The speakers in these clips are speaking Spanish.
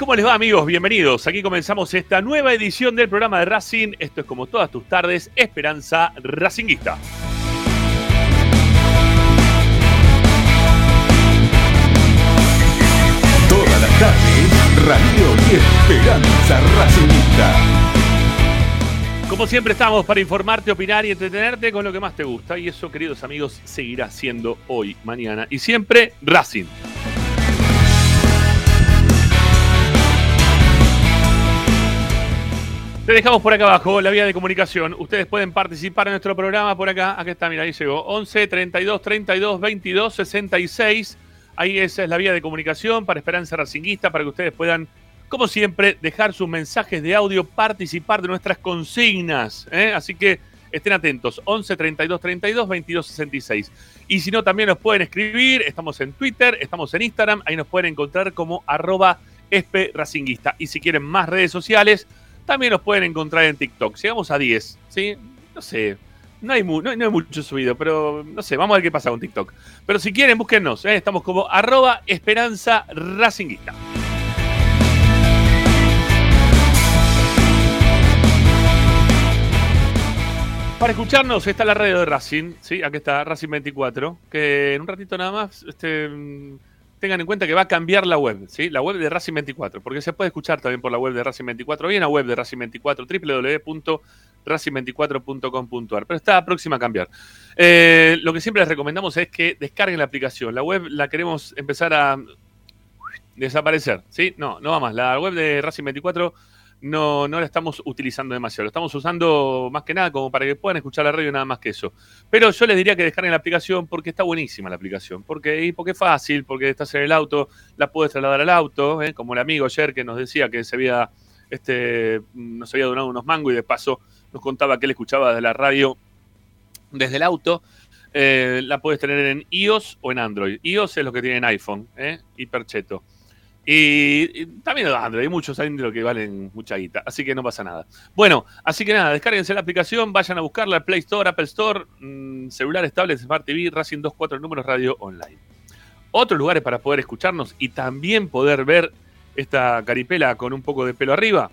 ¿Cómo les va, amigos? Bienvenidos. Aquí comenzamos esta nueva edición del programa de Racing. Esto es como todas tus tardes, Esperanza Racinguista. Todas las tardes, Radio y Esperanza Racinguista. Como siempre estamos para informarte, opinar y entretenerte con lo que más te gusta. Y eso, queridos amigos, seguirá siendo hoy, mañana y siempre Racing. Te dejamos por acá abajo la vía de comunicación. Ustedes pueden participar en nuestro programa por acá. Aquí está, mira, ahí llegó. 11 32 32 22 66. Ahí esa es la vía de comunicación para Esperanza Racinguista, para que ustedes puedan, como siempre, dejar sus mensajes de audio, participar de nuestras consignas. ¿eh? Así que estén atentos. 11 32 32 22 66. Y si no, también nos pueden escribir. Estamos en Twitter, estamos en Instagram. Ahí nos pueden encontrar como arroba Racinguista. Y si quieren más redes sociales también nos pueden encontrar en TikTok. Llegamos a 10, ¿sí? No sé. No hay, no, hay mucho subido, pero no sé, vamos a ver qué pasa con TikTok. Pero si quieren, búsquennos. ¿eh? Estamos como arroba esperanza racinguista. Para escucharnos está la radio de Racing, ¿sí? Aquí está Racing 24, que en un ratito nada más este, tengan en cuenta que va a cambiar la web, ¿sí? La web de Racing 24, porque se puede escuchar también por la web de Racing 24, bien la web de Racing 24, www.racing24.com.ar, pero está próxima a cambiar. Eh, lo que siempre les recomendamos es que descarguen la aplicación. La web la queremos empezar a desaparecer, ¿sí? No, no va más. La web de Racing 24 no, no la estamos utilizando demasiado. Lo estamos usando más que nada como para que puedan escuchar la radio nada más que eso. Pero yo les diría que descarguen la aplicación porque está buenísima la aplicación. Porque, porque es fácil, porque estás en el auto, la puedes trasladar al auto, ¿eh? como el amigo ayer que nos decía que se había, este, nos había donado unos mangos y de paso nos contaba que él escuchaba de la radio desde el auto. Eh, la puedes tener en iOS o en Android. iOS es lo que tiene en iPhone, ¿eh? hipercheto. Y, también Android, hay muchos Android que valen mucha guita, así que no pasa nada. Bueno, así que nada, descárguense la aplicación, vayan a buscarla, Play Store, Apple Store, mm, celulares, tablets, Smart TV, Racing 24 números, radio online. Otros lugares para poder escucharnos y también poder ver esta caripela con un poco de pelo arriba.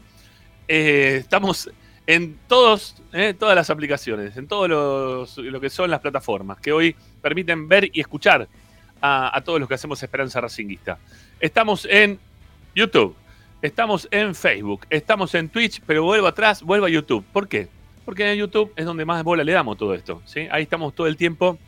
Eh, estamos en todos, eh, todas las aplicaciones, en todo lo que son las plataformas que hoy permiten ver y escuchar a, todos los que hacemos Esperanza Racinguista. Estamos en YouTube, estamos en Facebook, estamos en Twitch, pero vuelvo atrás, vuelvo a YouTube. ¿Por qué? Porque en YouTube es donde más bola le damos todo esto. Ahí estamos todo el tiempo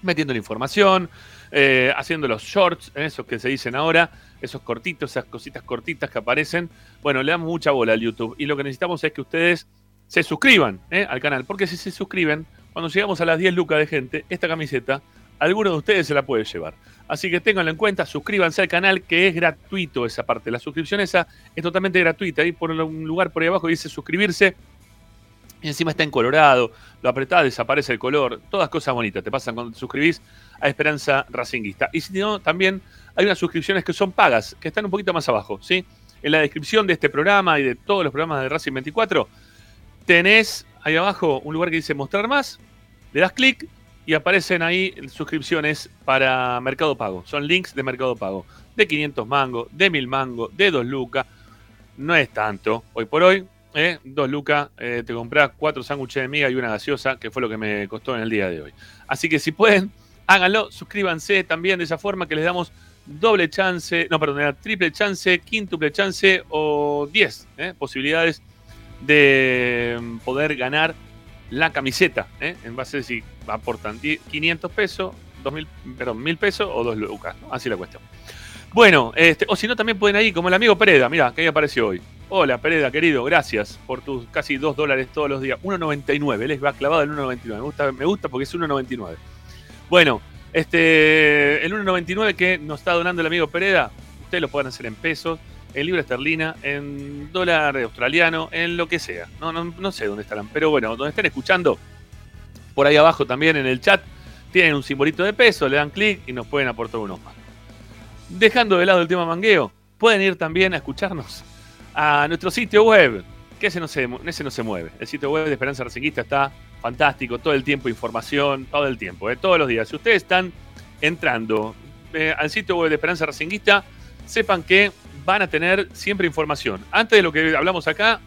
metiendo la información, eh, haciendo los shorts, esos que se dicen ahora, esos cortitos, esas cositas cortitas que aparecen. Bueno, le damos mucha bola al YouTube y lo que necesitamos es que ustedes se suscriban ¿eh? al canal, porque si se suscriben, cuando llegamos a las 10 lucas de gente, esta camiseta alguno de ustedes se la puede llevar. Así que ténganlo en cuenta, suscríbanse al canal que es gratuito esa parte. La suscripción esa es totalmente gratuita. Ahí por un lugar por ahí abajo dice suscribirse. Y encima está en colorado, lo apretás, desaparece el color, todas cosas bonitas te pasan cuando te suscribís a Esperanza Racinguista. Y si no, también hay unas suscripciones que son pagas, que están un poquito más abajo, ¿sí? En la descripción de este programa y de todos los programas de Racing 24, tenés ahí abajo un lugar que dice mostrar más, le das clic y aparecen ahí suscripciones para Mercado Pago. Son links de Mercado Pago. De 500 mangos, de 1000 mangos, de 2 lucas. No es tanto. Hoy por hoy, ¿eh? 2 lucas, eh, te compras 4 sándwiches de miga y una gaseosa, que fue lo que me costó en el día de hoy. Así que si pueden, háganlo. Suscríbanse también de esa forma que les damos doble chance, no, perdón, triple chance, quíntuple chance o 10 ¿eh? posibilidades de poder ganar la camiseta, ¿eh? en base a si aportan 500 pesos, 2000, perdón, 1000 pesos o 2 lucas, Así la cuestión. Bueno, este, o si no, también pueden ahí, como el amigo Pereda, mira, que ahí apareció hoy. Hola, Pereda, querido, gracias por tus casi 2 dólares todos los días. 1.99, él va clavado en 1.99. Me gusta, me gusta porque es 1.99. Bueno, este, el 1.99 que nos está donando el amigo Pereda, ustedes lo pueden hacer en pesos en libra esterlina, en dólar australiano, en lo que sea. No, sé dónde estarán, pero bueno, donde estén escuchando, por ahí abajo también en el chat, tienen un simbolito de peso, le dan clic y nos pueden aportar unos más. Dejando de lado el tema mangueo, pueden ir también a escucharnos a nuestro sitio web, que ese no se, mueve. El sitio web de Esperanza Racinguista está fantástico, todo el tiempo información, todo el tiempo, eh, todos los días. Si ustedes están entrando eh, al sitio web de Esperanza Racinguista, sepan que van a tener siempre información. Antes de lo que hablamos acá,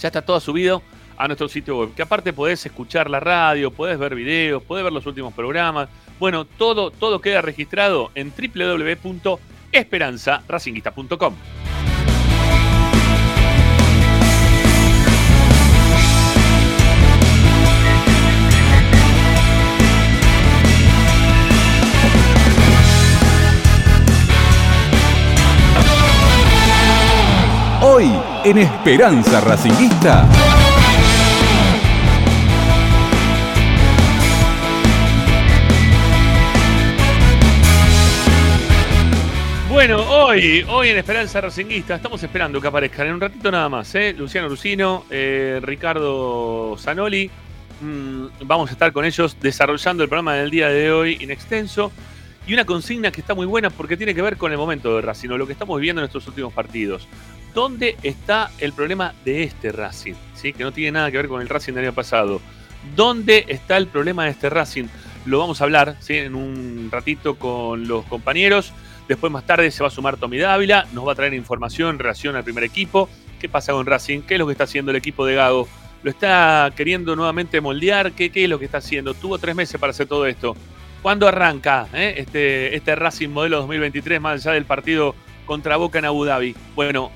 ya está todo subido a nuestro sitio web. Que aparte podés escuchar la radio, podés ver videos, podés ver los últimos programas. Bueno, todo, todo queda registrado en www.esperanzaracinguista.com. en Esperanza Racinguista. Bueno, hoy, hoy en Esperanza Racinguista estamos esperando que aparezcan en un ratito nada más, ¿eh? Luciano Rusino, eh, Ricardo Zanoli. Mm, vamos a estar con ellos desarrollando el programa del día de hoy in extenso. Y una consigna que está muy buena porque tiene que ver con el momento de Racing, o lo que estamos viviendo en estos últimos partidos. ¿Dónde está el problema de este Racing? ¿Sí? Que no tiene nada que ver con el Racing del año pasado. ¿Dónde está el problema de este Racing? Lo vamos a hablar ¿sí? en un ratito con los compañeros. Después más tarde se va a sumar Tommy Dávila, nos va a traer información en relación al primer equipo. ¿Qué pasa con Racing? ¿Qué es lo que está haciendo el equipo de Gago? ¿Lo está queriendo nuevamente moldear? ¿Qué, qué es lo que está haciendo? Tuvo tres meses para hacer todo esto. ¿Cuándo arranca eh? este, este Racing modelo 2023 más allá del partido contra Boca en Abu Dhabi? Bueno,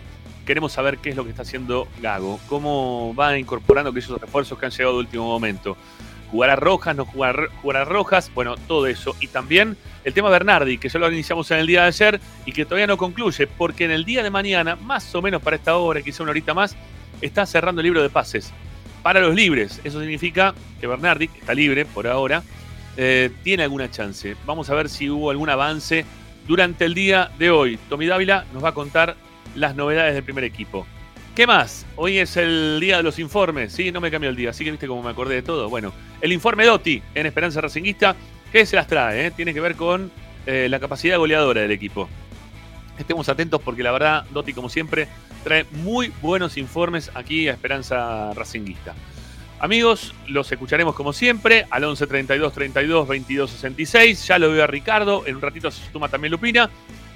queremos saber qué es lo que está haciendo Gago, cómo va incorporando aquellos refuerzos que han llegado de último momento. ¿Jugará Rojas? ¿No jugará, jugará Rojas? Bueno, todo eso. Y también el tema Bernardi, que ya lo iniciamos en el día de ayer y que todavía no concluye, porque en el día de mañana, más o menos para esta hora, quizá una horita más, está cerrando el libro de pases para los libres. Eso significa que Bernardi, que está libre por ahora, eh, tiene alguna chance. Vamos a ver si hubo algún avance durante el día de hoy. Tommy Dávila nos va a contar las novedades del primer equipo. ¿Qué más? Hoy es el día de los informes, ¿sí? No me cambió el día, así que viste cómo me acordé de todo. Bueno, el informe Dotti en Esperanza Racinguista, ¿qué se las trae? eh? Tiene que ver con eh, la capacidad goleadora del equipo. Estemos atentos porque la verdad, Dotti, como siempre, trae muy buenos informes aquí a Esperanza Racinguista. Amigos, los escucharemos como siempre al 11 32 32 22 66. Ya lo veo a Ricardo, en un ratito se suma también Lupina.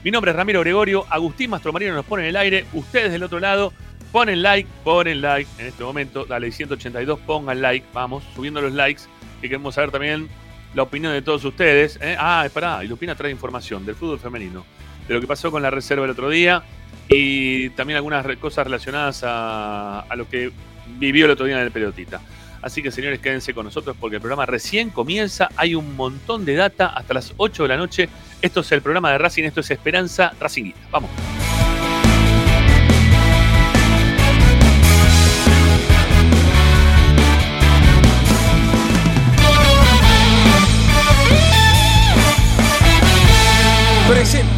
Mi nombre es Ramiro Gregorio, Agustín Mastromarino nos pone en el aire, ustedes del otro lado ponen like, ponen like en este momento, dale 182, pongan like, vamos, subiendo los likes, que queremos saber también la opinión de todos ustedes. ¿eh? Ah, esperá, y Lupina trae información del fútbol femenino, de lo que pasó con la reserva el otro día y también algunas cosas relacionadas a lo que vivió el otro día en el pelotita. Así que señores, quédense con nosotros porque el programa recién comienza. Hay un montón de data hasta las 8 de la noche. Esto es el programa de Racing, esto es Esperanza Racinguista. Vamos. Presenta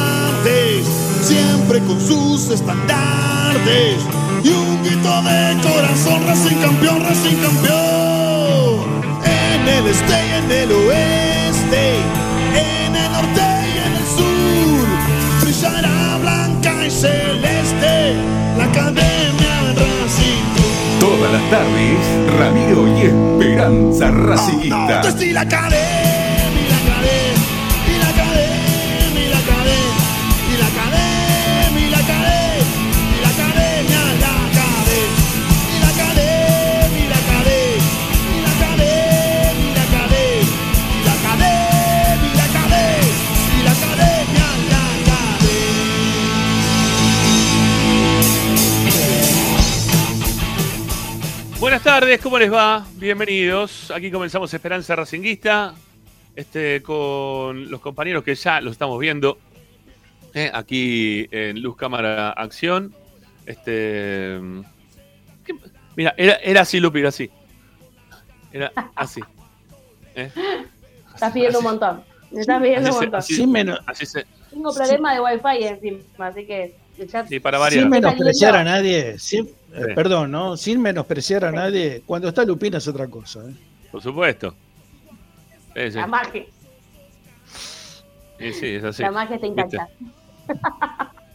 siempre con sus estandartes y un grito de corazón, Racing campeón, Racing campeón. En el este y en el oeste, en el norte y en el sur, brillará blanca y celeste la academia Racing. Todas las tardes, Ramiro y Esperanza Racinguista. No, no, Buenas tardes, ¿cómo les va? Bienvenidos. Aquí comenzamos Esperanza Racinguista. Este, con los compañeros que ya los estamos viendo. eh, aquí en Luz Cámara Acción. Este. ¿qué? Mira, era, era así, Lupi, era así. Era así. Eh, Estás pidiendo un montón. Me estás pidiendo Así un se- montón. así- Sí, menos. así se. Tengo problema de wifi encima, así que Sí, para variar. Sin menospreciar a nadie, sin, eh, perdón, ¿no? Sin menospreciar a nadie, cuando está Lupina es otra cosa. ¿eh? Por supuesto. La magia. Sí, sí, es así. La magia te encanta.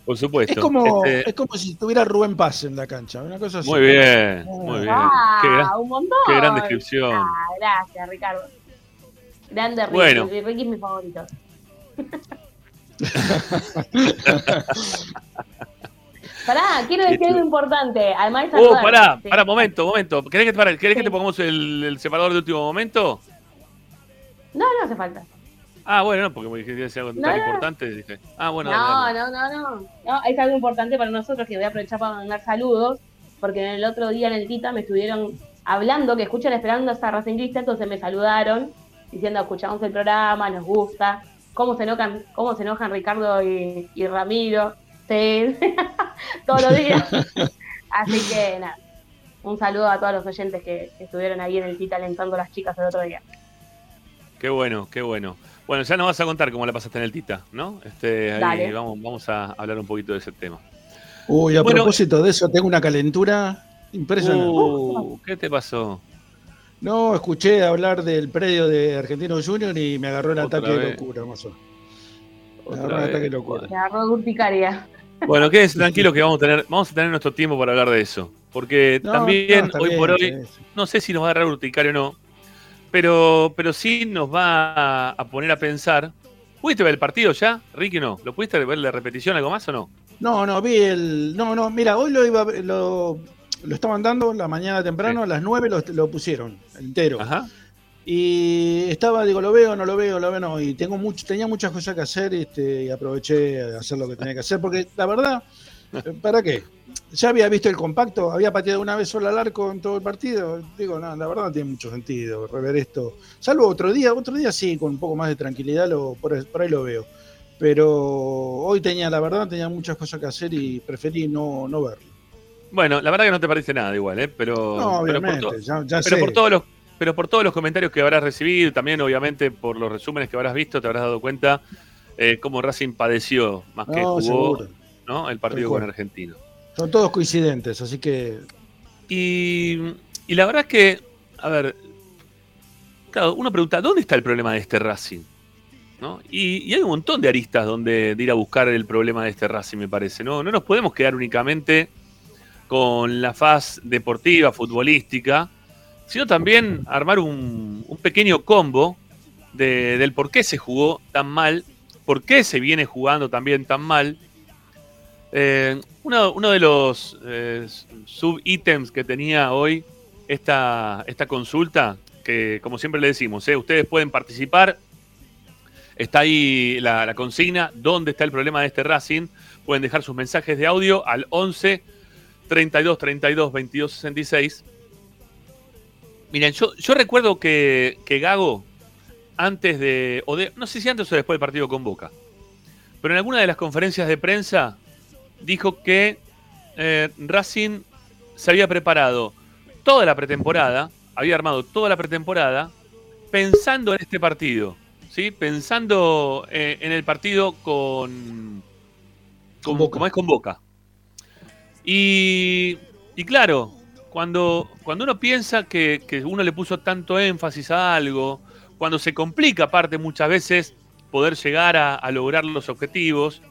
Por supuesto. Es como, este... es como si tuviera Rubén Paz en la cancha, una cosa así. Muy bien, muy bien. Ah, qué, gran, un montón. qué gran descripción. Ah, gracias, Ricardo. Grande Ricky, bueno. Ricky es mi favorito. Pará, quiero decir algo importante. Además de Oh, pará, pará, momento, momento. ¿Querés que, pará, ¿querés sí. que te pongamos el, el, separador de último momento? No, no hace falta. Ah, bueno, no, porque me dijiste algo No, tan no. importante. Dije, ah, bueno. No, dale, dale. no, no, no. No, es algo importante para nosotros que voy a aprovechar para mandar saludos. Porque el otro día en el Tita me estuvieron hablando que escuchan esperando hasta Racinglista, entonces me saludaron diciendo escuchamos el programa, nos gusta. ¿Cómo se enojan, cómo se enojan Ricardo y, y Ramiro? Sí, todos los días. Así que nada, un saludo a todos los oyentes que, que estuvieron ahí en el Tita alentando a las chicas el otro día. Qué bueno, qué bueno. Bueno, ya nos vas a contar cómo la pasaste en el Tita, ¿no? Este, ahí Dale. vamos, vamos a hablar un poquito de ese tema. Uy, a Bueno, propósito de eso, tengo una calentura impresionante. Uh, ¿Qué te pasó? No, escuché hablar del predio de Argentino Junior y me agarró el Otra ataque de locura, mazo. Me Otra agarró el ataque de locura. Me agarró urticaria. Bueno, quédense tranquilos que vamos a tener, vamos a tener nuestro tiempo para hablar de eso. Porque No, también, no, hoy bien, por hoy, no sé si nos va a agarrar urticario o no, pero, pero sí nos va a, poner a pensar. ¿Pudiste ver el partido ya, Ricky? No. ¿Lo pudiste ver la repetición algo más o no? No, no, vi el. No, no, mira, hoy lo iba lo, lo estaban dando la mañana temprano, Sí. a las 9 lo, lo pusieron, entero. Ajá. Y estaba, digo, lo veo, no lo veo, lo veo, no. Y tengo mucho, tenía muchas cosas que hacer este, y aproveché a hacer lo que tenía que hacer. Porque la verdad, eh, ¿para qué? Ya había visto el compacto, había pateado una vez solo al arco en todo el partido. Digo, no, la verdad no tiene mucho sentido rever esto. Salvo otro día, otro día sí, con un poco más de tranquilidad, lo, por, ahí- por ahí lo veo. Pero hoy tenía, la verdad, tenía muchas cosas que hacer y preferí no, no verlo. Bueno, la verdad que no te parece nada igual, ¿eh? Pero, No, pero por obviamente, to- ya, ya pero sé. por todos los pero por todos los comentarios que habrás recibido, también obviamente por los resúmenes que habrás visto, te habrás dado cuenta eh, cómo Racing padeció más que jugó. ¿no? el partido con. Argentino. Son todos coincidentes, así que Y, y la verdad es que, a ver, claro, uno pregunta, ¿dónde está el problema de este Racing? ¿No? Y, y hay un montón de aristas donde de ir a buscar el problema de este Racing, me parece. No, no nos podemos quedar únicamente con la faz deportiva, futbolística, sino también armar un, pequeño combo de- del por qué se jugó tan mal, por qué se viene jugando también tan mal. Eh, uno, uno de los eh, sub-ítems que tenía hoy esta, esta consulta, que como siempre le decimos, eh, ustedes pueden participar, está ahí la, la consigna, ¿dónde está el problema de este Racing? Pueden dejar sus mensajes de audio al 11 32 32 22 66. Miren, yo, yo recuerdo que, que Gago, antes de, o de, no sé si antes o después del partido con Boca, pero en alguna de las conferencias de prensa dijo que eh, Racing se había preparado toda la pretemporada, había armado toda la pretemporada pensando en este partido, ¿sí? Pensando eh, en el partido con, con Boca. como es con Boca. Y, y claro, cuando, cuando uno piensa que, que uno le puso tanto énfasis a algo, cuando se complica aparte muchas veces poder llegar a, a lograr los objetivos,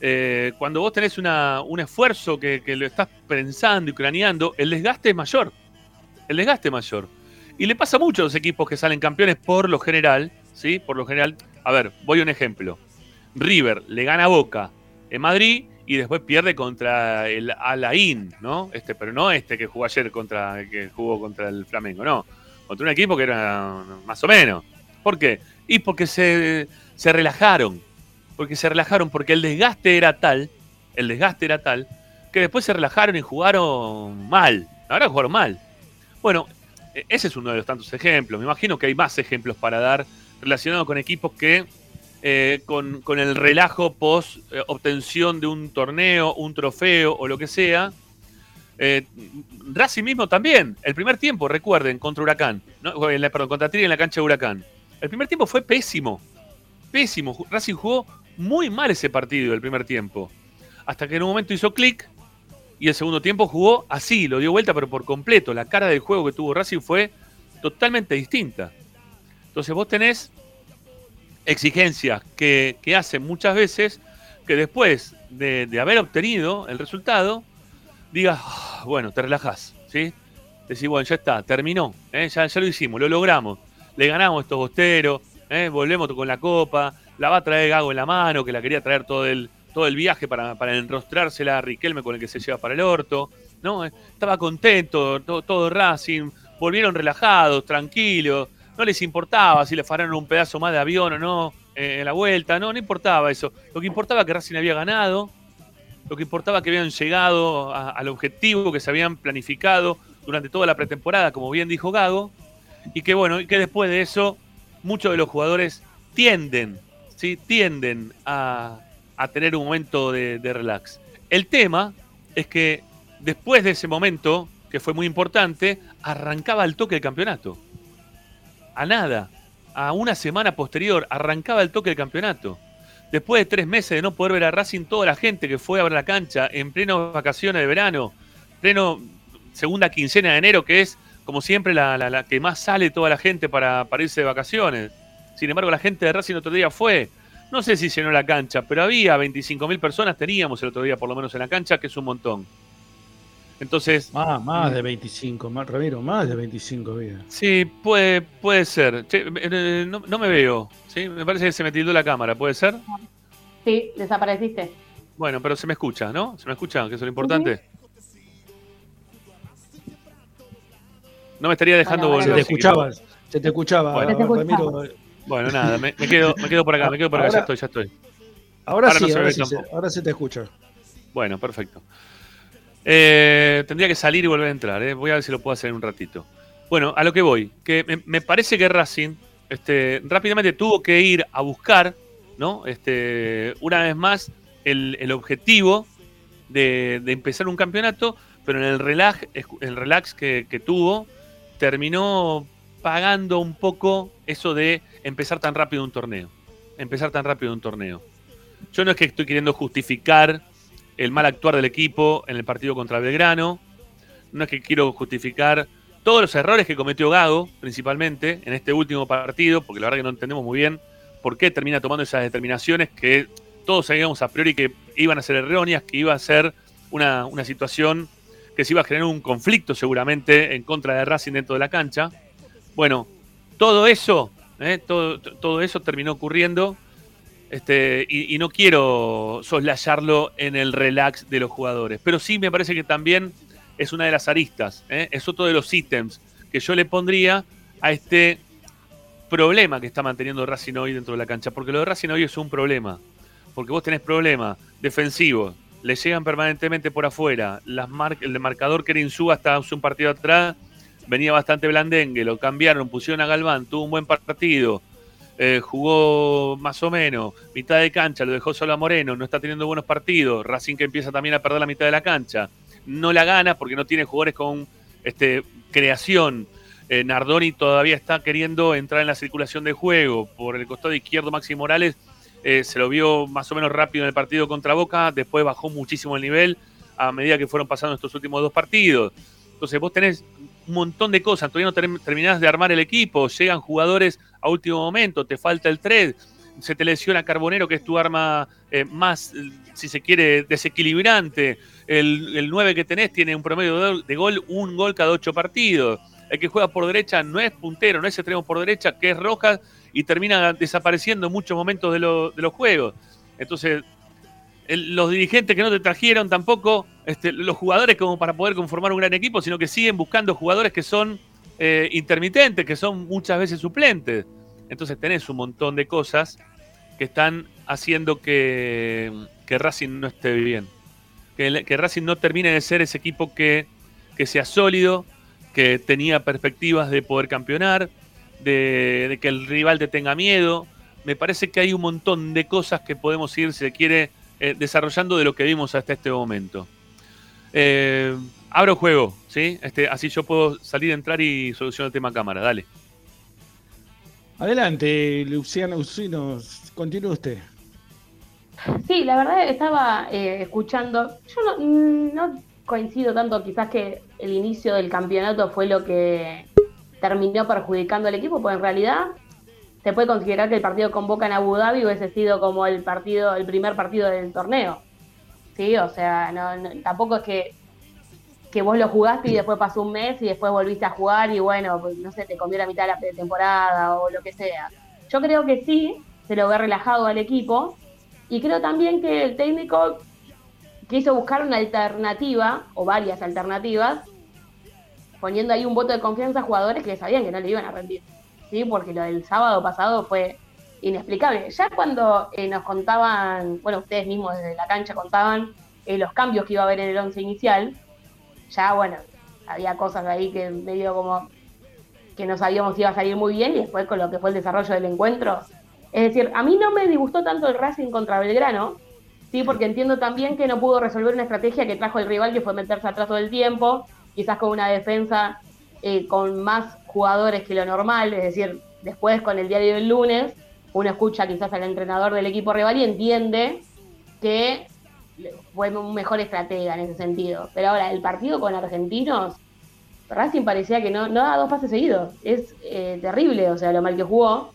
eh, cuando vos tenés una- un esfuerzo que, que lo estás pensando y craneando, el desgaste es mayor. El desgaste es mayor. Y le pasa mucho a los equipos que salen campeones por lo general, ¿sí? Por lo general. A ver, voy a un ejemplo. River le gana a Boca en Madrid y después pierde contra el Alain, ¿no? Este, pero no este que jugó ayer contra, que jugó contra el Flamengo, no. Contra un equipo que era más o menos. ¿Por qué? Y porque se, se relajaron. Porque se relajaron, porque el desgaste era tal, el desgaste era tal, que después se relajaron y jugaron mal. Verdad jugaron mal. Bueno, e- ese es uno de los tantos ejemplos. Me imagino que hay más ejemplos para dar relacionados con equipos que eh, con, con el relajo post eh, obtención de un torneo, un trofeo o lo que sea. Eh, Racing mismo también. El primer tiempo, recuerden, contra Huracán. la- perdón, contra Tigre en la cancha de Huracán. El primer tiempo fue pésimo. Pésimo. Racing jugó muy mal ese partido, el primer tiempo. hasta que en un momento hizo clic y el segundo tiempo jugó así, lo dio vuelta, pero por completo. La cara del juego que tuvo Racing fue totalmente distinta. Entonces vos tenés exigencias que, hacen muchas veces que después de, haber obtenido el resultado, digas, ah, bueno, te relajás, ¿sí? Decís, bueno, ya está, terminó, ¿eh? ya, ya lo hicimos, lo logramos, le ganamos estos bosteros, ¿eh? volvemos con la copa, la va a traer Gago en la mano, que la quería traer todo el, todo el viaje para, para enrostrársela a Riquelme con el que se lleva para el orto, ¿no? Estaba contento, todo, todo Racing, volvieron relajados, tranquilos, no les importaba si le fararon un pedazo más de avión o no eh, en la vuelta, no, no importaba eso. Lo que importaba que Racing había ganado, lo que importaba que habían llegado al objetivo que se habían planificado durante toda la pretemporada, como bien dijo Gago, y que bueno, y que después de eso muchos de los jugadores tienden, ¿sí? tienden a, tener un momento de, de relax. El tema es que después de ese momento, que fue muy importante, arrancaba el toque del campeonato a nada. A una semana posterior arrancaba el toque del campeonato. Después de tres meses de no poder ver a Racing, toda la gente que fue a ver la cancha en pleno vacaciones de verano, pleno segunda quincena de enero, que es como siempre la, que más sale toda la gente para, para, irse de vacaciones. Sin embargo, la gente de Racing el otro día fue. No sé si llenó la cancha, pero había 25.000 personas, teníamos el otro día por lo menos en la cancha, que es un montón. Entonces. Más, más de 25, más, Ramiro, más de 25 vidas. Sí, puede, puede ser. Eh, no, me veo. ¿sí? Me parece que se me tildó la cámara, ¿puede ser? Sí, desapareciste. Bueno, pero se me escucha, ¿no? ¿Se me escucha? Que es lo importante. No me estaría dejando volver. Se te escuchaba, se te escuchaba, bueno, Ramiro. Bueno, nada, me, quedo, me quedo por acá, me quedo por acá, ya estoy, ya estoy. Ahora, sí, ahora, sí ahora se te escucha. Bueno, perfecto. Eh, tendría que salir y volver a entrar. Eh. Voy a ver si lo puedo hacer en un ratito. Bueno, a lo que voy. Que me, parece que Racing este, rápidamente tuvo que ir a buscar, ¿no? Este, una vez más, el, objetivo de, empezar un campeonato, pero en el relax, el relax que tuvo, terminó pagando un poco eso de empezar tan rápido un torneo. Empezar tan rápido un torneo. Yo no es que estoy queriendo justificar el mal actuar del equipo en el partido contra Belgrano. No es que quiero justificar todos los errores que cometió Gago, principalmente, en este último partido, porque la verdad que no entendemos muy bien por qué termina tomando esas determinaciones que todos sabíamos a priori que iban a ser erróneas, que iba a ser una, situación que se iba a generar un conflicto seguramente en contra de Racing dentro de la cancha. Bueno, todo eso, eh, todo, todo eso terminó ocurriendo este, y, no quiero soslayarlo en el relax de los jugadores, pero sí me parece que también es una de las aristas, ¿eh? es otro de los ítems que yo le pondría a este problema que está manteniendo Racing hoy dentro de la cancha, porque lo de Racing hoy es un problema, porque vos tenés problemas defensivos, le llegan permanentemente por afuera, las el marcador que era hasta hace un partido atrás venía bastante blandengue, lo cambiaron, pusieron a Galván, tuvo un buen partido, eh, jugó más o menos, mitad de cancha, lo dejó solo a Moreno, no está teniendo buenos partidos, Racing que empieza también a perder la mitad de la cancha, no la gana porque no tiene jugadores con este, creación. Eh, Nardoni todavía está queriendo entrar en la circulación de juego. Por el costado izquierdo, Maxi Morales eh, se lo vio más o menos rápido en el partido contra Boca, después bajó muchísimo el nivel a medida que fueron pasando estos últimos dos partidos. Entonces vos tenés un montón de cosas, todavía no terminás de armar el equipo, llegan jugadores a último momento, te falta el thread, se te lesiona Carbonero, que es tu arma eh, más, si se quiere, desequilibrante. El, el 9 que tenés tiene un promedio de, gol, un gol cada ocho partidos. El que juega por derecha no es puntero, no es extremo por derecha, que es roja y termina desapareciendo en muchos momentos de, de los juegos. Entonces, los dirigentes que no te trajeron tampoco este, los jugadores como para poder conformar un gran equipo, sino que siguen buscando jugadores que son eh, intermitentes, que son muchas veces suplentes. Entonces tenés un montón de cosas que están haciendo que, que Racing no esté bien. Que, que, Racing no termine de ser ese equipo que, que sea sólido, que tenía perspectivas de poder campeonar, de, de, que el rival te tenga miedo. Me parece que hay un montón de cosas que podemos ir, si se quiere, eh, desarrollando de lo que vimos hasta este momento. Eh, abro juego, ¿sí? Este, así yo puedo salir, entrar y solucionar el tema cámara. Dale. Adelante, Luciano Usino, continúe usted. Sí, la verdad estaba eh, escuchando. Yo no, no coincido tanto, quizás que el inicio del campeonato fue lo que terminó perjudicando al equipo, porque en realidad se puede considerar que el partido con Boca en Abu Dhabi hubiese sido como el partido, el primer partido del torneo. Sí, o sea, no, tampoco es que, que vos lo jugaste y después pasó un mes y después volviste a jugar y bueno, pues, no sé, te comió la mitad de la temporada o lo que sea. Yo creo que sí, se lo ve relajado al equipo y creo también que el técnico quiso buscar una alternativa o varias alternativas poniendo ahí un voto de confianza a jugadores que sabían que no le iban a rendir. ¿Sí? Porque lo del sábado pasado fue inexplicable. Ya cuando eh, nos contaban, bueno, ustedes mismos desde la cancha contaban eh, los cambios que iba a haber en el once inicial, ya, bueno, había cosas ahí que medio como que no sabíamos si iba a salir muy bien y después con lo que fue el desarrollo del encuentro. Es decir, a mí no me disgustó tanto el Racing contra Belgrano, sí, porque entiendo también que no pudo resolver una estrategia que trajo el rival, que fue meterse atrás todo el tiempo, quizás con una defensa eh, con más jugadores que lo normal, es decir, después con el diario del lunes, uno escucha quizás al entrenador del equipo rival y entiende que fue un mejor estratega en ese sentido. Pero ahora, el partido con argentinos, Racing parecía que no, no daba dos pases seguidos. Es eh, terrible, o sea, lo mal que jugó.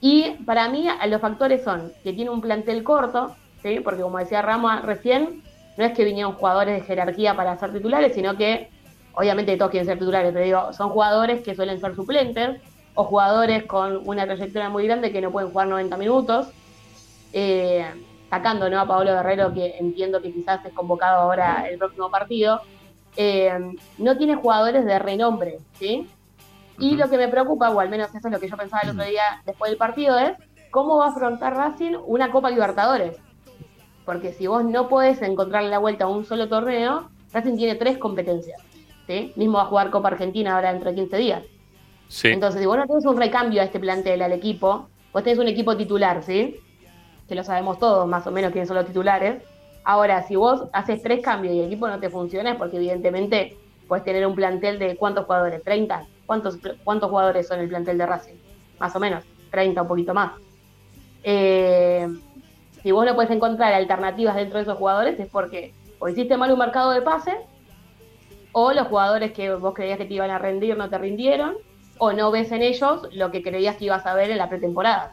Y para mí, los factores son que tiene un plantel corto, ¿sí? porque como decía Ramos recién, no es que vinieron jugadores de jerarquía para ser titulares, sino que obviamente todos quieren ser titulares, pero digo, son jugadores que suelen ser suplentes o jugadores con una trayectoria muy grande que no pueden jugar 90 minutos. Eh, sacando ¿no? a Pablo Guerrero, que entiendo que quizás es convocado ahora el próximo partido, eh, no tiene jugadores de renombre, ¿sí? Y lo que me preocupa, o al menos eso es lo que yo pensaba el otro día después del partido, es cómo va a afrontar Racing una Copa Libertadores. Porque si vos no podés encontrar la vuelta a un solo torneo, Racing tiene tres competencias. ¿Sí? Mismo va a jugar Copa Argentina ahora dentro de 15 días. Sí. Entonces, si vos no tenés un recambio a este plantel, al equipo, vos tenés un equipo titular, ¿sí? Que lo sabemos todos, más o menos, quiénes son los titulares. Ahora, si vos haces tres cambios y el equipo no te funciona, es porque evidentemente puedes tener un plantel de cuántos jugadores, 30. ¿Cuántos, cuántos jugadores son el plantel de Racing? Más o menos, 30, un poquito más. Eh, si vos no puedes encontrar alternativas dentro de esos jugadores, es porque o hiciste mal un mercado de pases o los jugadores que vos creías que te iban a rendir no te rindieron, o no ves en ellos lo que creías que ibas a ver en la pretemporada.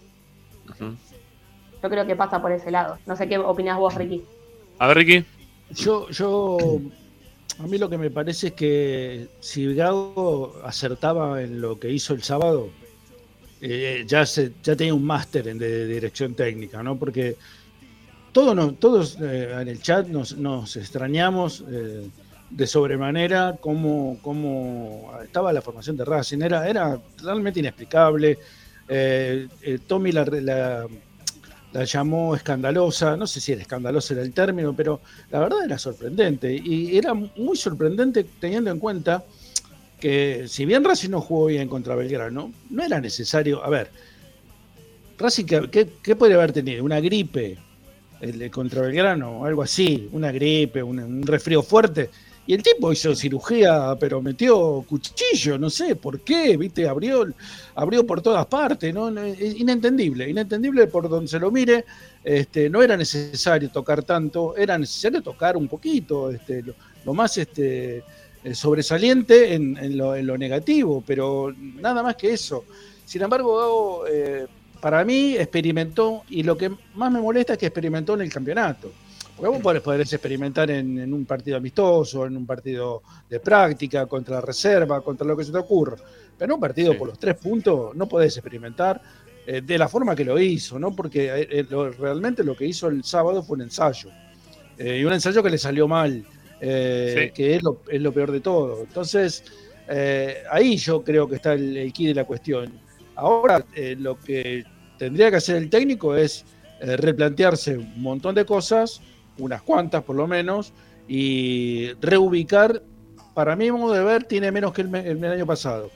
Yo creo que pasa por ese lado. No sé qué opinás vos, Ricky. A ver, Ricky. Yo, yo, a mí lo que me parece es que si Gago acertaba en lo que hizo el sábado, eh, ya, se, ya tenía un máster en de, dirección técnica, ¿no? Porque todos, todos eh, en el chat nos, nos extrañamos. Eh, de sobremanera cómo, cómo, estaba la formación de Racing. Era, era realmente inexplicable. Eh, eh, Tommy la, la, llamó escandalosa, no sé si era escandalosa era el término, pero la verdad era sorprendente. Y era muy sorprendente teniendo en cuenta que si bien Racing no jugó bien contra Belgrano, no era necesario, a ver, Racing, ¿qué, puede haber tenido? ¿Una gripe? El, contra Belgrano, algo así, una gripe, un, un resfrío fuerte, y el tipo hizo cirugía, pero metió cuchillo, no sé por qué, viste, abrió, abrió por todas partes, ¿no? Es inentendible, inentendible por donde se lo mire. Este, no era necesario tocar tanto, era necesario tocar un poquito, este, lo, más este, eh, sobresaliente en, lo, negativo, pero nada más que eso. Sin embargo, eh, para mí experimentó, y lo que más me molesta es que experimentó en el campeonato. Porque vos podés, experimentar en, un partido amistoso, en un partido de práctica, contra la reserva, contra lo que se te ocurra. Pero en un partido por los tres puntos no podés experimentar eh, de la forma que lo hizo, ¿no? Porque eh, eh, realmente lo que hizo el sábado fue un ensayo. y un ensayo que le salió mal, que es lo, es lo, peor de todo. Entonces, ahí yo creo que está el, el key de la cuestión. Ahora, lo que tendría que hacer el técnico es replantearse un montón de cosas unas cuantas por lo menos, y reubicar, para mí, modo de ver, tiene menos que el, año pasado.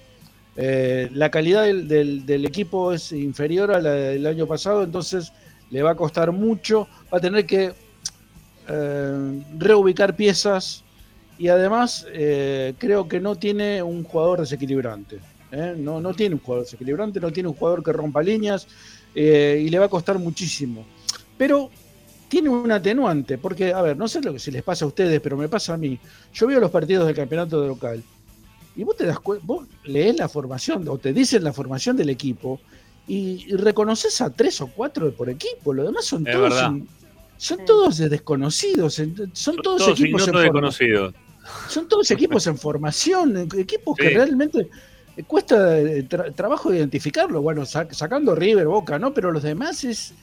Eh, la calidad del, equipo es inferior a la del año pasado, entonces le va a costar mucho, va a tener que eh, reubicar piezas y además eh, creo que no tiene un jugador desequilibrante. No, no tiene un jugador desequilibrante, no tiene un jugador que rompa líneas y le va a costar muchísimo. Pero tiene un atenuante, porque, a ver, no sé lo que si les pasa a ustedes, pero me pasa a mí. Yo veo los partidos del campeonato de local y vos te das vos lees la formación o te dicen la formación del equipo y, reconoces a tres o cuatro por equipo. Lo demás son todos son todos desconocidos, son, todos, equipos en desconocidos. Son todos equipos en formación, equipos que realmente cuesta eh, trabajo identificarlo. Bueno, sacando River, Boca, ¿no? Pero los demás es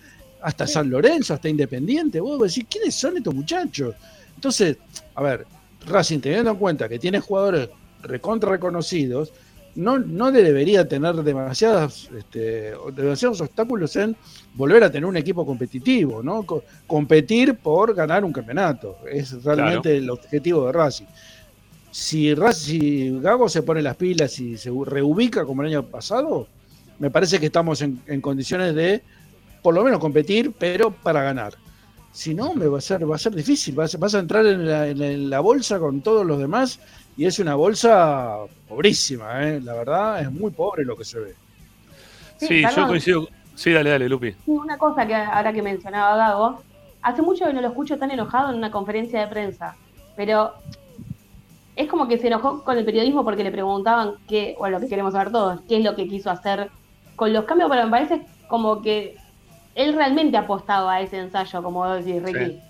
hasta San Lorenzo, hasta Independiente. Vos decís, ¿quiénes son estos muchachos? Entonces, a ver, Racing, teniendo en cuenta que tiene jugadores recontra reconocidos, no, no debería tener demasiadas, este, demasiados obstáculos en volver a tener un equipo competitivo, ¿no? competir por ganar un campeonato. Es realmente el objetivo de Racing. Si, Racing, Gago se pone las pilas y se reubica como el año pasado, me parece que estamos en, condiciones de por lo menos competir, pero para ganar. Si no, me va a ser, va a ser difícil. Vas, vas a entrar en la, en la bolsa con todos los demás y es una bolsa pobrísima, ¿eh? la verdad es muy pobre lo que se ve. Sí, yo coincido. Sí, dale, dale, Lupi. Una cosa que ahora que mencionaba Gago, hace mucho que no lo escucho tan enojado en una conferencia de prensa, pero es como que se enojó con el periodismo porque le preguntaban qué, o lo que queremos saber todos, qué es lo que quiso hacer con los cambios, pero me parece como que él realmente apostaba a ese ensayo, como decís, Ricky.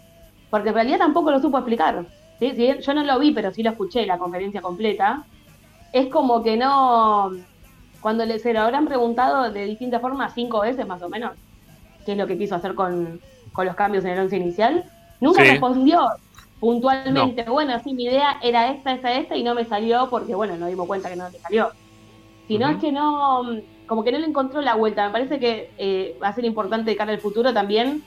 Porque en realidad tampoco lo supo explicar. ¿sí? yo no lo vi, pero sí lo escuché, la conferencia completa, es como que no, cuando le, se lo habrán preguntado de distintas formas, cinco veces más o menos, qué es lo que quiso hacer con, los cambios en el once inicial, nunca respondió puntualmente, bueno, sí, mi idea era esta, esta, esta, y no me salió porque, bueno, nos dimos cuenta que no le salió. Sino es que no, como que no le encontró la vuelta. Me parece que eh, va a ser importante de cara al futuro también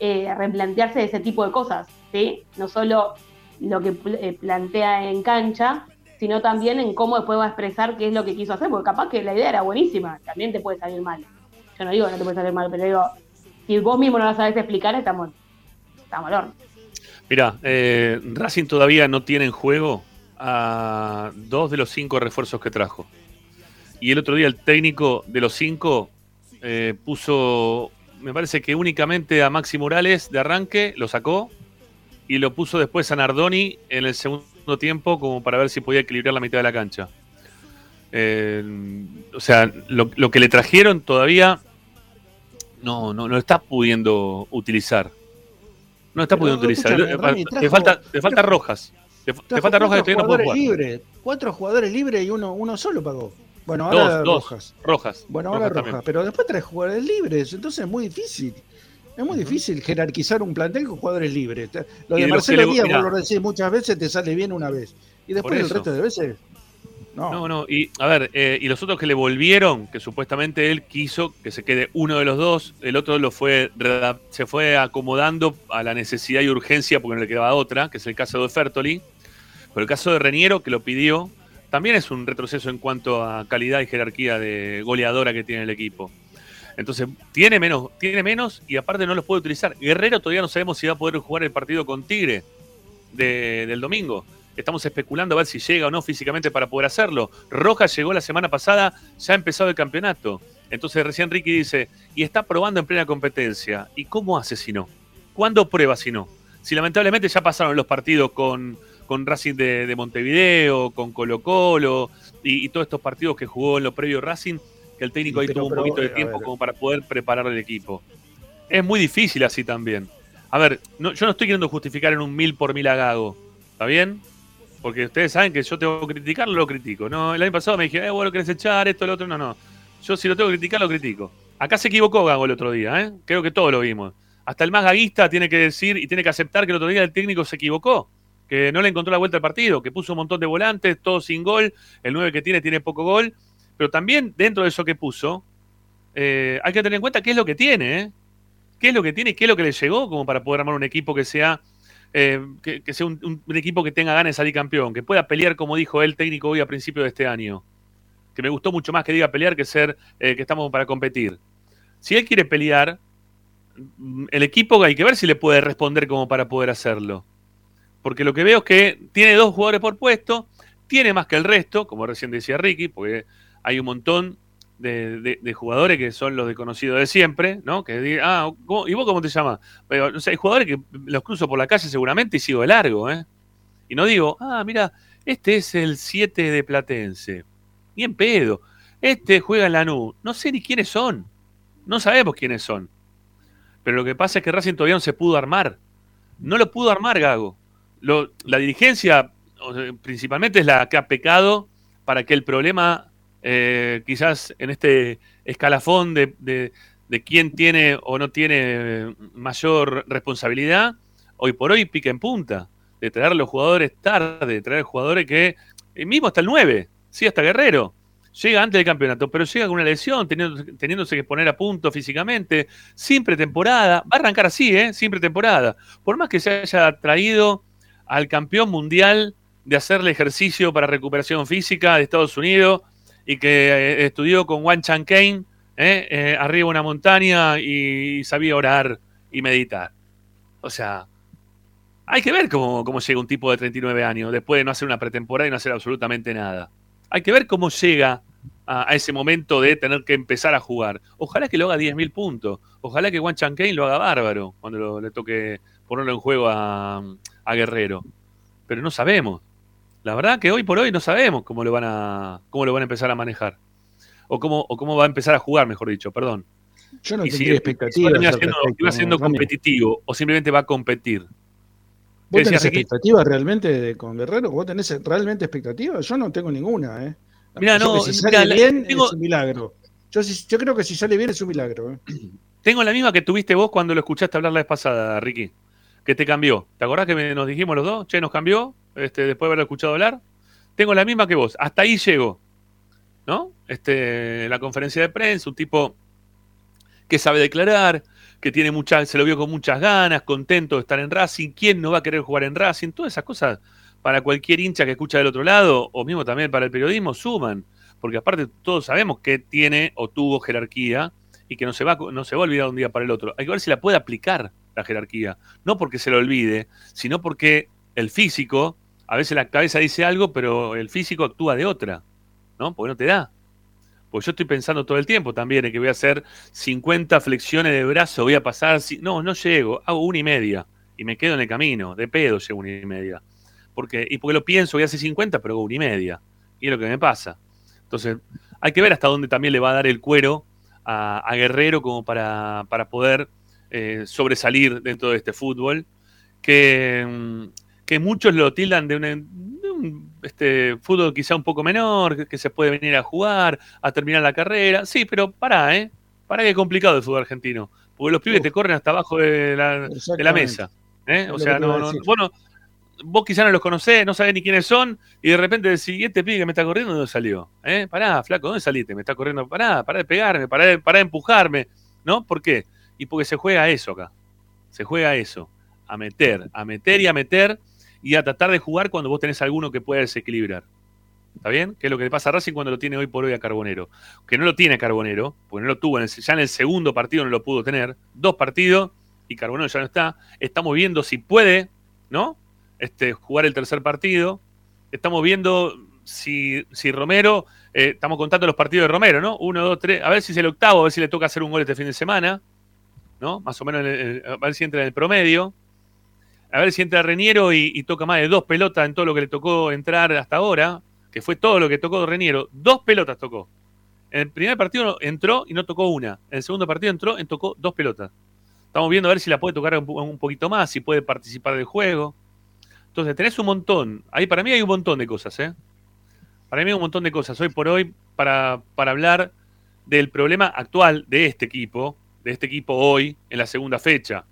eh, replantearse ese tipo de cosas, ¿sí? No solo lo que eh, plantea en cancha, sino también en cómo después va a expresar qué es lo que quiso hacer, porque capaz que la idea era buenísima, también te puede salir mal. Yo no digo que no te puede salir mal, pero digo, si vos mismo no la sabes explicar, estamos, estamos al Mira, eh, Racing todavía no tiene en juego a dos de los cinco refuerzos que trajo. Y el otro día el técnico de los cinco eh, puso, me parece que únicamente a Maxi Morales de arranque, lo sacó, y lo puso después a Nardoni en el segundo tiempo como para ver si podía equilibrar la mitad de la cancha. Eh, o sea, lo, que le trajeron todavía no, no, no está pudiendo utilizar. No está pudiendo utilizar. te, falta, te falta Rojas. Te, falta Rojas que todavía no Libre, cuatro jugadores libres y uno, uno solo pagó. Bueno, ahora Rojas. Rojas. Bueno, ahora Rojas. Pero después tres jugadores libres, entonces es muy difícil. Es muy difícil jerarquizar un plantel con jugadores libres. Lo de, Marcelo Díaz, vos lo decís muchas veces, te sale bien una vez. Y después el resto de veces. No. no, no. Y a ver, eh, y los otros que le volvieron, que supuestamente él quiso que se quede uno de los dos, el otro lo fue se fue acomodando a la necesidad y urgencia porque no le quedaba otra, que es el caso de Fertoli. Pero el caso de Reniero, que lo pidió, también es un retroceso en cuanto a calidad y jerarquía de goleadora que tiene el equipo. Entonces, tiene menos, tiene menos y aparte no los puede utilizar. Guerrero todavía no sabemos si va a poder jugar el partido con Tigre del domingo. Estamos especulando a ver si llega o no físicamente para poder hacerlo. Rojas llegó la semana pasada, ya ha empezado el campeonato. Entonces recién Ricky dice, y está probando en plena competencia. ¿Y cómo hace si no? ¿Cuándo prueba si no? Si lamentablemente ya pasaron los partidos con, con Racing de, Montevideo, con Colo Colo y, y, todos estos partidos que jugó en lo previo Racing, que el técnico ahí tuvo un poquito de tiempo como para poder preparar el equipo. Es muy difícil así también. A ver, no, yo no estoy queriendo justificar en un mil por mil a Gago, ¿está bien? Porque ustedes saben que yo tengo que criticarlo, lo critico. No, el año pasado me dije, eh, bueno, querés echar esto, lo otro. No, no. Yo si lo tengo que criticar, lo critico. Acá se equivocó Gago el otro día, ¿eh? Creo que todos lo vimos. Hasta el más gaguista tiene que decir y tiene que aceptar que el otro día el técnico se equivocó. Que no le encontró la vuelta al partido, que puso un montón de volantes, todo sin gol. El 9 que tiene tiene poco gol pero también dentro de eso que puso, eh, hay que tener en cuenta qué es lo que tiene, ¿eh? qué es lo que tiene y qué es lo que le llegó como para poder armar un equipo que sea, eh, que, sea un, equipo que tenga ganas de salir campeón, que pueda pelear, como dijo el técnico hoy a principio de este año. Que me gustó mucho más que diga pelear que ser que estamos para competir. Si él quiere pelear, mm, el equipo hay que ver si le puede responder como para poder hacerlo. Porque lo que veo es que tiene dos jugadores por puesto, tiene más que el resto, como recién decía Ricky, porque hay un montón de, jugadores que son los desconocidos de siempre, ¿no? Que digan, ah, ¿y vos cómo te llamas? Pero, hay jugadores que los cruzo por la calle seguramente y sigo de largo, ¿eh? Y no digo, ah, mira, este es el 7 de Platense. Ni en pedo. Este juega en la NU. No sé ni quiénes son. No sabemos quiénes son. Pero lo que pasa es que Racing todavía no se pudo armar. No lo pudo armar, Gago. La dirigencia, principalmente, es la que ha pecado para que el problema eh, quizás en este escalafón de, de, quién tiene o no tiene mayor responsabilidad, hoy por hoy pica en punta, de traer a los jugadores tarde, de traer jugadores que, eh, mismo hasta el 9, sí, hasta Guerrero, llega antes del campeonato, pero llega con una lesión, teniéndose que poner a punto físicamente, sin pretemporada, va a arrancar así, ¿eh? sin pretemporada, por más que se haya traído al campeón mundial de hacerle ejercicio para recuperación física de Estados Unidos, y que eh, estudió con Wan Chan Kane eh, eh, arriba de una montaña y sabía orar y meditar. O sea, hay que ver cómo, llega un tipo de 39 años después de no hacer una pretemporada y no hacer absolutamente nada. Hay que ver cómo llega a, ese momento de tener que empezar a jugar. Ojalá que lo haga 10.000 puntos. Ojalá que Wan Chan Kane lo haga bárbaro cuando le toque ponerlo en juego a Guerrero. Pero no sabemos. La verdad que hoy por hoy no sabemos cómo lo van a, cómo lo van a empezar a manejar. O cómo, o cómo va a empezar a jugar, mejor dicho, perdón. Yo no y tendría expectativas. Si va siendo, competitivo o simplemente va a competir. ¿Vos tenés expectativas realmente con Guerrero? ¿Vos tenés realmente expectativas? Yo no tengo ninguna, ¿eh? Mira, no, si sale bien es un milagro. Yo, yo, creo que si sale bien es un milagro. ¿eh? Tengo la misma que tuviste vos cuando lo escuchaste hablar la vez pasada, Ricky. Que te cambió. ¿Te acordás que nos dijimos los dos? Che, nos cambió. Este, después de haberlo escuchado hablar, tengo la misma que vos. Hasta ahí llego. ¿No? Este, la conferencia de prensa, un tipo que sabe declarar, que tiene muchas, se lo vio con muchas ganas, contento de estar en Racing. ¿Quién no va a querer jugar en Racing? Todas esas cosas para cualquier hincha que escucha del otro lado, o mismo también para el periodismo, suman. Porque aparte todos sabemos que tiene o tuvo jerarquía y que no se va, no se va a olvidar un día para el otro. Hay que ver si la puede aplicar la jerarquía. No porque se lo olvide, sino porque el físico a veces la cabeza dice algo, pero el físico actúa de otra, ¿no? Porque no te da. Pues yo estoy pensando todo el tiempo también en que voy a hacer 50 flexiones de brazo, voy a pasar. No, no llego, hago una y media y me quedo en el camino, de pedo llego una y media. Porque, y porque lo pienso, voy a hacer 50, pero hago una y media. Y es lo que me pasa. Entonces, hay que ver hasta dónde también le va a dar el cuero a, Guerrero como para, para poder eh, sobresalir dentro de este fútbol. Que. Mm, que muchos lo tildan de un, este, fútbol quizá un poco menor, que, se puede venir a jugar, a terminar la carrera. Sí, pero pará, ¿eh? Pará que es complicado el fútbol argentino. Porque los pibes te corren hasta abajo de la, de la mesa. ¿eh? O sea, no, no, bueno, vos quizá no los conocés, no sabés ni quiénes son, y de repente decís, este pibe que me está corriendo, ¿dónde salió? ¿Eh? Pará, flaco, ¿dónde saliste? Me está corriendo, pará, pará de pegarme, pará de, pará de empujarme, ¿no? ¿Por qué? Y porque se juega eso acá. Se juega eso. A meter, a meter y a meter y a tratar de jugar cuando vos tenés alguno que pueda desequilibrar. ¿Está bien? Que es lo que le pasa a Racing cuando lo tiene hoy por hoy a Carbonero. Que no lo tiene Carbonero, porque no lo tuvo, ya en el segundo partido no lo pudo tener. Dos partidos y Carbonero ya no está. Estamos viendo si puede, ¿no? Este, jugar el tercer partido. Estamos viendo si, si Romero, eh, estamos contando los partidos de Romero, ¿no? Uno, dos, tres, a ver si es el octavo, a ver si le toca hacer un gol este fin de semana, ¿no? Más o menos, a ver si entra en el promedio a ver si entra Reniero y, toca más de dos pelotas en todo lo que le tocó entrar hasta ahora, que fue todo lo que tocó Reniero. Dos pelotas tocó. En el primer partido entró y no tocó una. En el segundo partido entró y tocó dos pelotas. Estamos viendo a ver si la puede tocar un, poquito más, si puede participar del juego. Entonces, tenés un montón. Ahí para mí hay un montón de cosas, ¿eh? Para mí hay un montón de cosas hoy por hoy para, para hablar del problema actual de este equipo, de este equipo hoy, en la segunda fecha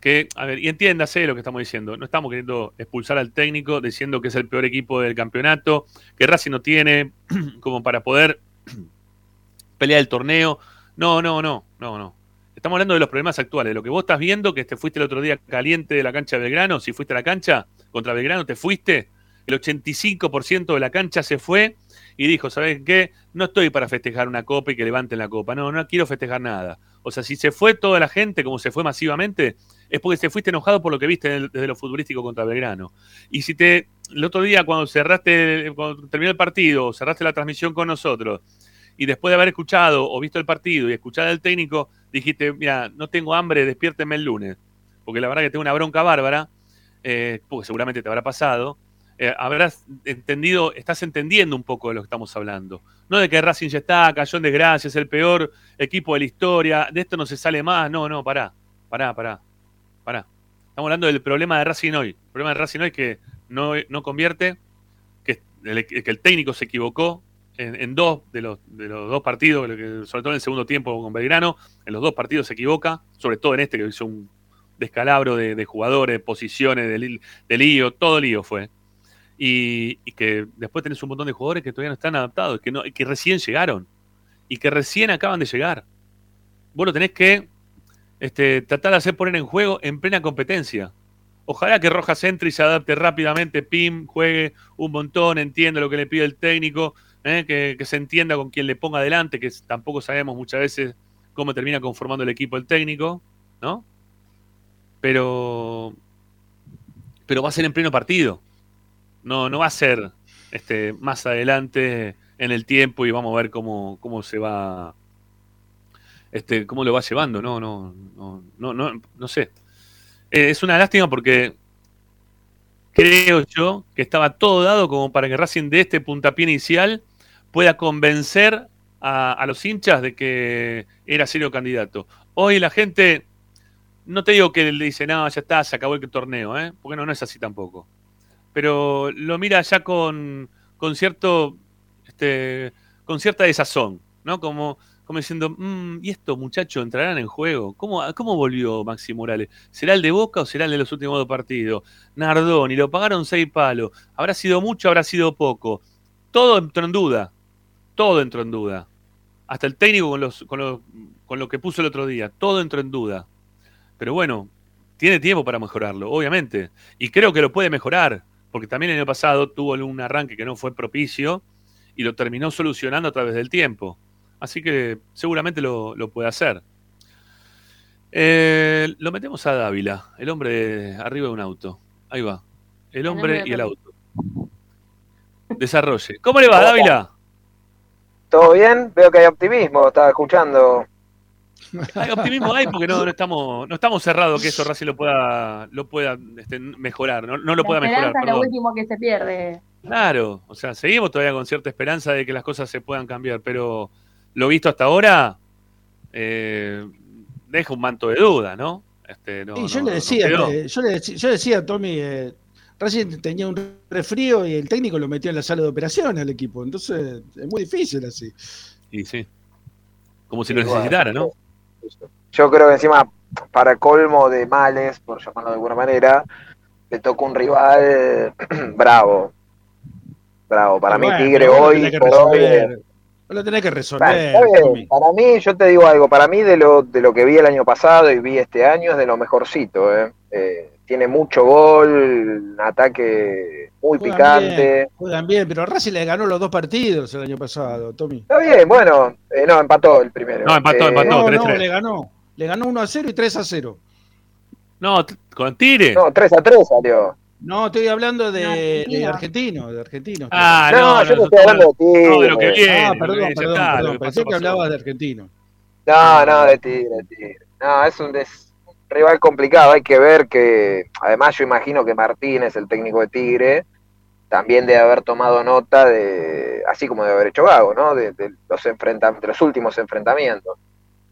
que, a ver, y entiéndase lo que estamos diciendo, no estamos queriendo expulsar al técnico diciendo que es el peor equipo del campeonato, que Racing no tiene como para poder pelear el torneo. No, no, no, no, no. Estamos hablando de los problemas actuales, lo que vos estás viendo, que te fuiste el otro día caliente de la cancha de Belgrano, si fuiste a la cancha contra Belgrano, te fuiste, el 85% de la cancha se fue y dijo, ¿sabes qué? No estoy para festejar una copa y que levanten la copa, no, no quiero festejar nada. O sea, si se fue toda la gente, como se fue masivamente, es porque te fuiste enojado por lo que viste desde lo futbolístico contra Belgrano. Y si te, el otro día cuando cerraste, cuando terminó el partido, cerraste la transmisión con nosotros, y después de haber escuchado o visto el partido y escuchar al técnico, dijiste, mira, no tengo hambre, despiérteme el lunes, porque la verdad que tengo una bronca bárbara, eh, porque seguramente te habrá pasado, eh, habrás entendido, estás entendiendo un poco de lo que estamos hablando. No de que Racing ya está, cayó en desgracia, es el peor equipo de la historia, de esto no se sale más, no, no, pará, pará, pará, pará. Estamos hablando del problema de Racing hoy. El problema de Racing hoy que no, no convierte, que el, que el técnico se equivocó en, en dos de los, de los dos partidos, sobre todo en el segundo tiempo con Belgrano, en los dos partidos se equivoca, sobre todo en este que hizo un descalabro de, de jugadores, posiciones, de, de lío, todo lío fue y, que después tenés un montón de jugadores que todavía no están adaptados, que, no, que recién llegaron y que recién acaban de llegar. Vos lo tenés que este, tratar de hacer poner en juego en plena competencia. Ojalá que Rojas entre se adapte rápidamente, pim, juegue un montón, entienda lo que le pide el técnico, ¿eh? que, que, se entienda con quien le ponga adelante, que tampoco sabemos muchas veces cómo termina conformando el equipo el técnico, ¿no? Pero, pero va a ser en pleno partido. No, no va a ser este, más adelante en el tiempo y vamos a ver cómo, cómo se va, este, cómo lo va llevando. No, no, no, no, no, no sé. Eh, es una lástima porque creo yo que estaba todo dado como para que Racing de este puntapié inicial pueda convencer a, los hinchas de que era serio candidato. Hoy la gente, no te digo que le dice, no, ya está, se acabó el torneo, ¿eh? porque no, no es así tampoco pero lo mira ya con, con cierto este, con cierta desazón, ¿no? Como, como diciendo, mmm, ¿y estos muchachos entrarán en juego? ¿Cómo, ¿Cómo volvió Maxi Morales? ¿Será el de Boca o será el de los últimos dos partidos? Nardón, y lo pagaron seis palos. ¿Habrá sido mucho habrá sido poco? Todo entró en duda. Todo entró en duda. Hasta el técnico con, los, con, con lo que puso el otro día. Todo entró en duda. Pero bueno, tiene tiempo para mejorarlo, obviamente. Y creo que lo puede mejorar porque también el año pasado tuvo un arranque que no fue propicio y lo terminó solucionando a través del tiempo. Así que seguramente lo, lo puede hacer. Eh, lo metemos a Dávila, el hombre de, arriba de un auto. Ahí va. El hombre y el auto. Desarrolle. ¿Cómo le va, Dávila? ¿Todo bien? Veo que hay optimismo. Estaba escuchando hay optimismo hay porque no, no, estamos no estamos cerrados que eso Racing lo pueda lo pueda este, mejorar, no, no lo La pueda mejorar. es lo último que se pierde. Claro, o sea, seguimos todavía con cierta esperanza de que las cosas se puedan cambiar, pero lo visto hasta ahora eh, deja un manto de duda, ¿no? Este, no, y yo, no, le decía, no eh, yo, le decía, yo decía a Tommy, eh, Racing tenía un resfrío y el técnico lo metió en la sala de operaciones al equipo, entonces es muy difícil así. Y sí, como si lo necesitara, ¿no? Yo creo que encima, para colmo de males, por llamarlo de alguna manera, le tocó un rival bravo. Bravo. Para Bueno, mí, Tigre hoy, por hoy, lo tenés que resolver. Tommy. Para mí, yo te digo algo, para mí de lo, de lo que vi el año pasado y vi este año es de lo mejorcito. ¿eh? Eh, tiene mucho gol, ataque muy Juegan picante. bien, juegan bien, pero Racing le ganó los dos partidos el año pasado, Tommy. Está bien, bueno, eh, no, empató el primero. No, empató, Eh, empató. No, no, 3-3. le ganó. Le ganó 1 a 0 y 3 a 0. No, con Tigre. No, 3 a 3 salió. No, estoy hablando de, No, argentino. de argentino, de argentino. Ah, no, no, yo no, estoy hablando de Tigre. no, de lo que viene. Ah, lo que perdón, viene, perdón, está, perdón. Pensé pasó, que hablabas de argentino. No, no, de Tigre, de Tigre. No, es un, es un rival complicado. Hay que ver que, además, yo imagino que Martínez, el técnico de Tigre, también debe haber tomado nota de, así como debe haber hecho Gago, ¿no? De, de los, enfrenta- de los últimos enfrentamientos.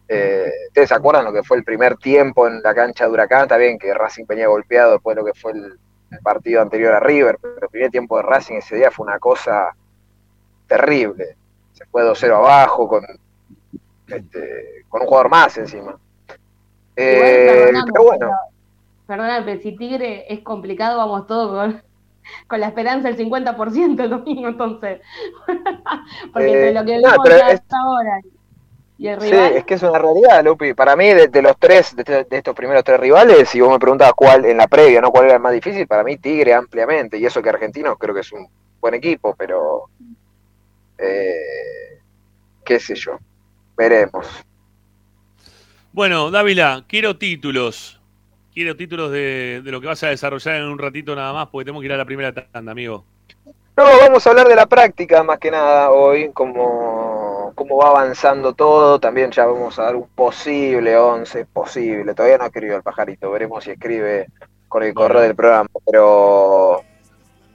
Eh, ¿Ustedes se acuerdan lo que fue el primer tiempo en la cancha de Huracán? Está bien que Racing venía golpeado después de lo que fue el, el partido anterior a River, pero el primer tiempo de Racing ese día fue una cosa terrible. Se fue 2-0 abajo con, este, con un jugador más encima. Eh, pero bueno, perdoname, pero si Tigre es complicado, vamos todos con, con la esperanza del 50% el domingo, entonces. Porque Eh, entre lo que no, vimos pero hasta ahora y el sí, es que es una realidad, Lupi. Para mí, de, de los tres, de, de estos primeros tres rivales, si vos me preguntabas cuál en la previa, ¿no? ¿Cuál era el más difícil? Para mí, Tigre ampliamente. Y eso que Argentinos creo que es un buen equipo, pero. eh, qué sé yo. Veremos. Bueno, Dávila, quiero títulos. Quiero títulos de, de lo que vas a desarrollar en un ratito nada más, porque tenemos que ir a la primera tanda, amigo. No, vamos a hablar de la práctica más que nada hoy, como cómo, cómo va avanzando todo. También ya vamos a dar un posible 11, posible. Todavía no ha escrito el pajarito, veremos si escribe con el correo del programa. Pero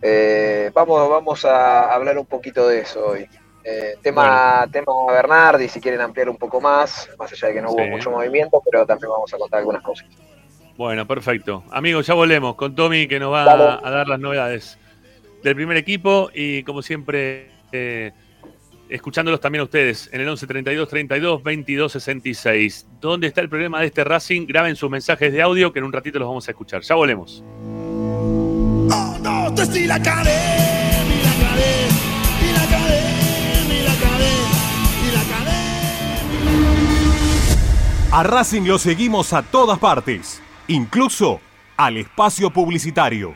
eh, vamos, vamos a hablar un poquito de eso hoy. Eh, tema, tema Bernardi, si quieren ampliar un poco más, más allá de que no hubo mucho movimiento, pero también vamos a contar algunas cosas. Bueno, perfecto. Amigos, ya volvemos con Tommy que nos va a, dar las novedades del primer equipo y como siempre eh, escuchándolos también a ustedes en el 11 32 32 22 66. ¿Dónde está el problema de este Racing? Graben sus mensajes de audio que en un ratito los vamos a escuchar. Ya volvemos. A Racing lo seguimos a todas partes, incluso al espacio publicitario.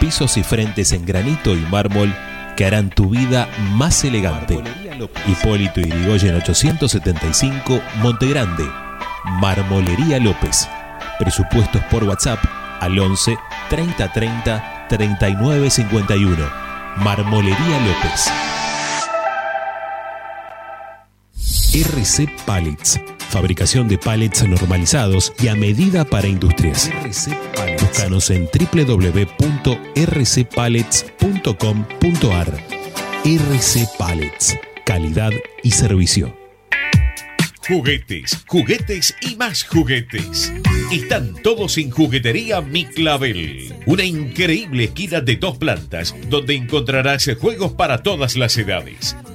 pisos y frentes en granito y mármol que harán tu vida más elegante. Hipólito Irigoyen 875, Montegrande. Marmolería López. Presupuestos por WhatsApp al 11 30 30 39 51. Marmolería López. RC Pallets. Fabricación de pallets normalizados y a medida para industrias. Búscanos en www.rcpallets.com.ar. RC Pallets. Calidad y servicio. Juguetes, juguetes y más juguetes. Están todos en Juguetería Mi Clavel. Una increíble esquina de dos plantas donde encontrarás juegos para todas las edades.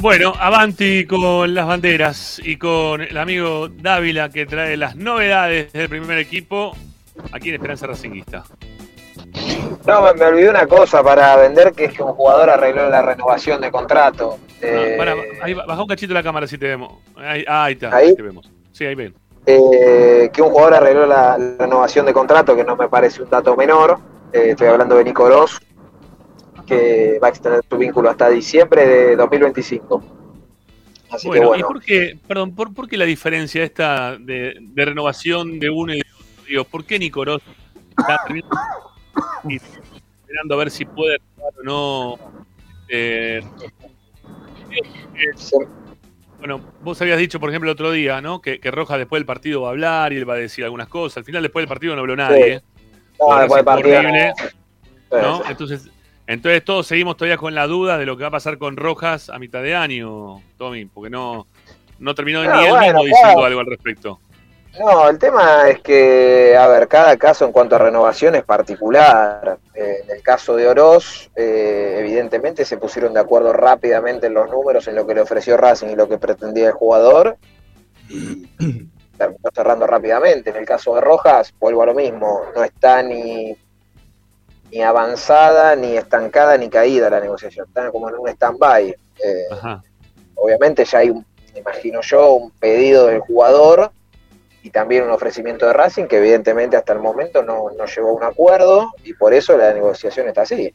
Bueno, avanti con las banderas y con el amigo Dávila que trae las novedades del primer equipo aquí en Esperanza Racinguista. No, me, olvidé una cosa para vender, que es que un jugador arregló la renovación de contrato. Eh, Para, ahí, baja un cachito la cámara si te vemos. Ahí, ah, ahí está, ¿Ahí? ahí te vemos. Sí, ahí ven. eh, que un jugador arregló la, la renovación de contrato, que no me parece un dato menor. Eh, estoy hablando de Nico Gross. Que va a extender su vínculo hasta diciembre de 2025. Así bueno, que bueno. ¿y por qué, perdón, por, por qué la diferencia esta de, de renovación de uno y de otro? Digo, ¿por qué Nicoros está esperando a ver si puede renovar o no? Eh, Se- bueno, vos habías dicho, por ejemplo, el otro día, ¿no? Que, que Rojas después del partido va a hablar y él va a decir algunas cosas. Al final, después del partido no habló nadie. ¿eh? no, después del partido. horrible, no. ¿no? Entonces, entonces todos seguimos todavía con la duda de lo que va a pasar con Rojas a mitad de año, Tommy, porque no, no terminó No, ni él bueno, mismo diciendo claro. algo al respecto. No, el tema es que, a ver, cada caso en cuanto a renovación es particular. Eh, en el caso de Oroz, eh, evidentemente se pusieron de acuerdo rápidamente en los números, en lo que le ofreció Racing y lo que pretendía el jugador, y terminó cerrando rápidamente. En el caso de Rojas, vuelvo a lo mismo, no está ni, ni avanzada, ni estancada, ni caída la negociación, está como en un stand-by. Eh, obviamente ya hay, un, me imagino yo, un pedido del jugador y también un ofrecimiento de Racing que evidentemente hasta el momento no, no llegó a un acuerdo y por eso la negociación está así.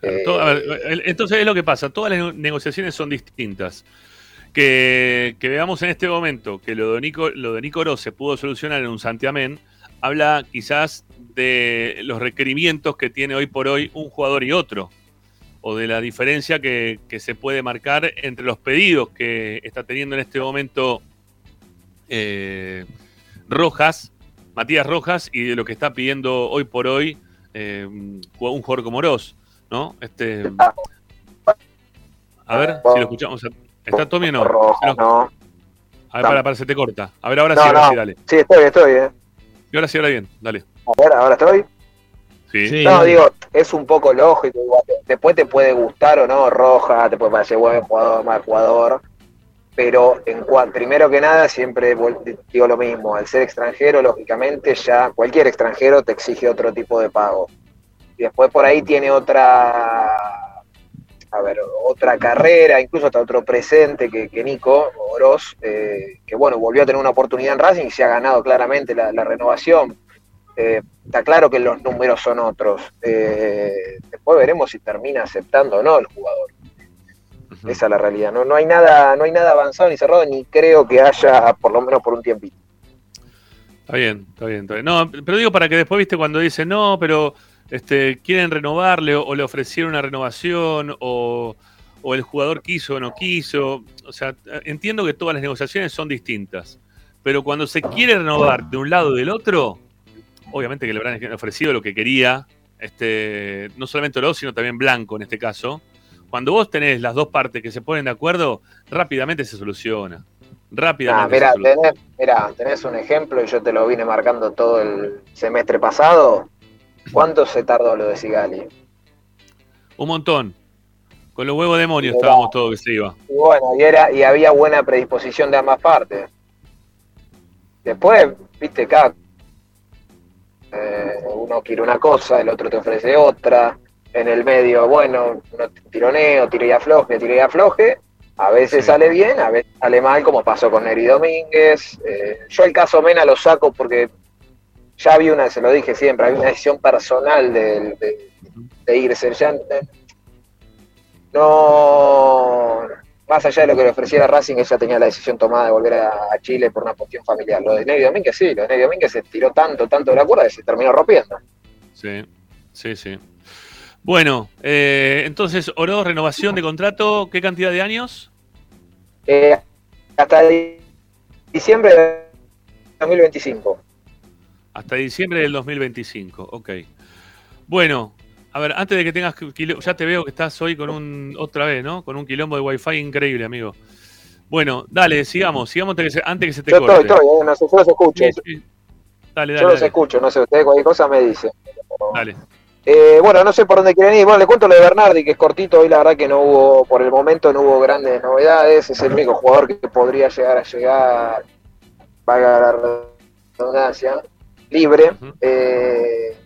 Claro, Eh, todo- a ver, el- entonces es lo que pasa, todas las nego- negociaciones son distintas. Que, que veamos en este momento que lo de Nico, lo de Nico se pudo solucionar en un santiamén, habla quizás de los requerimientos que tiene hoy por hoy un jugador y otro, o de la diferencia que, que se puede marcar entre los pedidos que está teniendo en este momento eh, Rojas, Matías Rojas, y de lo que está pidiendo hoy por hoy eh, un jugador como Oroz, ¿no? Este, a ver si lo escuchamos. ¿Está Tommy o no? Rojas, no. A ver, para, para, se te corta. A ver, ahora No, sí, ahora no. sí, dale. Sí, estoy, estoy. eh. Y ahora sí, ahora bien, dale. A ver, ahora estoy. Sí. No, digo, es un poco lógico. igual. Después te puede gustar o no Roja, te puede parecer buen jugador, mal jugador. Pero en primero que nada, siempre digo lo mismo. Al ser extranjero, lógicamente, ya cualquier extranjero te exige otro tipo de pago. Y después por ahí tiene otra, a ver, otra carrera, incluso hasta otro presente que, que Nico Oroz, eh, que bueno, volvió a tener una oportunidad en Racing y se ha ganado claramente la, la renovación. Eh, está claro que los números son otros. Eh, después veremos si termina aceptando o no el jugador. Esa es la realidad. No, no hay nada, no hay nada avanzado ni cerrado, ni creo que haya, por lo menos por un tiempito. Está bien, está bien, está bien. No, pero digo para que después, viste, cuando dicen, no, pero este, quieren renovarle o, o le ofrecieron una renovación o, o el jugador quiso o no quiso. O sea, entiendo que todas las negociaciones son distintas. Pero cuando se quiere renovar de un lado o del otro, obviamente que le habrán ofrecido lo que quería, este, no solamente Oroz, sino también Blanco en este caso. Cuando vos tenés las dos partes que se ponen de acuerdo, rápidamente se soluciona. Ah, Rápidamente mira, se soluciona. tenés, mirá, tenés un ejemplo y yo te lo vine marcando todo el semestre pasado. ¿Cuánto se tardó lo de Sigali? Un montón. Con los huevos demonios Mirá. estábamos todos que se iba. Y bueno, y, era, y había buena predisposición de ambas partes. Después, viste, cada eh, uno quiere una cosa, el otro te ofrece otra. En el medio, bueno, uno tironeo, tire y afloje, tire y afloje. A veces Sí. sale bien, a veces sale mal, como pasó con Neri Domínguez. Eh, yo el caso Mena lo saco porque ya había una, se lo dije siempre, había una decisión personal de, de- de irse. Ya, eh, no, más allá de lo que le ofreciera Racing, ella tenía la decisión tomada de volver a, a Chile por una cuestión familiar. Lo de Neri Domínguez sí, lo de Neri Domínguez se tiró tanto, tanto de la cuerda que se terminó rompiendo. Sí, sí, sí. Bueno, eh, entonces, Oro, renovación de contrato, ¿qué cantidad de años? Eh, hasta di- diciembre de 2025. Hasta diciembre del 2025, ok. Bueno, a ver, antes de que tengas que- quilo- ya te veo que estás hoy con un, otra vez, ¿no? Con un quilombo de wifi increíble, amigo. Bueno, dale, sigamos, sigamos antes que se, antes que se te Yo corte. estoy, estoy, eh, no sé, yo los escucho. Sí, sí. Dale, Yo dale, los dale. escucho, no sé, ustedes cualquier cosa me dicen. dale. Eh, bueno, no sé por dónde quieren ir. Bueno, le cuento lo de Bernardi, que es cortito. Hoy la verdad que no hubo, por el momento no hubo grandes novedades. Es el único jugador que podría llegar a llegar, valga la redundancia, libre. Eh,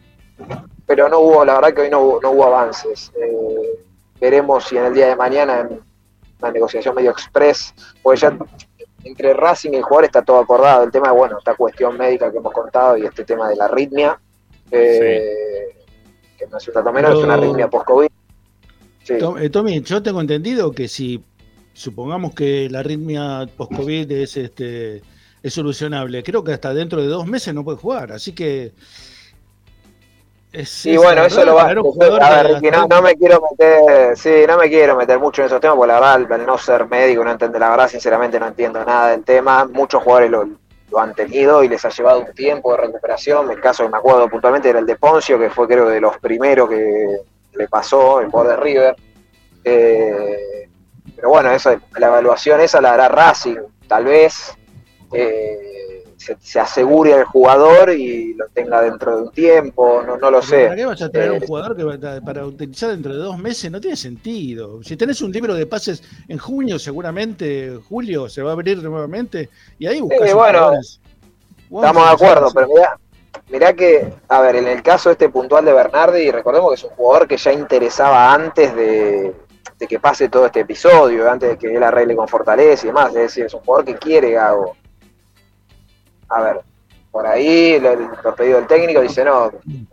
pero no hubo, la verdad que hoy no hubo, no hubo avances. Eh, veremos si en el día de mañana, en una negociación medio express, pues ya entre Racing y el jugador está todo acordado. El tema, bueno, esta cuestión médica que hemos contado y este tema de la arritmia, eh, que no es un dato menor, es una arritmia post-COVID. Sí. Eh, Tommy, yo tengo entendido que si supongamos que la arritmia post-COVID es, este, es solucionable, creo que hasta dentro de dos meses no puede jugar, así que... Sí, es bueno, eso lo va a ver, que no, me quiero meter, sí, no me quiero meter mucho en esos temas, porque la verdad, al no ser médico, no entiendo, la verdad, sinceramente, no entiendo nada del tema. Muchos jugadores lo, lo han tenido y les ha llevado un tiempo de recuperación. El caso que me acuerdo puntualmente era el de Poncio, que fue creo de los primeros que le pasó, el jugador de River. Eh, pero bueno, eso, la evaluación esa la hará Racing, tal vez. eh, se, se asegure al jugador y lo tenga dentro de un tiempo, no, no lo sé. ¿Para qué vas a traer Eh, un jugador que va- para utilizar dentro de dos meses? No tiene sentido. Si tenés un libro de pases en junio, seguramente, julio, se va a abrir nuevamente y ahí buscas Sí, bueno. Estamos de acuerdo, pero mirá, mirá que, a ver, en el caso este puntual de Bernardi, recordemos que es un jugador que ya interesaba antes de, de que pase todo este episodio, antes de que él arregle con Fortaleza y demás, es decir, es un jugador que quiere Gago. A ver, por ahí lo- los pedidos del técnico dice, no, eh,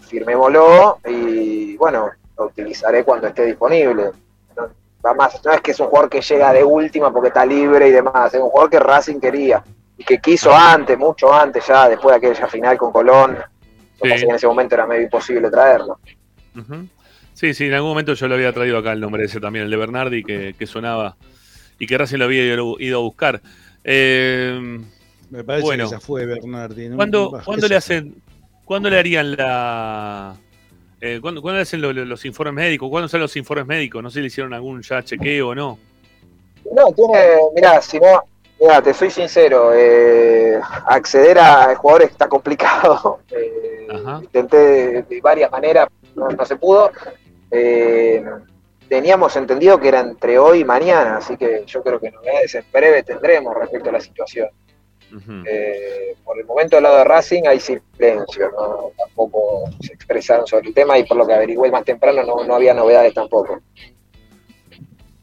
firmémoslo y bueno, lo utilizaré cuando esté disponible. No, va más, no es que es un jugador que llega de última porque está libre y demás, es un jugador que Racing quería y que quiso antes, mucho antes ya, después de aquella final con Colón. Lo que en ese momento era medio imposible traerlo. Sí, sí, en algún momento yo lo había traído acá el nombre ese también, el de Bernardi, que, que sonaba y que recién lo había ido a buscar. Eh, Me parece Bueno. que ya fue Bernardi. ¿no? ¿Cuándo, le hacen, cuándo le harían la, eh, ¿cuándo, cuándo le hacen lo- lo- los informes médicos? ¿Cuándo salen los informes médicos? No sé si le hicieron algún ya chequeo o no. No, tiene, mirá, si no, mirá, te soy sincero, eh, acceder a jugadores está complicado. Eh, intenté de, de varias maneras, no, no se pudo. Eh, teníamos entendido que era entre hoy y mañana, así que yo creo que novedades en breve tendremos respecto a la situación. Eh, por el momento del lado de Racing hay silencio, ¿no? tampoco se expresaron sobre el tema y por lo que averigüé más temprano no, no había novedades tampoco.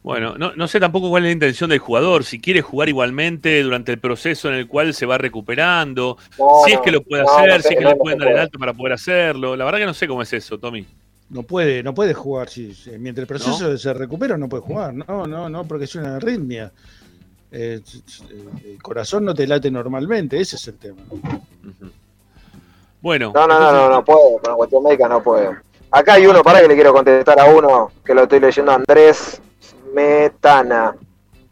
Bueno, no, no sé tampoco cuál es la intención del jugador, si quiere jugar igualmente durante el proceso en el cual se va recuperando, No, si es que lo puede no, hacer, no sé, si es que no, le pueden dar el alto para poder hacerlo. La verdad que no sé cómo es eso, Tommy. No puede, no puede jugar. Si, si- mientras el proceso se recupera, no puede jugar. No, no, no, porque es una arritmia. Eh, eh, el corazón no te late normalmente, ese es el tema. Bueno, No, no, no, entonces- no, no puede, con la cuestión médica no puede. Acá hay uno, para que le quiero contestar a uno, que lo estoy leyendo, Andrés Metana.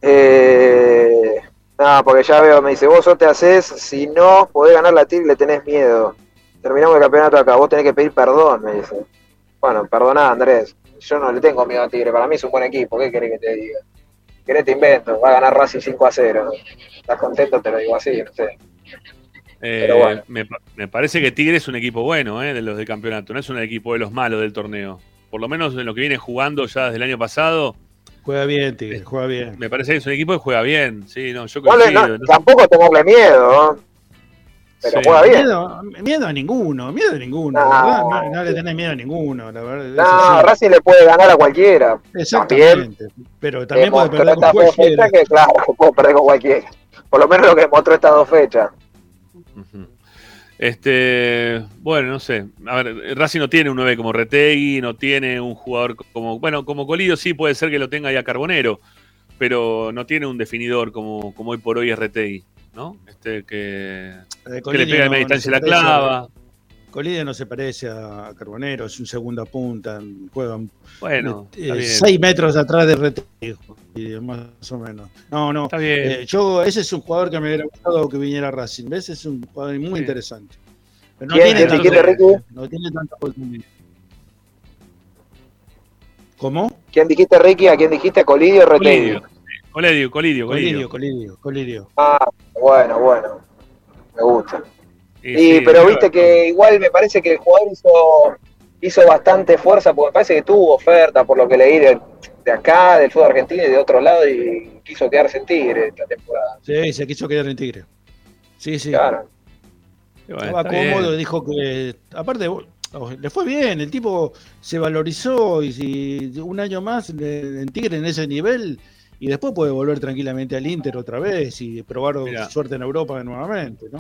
Eh, no, porque ya veo, me dice, vos o te haces, si no podés ganar la TIR le tenés miedo. Terminamos el campeonato acá, vos tenés que pedir perdón, me dice. Bueno, perdoná, Andrés. Yo no le tengo miedo a Tigre, para mí es un buen equipo, ¿qué querés que te diga? Querés te invento, va a ganar Racing 5 a 0. ¿Estás contento? Te lo digo así, no sé. Eh, Pero bueno. me, pa- me parece que Tigre es un equipo bueno, eh, de los del campeonato, no es un equipo de los malos del torneo. Por lo menos en lo que viene jugando ya desde el año pasado, Juega bien, Tigre, juega bien. me parece que es un equipo que juega bien. Sí, no, yo coincido. no, no- tampoco tenerle miedo, ¿no? Pero Sí. juega bien. Miedo, miedo a ninguno, miedo a ninguno, No. la verdad, no, no le tenés miedo a ninguno, la verdad. No, así. Racing le puede ganar a cualquiera. Exactamente. Pero también puede perder con cualquiera. fechas que, claro, puede perder con cualquiera. Por lo menos lo que demostró estas dos fechas. Este, bueno, no sé. A ver, Racing no tiene un 9 como Retegui, no tiene un jugador como. Bueno, como Colidio sí puede ser que lo tenga ya Carbonero, pero no tiene un definidor como, como hoy por hoy es Retegui, ¿no? Este que, Eh, que le pega de media no distancia la clava. Colidio no se parece a Carbonero, es un segunda punta, juegan Bueno, eh, seis metros atrás de Retejo, más o menos. No, no. Está bien. eh, yo, ese es un jugador que me hubiera gustado que viniera a Racing. ¿Ves? Es un jugador muy Sí. interesante. Pero no ¿Quién- tiene quién tanto- dijiste, Ricky? No tiene tanta oportunidad. ¿Cómo? ¿Quién dijiste, Ricky? ¿A quién dijiste? Colidio o? Colidio, Colidio, Colidio, Colidio, Colidio, Colidio. Ah, bueno, bueno. Me gusta. Y Y, sí, pero viste que igual me parece que el jugador hizo, hizo bastante fuerza, porque me parece que tuvo oferta, por lo que leí de, de acá, del fútbol argentino y de otro lado, y quiso quedarse en Tigre esta temporada. Sí, se quiso quedar en Tigre. Sí, sí. Claro. y bueno, Estaba bien. cómodo, dijo que. Aparte, oh, le fue bien, el tipo se valorizó y si un año más en Tigre en ese nivel y después puede volver tranquilamente al Inter otra vez y probar Mirá. suerte en Europa nuevamente, ¿no?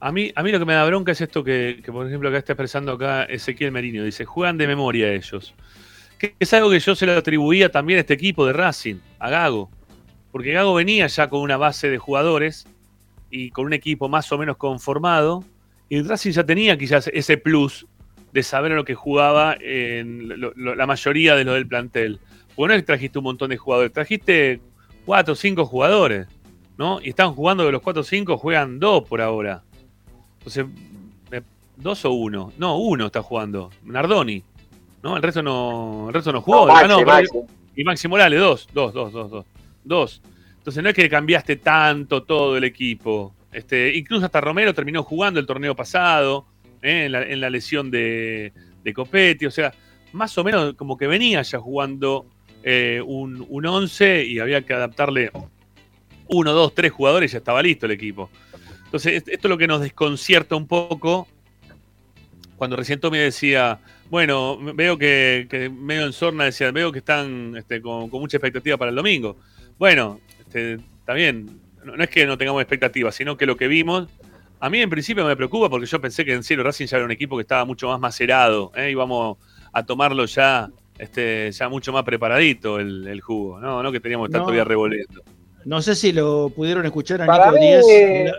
A mí, a mí lo que me da bronca es esto que, que, por ejemplo, acá está expresando acá Ezequiel Merino. Dice, juegan de memoria ellos. que es algo que yo se lo atribuía también a este equipo de Racing, a Gago. Porque Gago venía ya con una base de jugadores y con un equipo más o menos conformado. Y Racing ya tenía quizás ese plus de saber a lo que jugaba en lo- lo- la mayoría de los del plantel. Porque no es que trajiste un montón de jugadores, trajiste cuatro o cinco jugadores, ¿no? Y están jugando de los cuatro o cinco, juegan dos por ahora. Entonces, ¿dos o uno? No, uno está jugando. Nardoni. ¿No? El resto no, el resto no jugó. No, Ah, Maxi, no, pero- Maxi. y Maxi Morales, dos, dos, dos, dos, dos. Dos. Entonces no es que cambiaste tanto todo el equipo. Este, incluso hasta Romero terminó jugando el torneo pasado, ¿eh? en, la, en la lesión de, de Copetti. O sea, más o menos como que venía ya jugando eh, un, un 11 y había que adaptarle uno, dos, tres jugadores y ya estaba listo el equipo. Entonces, est- esto es lo que nos desconcierta un poco cuando recién Tommy decía, bueno, veo que, medio en sorna decía, veo que están este, con, mucha expectativa para el domingo. Bueno, este, está bien, no, no es que no tengamos expectativas, sino que lo que vimos, a mí en principio me preocupa porque yo pensé que en serio Racing ya era un equipo que estaba mucho más macerado, ¿eh? íbamos a tomarlo ya, este, ya mucho más preparadito el, el jugo, ¿no? No que teníamos que estar No. todavía revolviendo. No sé si lo pudieron escuchar a Para Nico mí, 10. eh,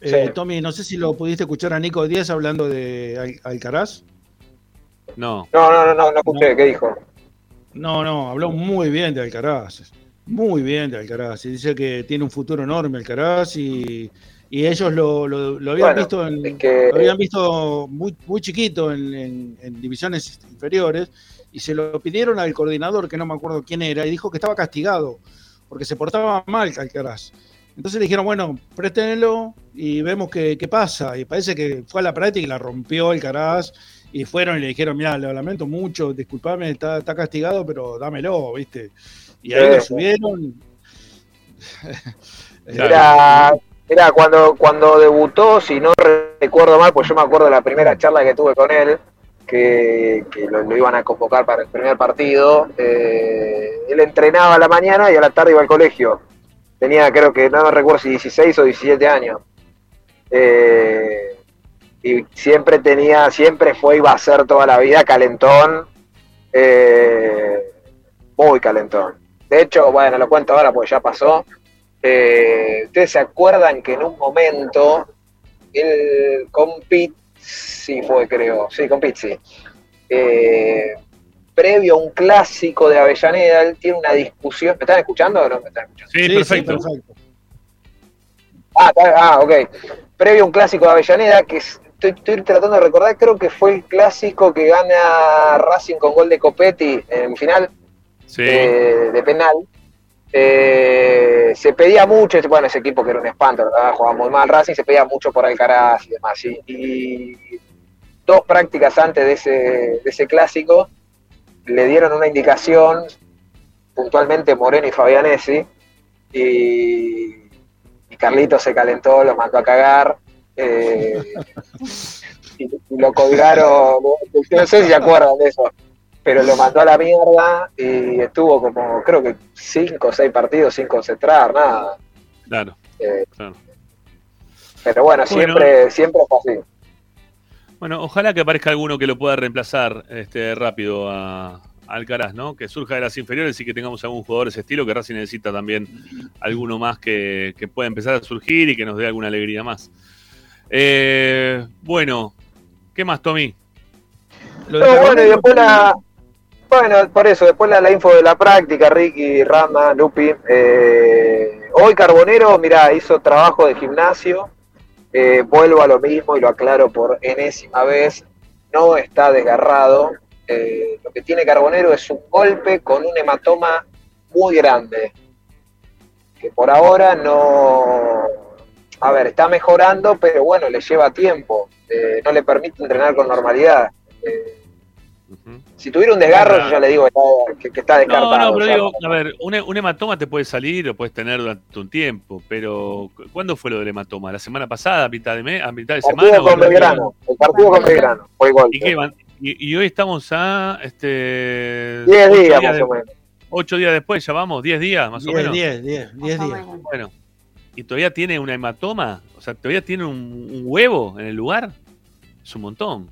Eh, sí. Tommy, no sé si lo pudiste escuchar a Nico 10 hablando de Al- Alcaraz. No, No, no, no, no, no escuché, ¿qué dijo? No, no, habló muy bien de Alcaraz. Muy bien de Alcaraz. Y dice que tiene un futuro enorme Alcaraz y, y ellos lo, lo- lo habían Bueno, visto en, es que- lo habían visto muy, muy chiquito en, en- en divisiones inferiores y se lo pidieron al coordinador, que no me acuerdo quién era, y dijo que estaba castigado porque se portaba mal Alcaraz. Entonces le dijeron, bueno, préstenlo y vemos qué, qué pasa. Y parece que fue a la práctica y la rompió Alcaraz. Y fueron y le dijeron, mira, lo lamento mucho, disculpame, está, está castigado, pero dámelo, ¿viste? Y ahí Sí. lo subieron. Era, era cuando, cuando debutó, si no recuerdo mal, pues yo me acuerdo de la primera charla que tuve con él, que, lo, iban a convocar para el primer partido. eh, él entrenaba a la mañana y a la tarde iba al colegio. Tenía, creo que, no me recuerdo si 16 o 17 años. Eh, y siempre tenía, siempre fue va a ser toda la vida calentón. eh, muy calentón. De hecho, bueno, lo cuento ahora porque ya pasó. Eh, Ustedes se acuerdan que en un momento él con Pizzi fue, creo, sí, con Pizzi, eh, previo a un clásico de Avellaneda, él tiene una discusión. ¿Me están escuchando o no me están escuchando? sí, Sí, sí, perfecto. Ah, ah, ok. Previo a un clásico de Avellaneda, que es- estoy, estoy tratando de recordar, creo que fue el clásico que gana Racing con gol de Copetti en final. Sí. eh, de penal. Eh, se pedía mucho, bueno, ese equipo que era un espanto, ¿verdad? jugaba muy mal Racing, se pedía mucho por Alcaraz y demás. Y, y dos prácticas antes de ese, de ese clásico le dieron una indicación, puntualmente Moreno y Fabianesi, y, y Carlito se calentó, lo mandó a cagar. eh, y, y lo colgaron, no sé si se acuerdan de eso, pero lo mandó a la mierda y estuvo como, creo que cinco o seis partidos sin concentrar, nada. Claro, Eh, claro. pero bueno, Bueno. siempre, siempre fue así. Bueno, ojalá que aparezca alguno que lo pueda reemplazar este, rápido a, Alcaraz, ¿no? Que surja de las inferiores y que tengamos algún jugador de ese estilo, que Racing necesita también alguno más que, que pueda empezar a surgir y que nos dé alguna alegría más. Eh, bueno, ¿qué más, Tommy? Lo de No, bueno, y después la. Bueno, por eso, después la, info de la práctica, Ricky, Rama, Lupi. eh, hoy Carbonero, mira, hizo trabajo de gimnasio. eh, vuelvo a lo mismo y lo aclaro por enésima vez. No está desgarrado. eh, lo que tiene Carbonero es un golpe con un hematoma muy grande. Que por ahora no. A ver, está mejorando, pero bueno, le lleva tiempo. eh, no le permite entrenar con normalidad. Eh, Si tuviera un desgarro, yo ya le digo que, que está descartado. No, no, pero digo, a ver, un, un hematoma te puede salir o puedes tener durante un tiempo, pero ¿cu- ¿cuándo fue lo del hematoma? ¿La semana pasada, a mitad de, mes, a mitad de semana? partido o con el- Belgrano. El partido con Belgrano. Fue gol. ¿Y, qué? Y, y hoy estamos a este, 10 ocho días más de- o menos. Ocho días después, ya vamos, 10 días más o 10, menos. 10, 10, 10 Más o días. Bueno, ¿y todavía tiene una hematoma? O sea, ¿todavía tiene un, un huevo en el lugar? Es un montón.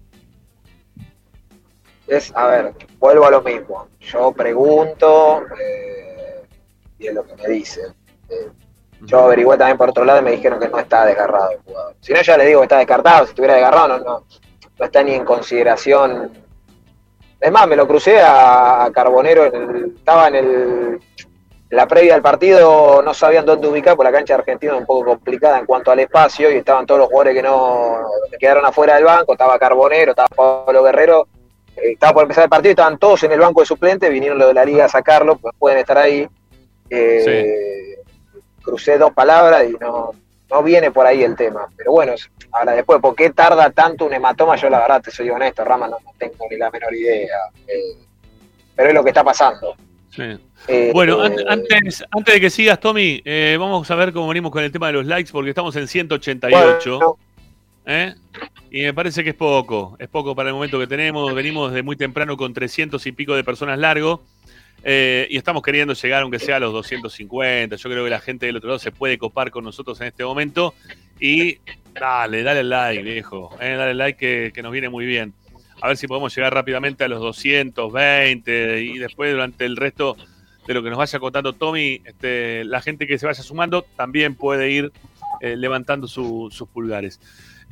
Es, a ver, vuelvo a lo mismo. Yo pregunto eh, y es lo que me dicen. Eh, yo averigué también por otro lado y me dijeron que no está desgarrado el jugador. Si no, ya les digo que está descartado. Si estuviera desgarrado, no, no, no está ni en consideración. Es más, me lo crucé a, Carbonero, en el- estaba en el en la previa del partido, no sabían dónde ubicar, porque la cancha argentina es un poco complicada en cuanto al espacio y estaban todos los jugadores que no que quedaron afuera del banco, estaba Carbonero, estaba Pablo Guerrero, estaba por empezar el partido, estaban todos en el banco de suplentes, vinieron los de la liga a sacarlo, pues pueden estar ahí. Eh, Crucé dos palabras y no, no viene por ahí el tema. Pero bueno, ahora después, ¿por qué tarda tanto un hematoma? Yo la verdad te soy honesto, Rama, no, no tengo ni la menor idea. Eh, pero es lo que está pasando. Sí. Eh, Bueno, an- eh, antes, antes de que sigas, Tommy, eh, vamos a ver cómo venimos con el tema de los likes, porque estamos en 188. bueno, ¿eh? Y me parece que es poco, es poco para el momento que tenemos. Venimos de muy temprano con 300 y pico de personas largo. eh, y estamos queriendo llegar, aunque sea a los 250. Yo creo que la gente del otro lado se puede copar con nosotros en este momento. Y dale, dale like, viejo. eh, dale like que, que nos viene muy bien. A ver si podemos llegar rápidamente a los 220 y después durante el resto de lo que nos vaya contando Tommy, este, la gente que se vaya sumando también puede ir eh, levantando su- sus pulgares.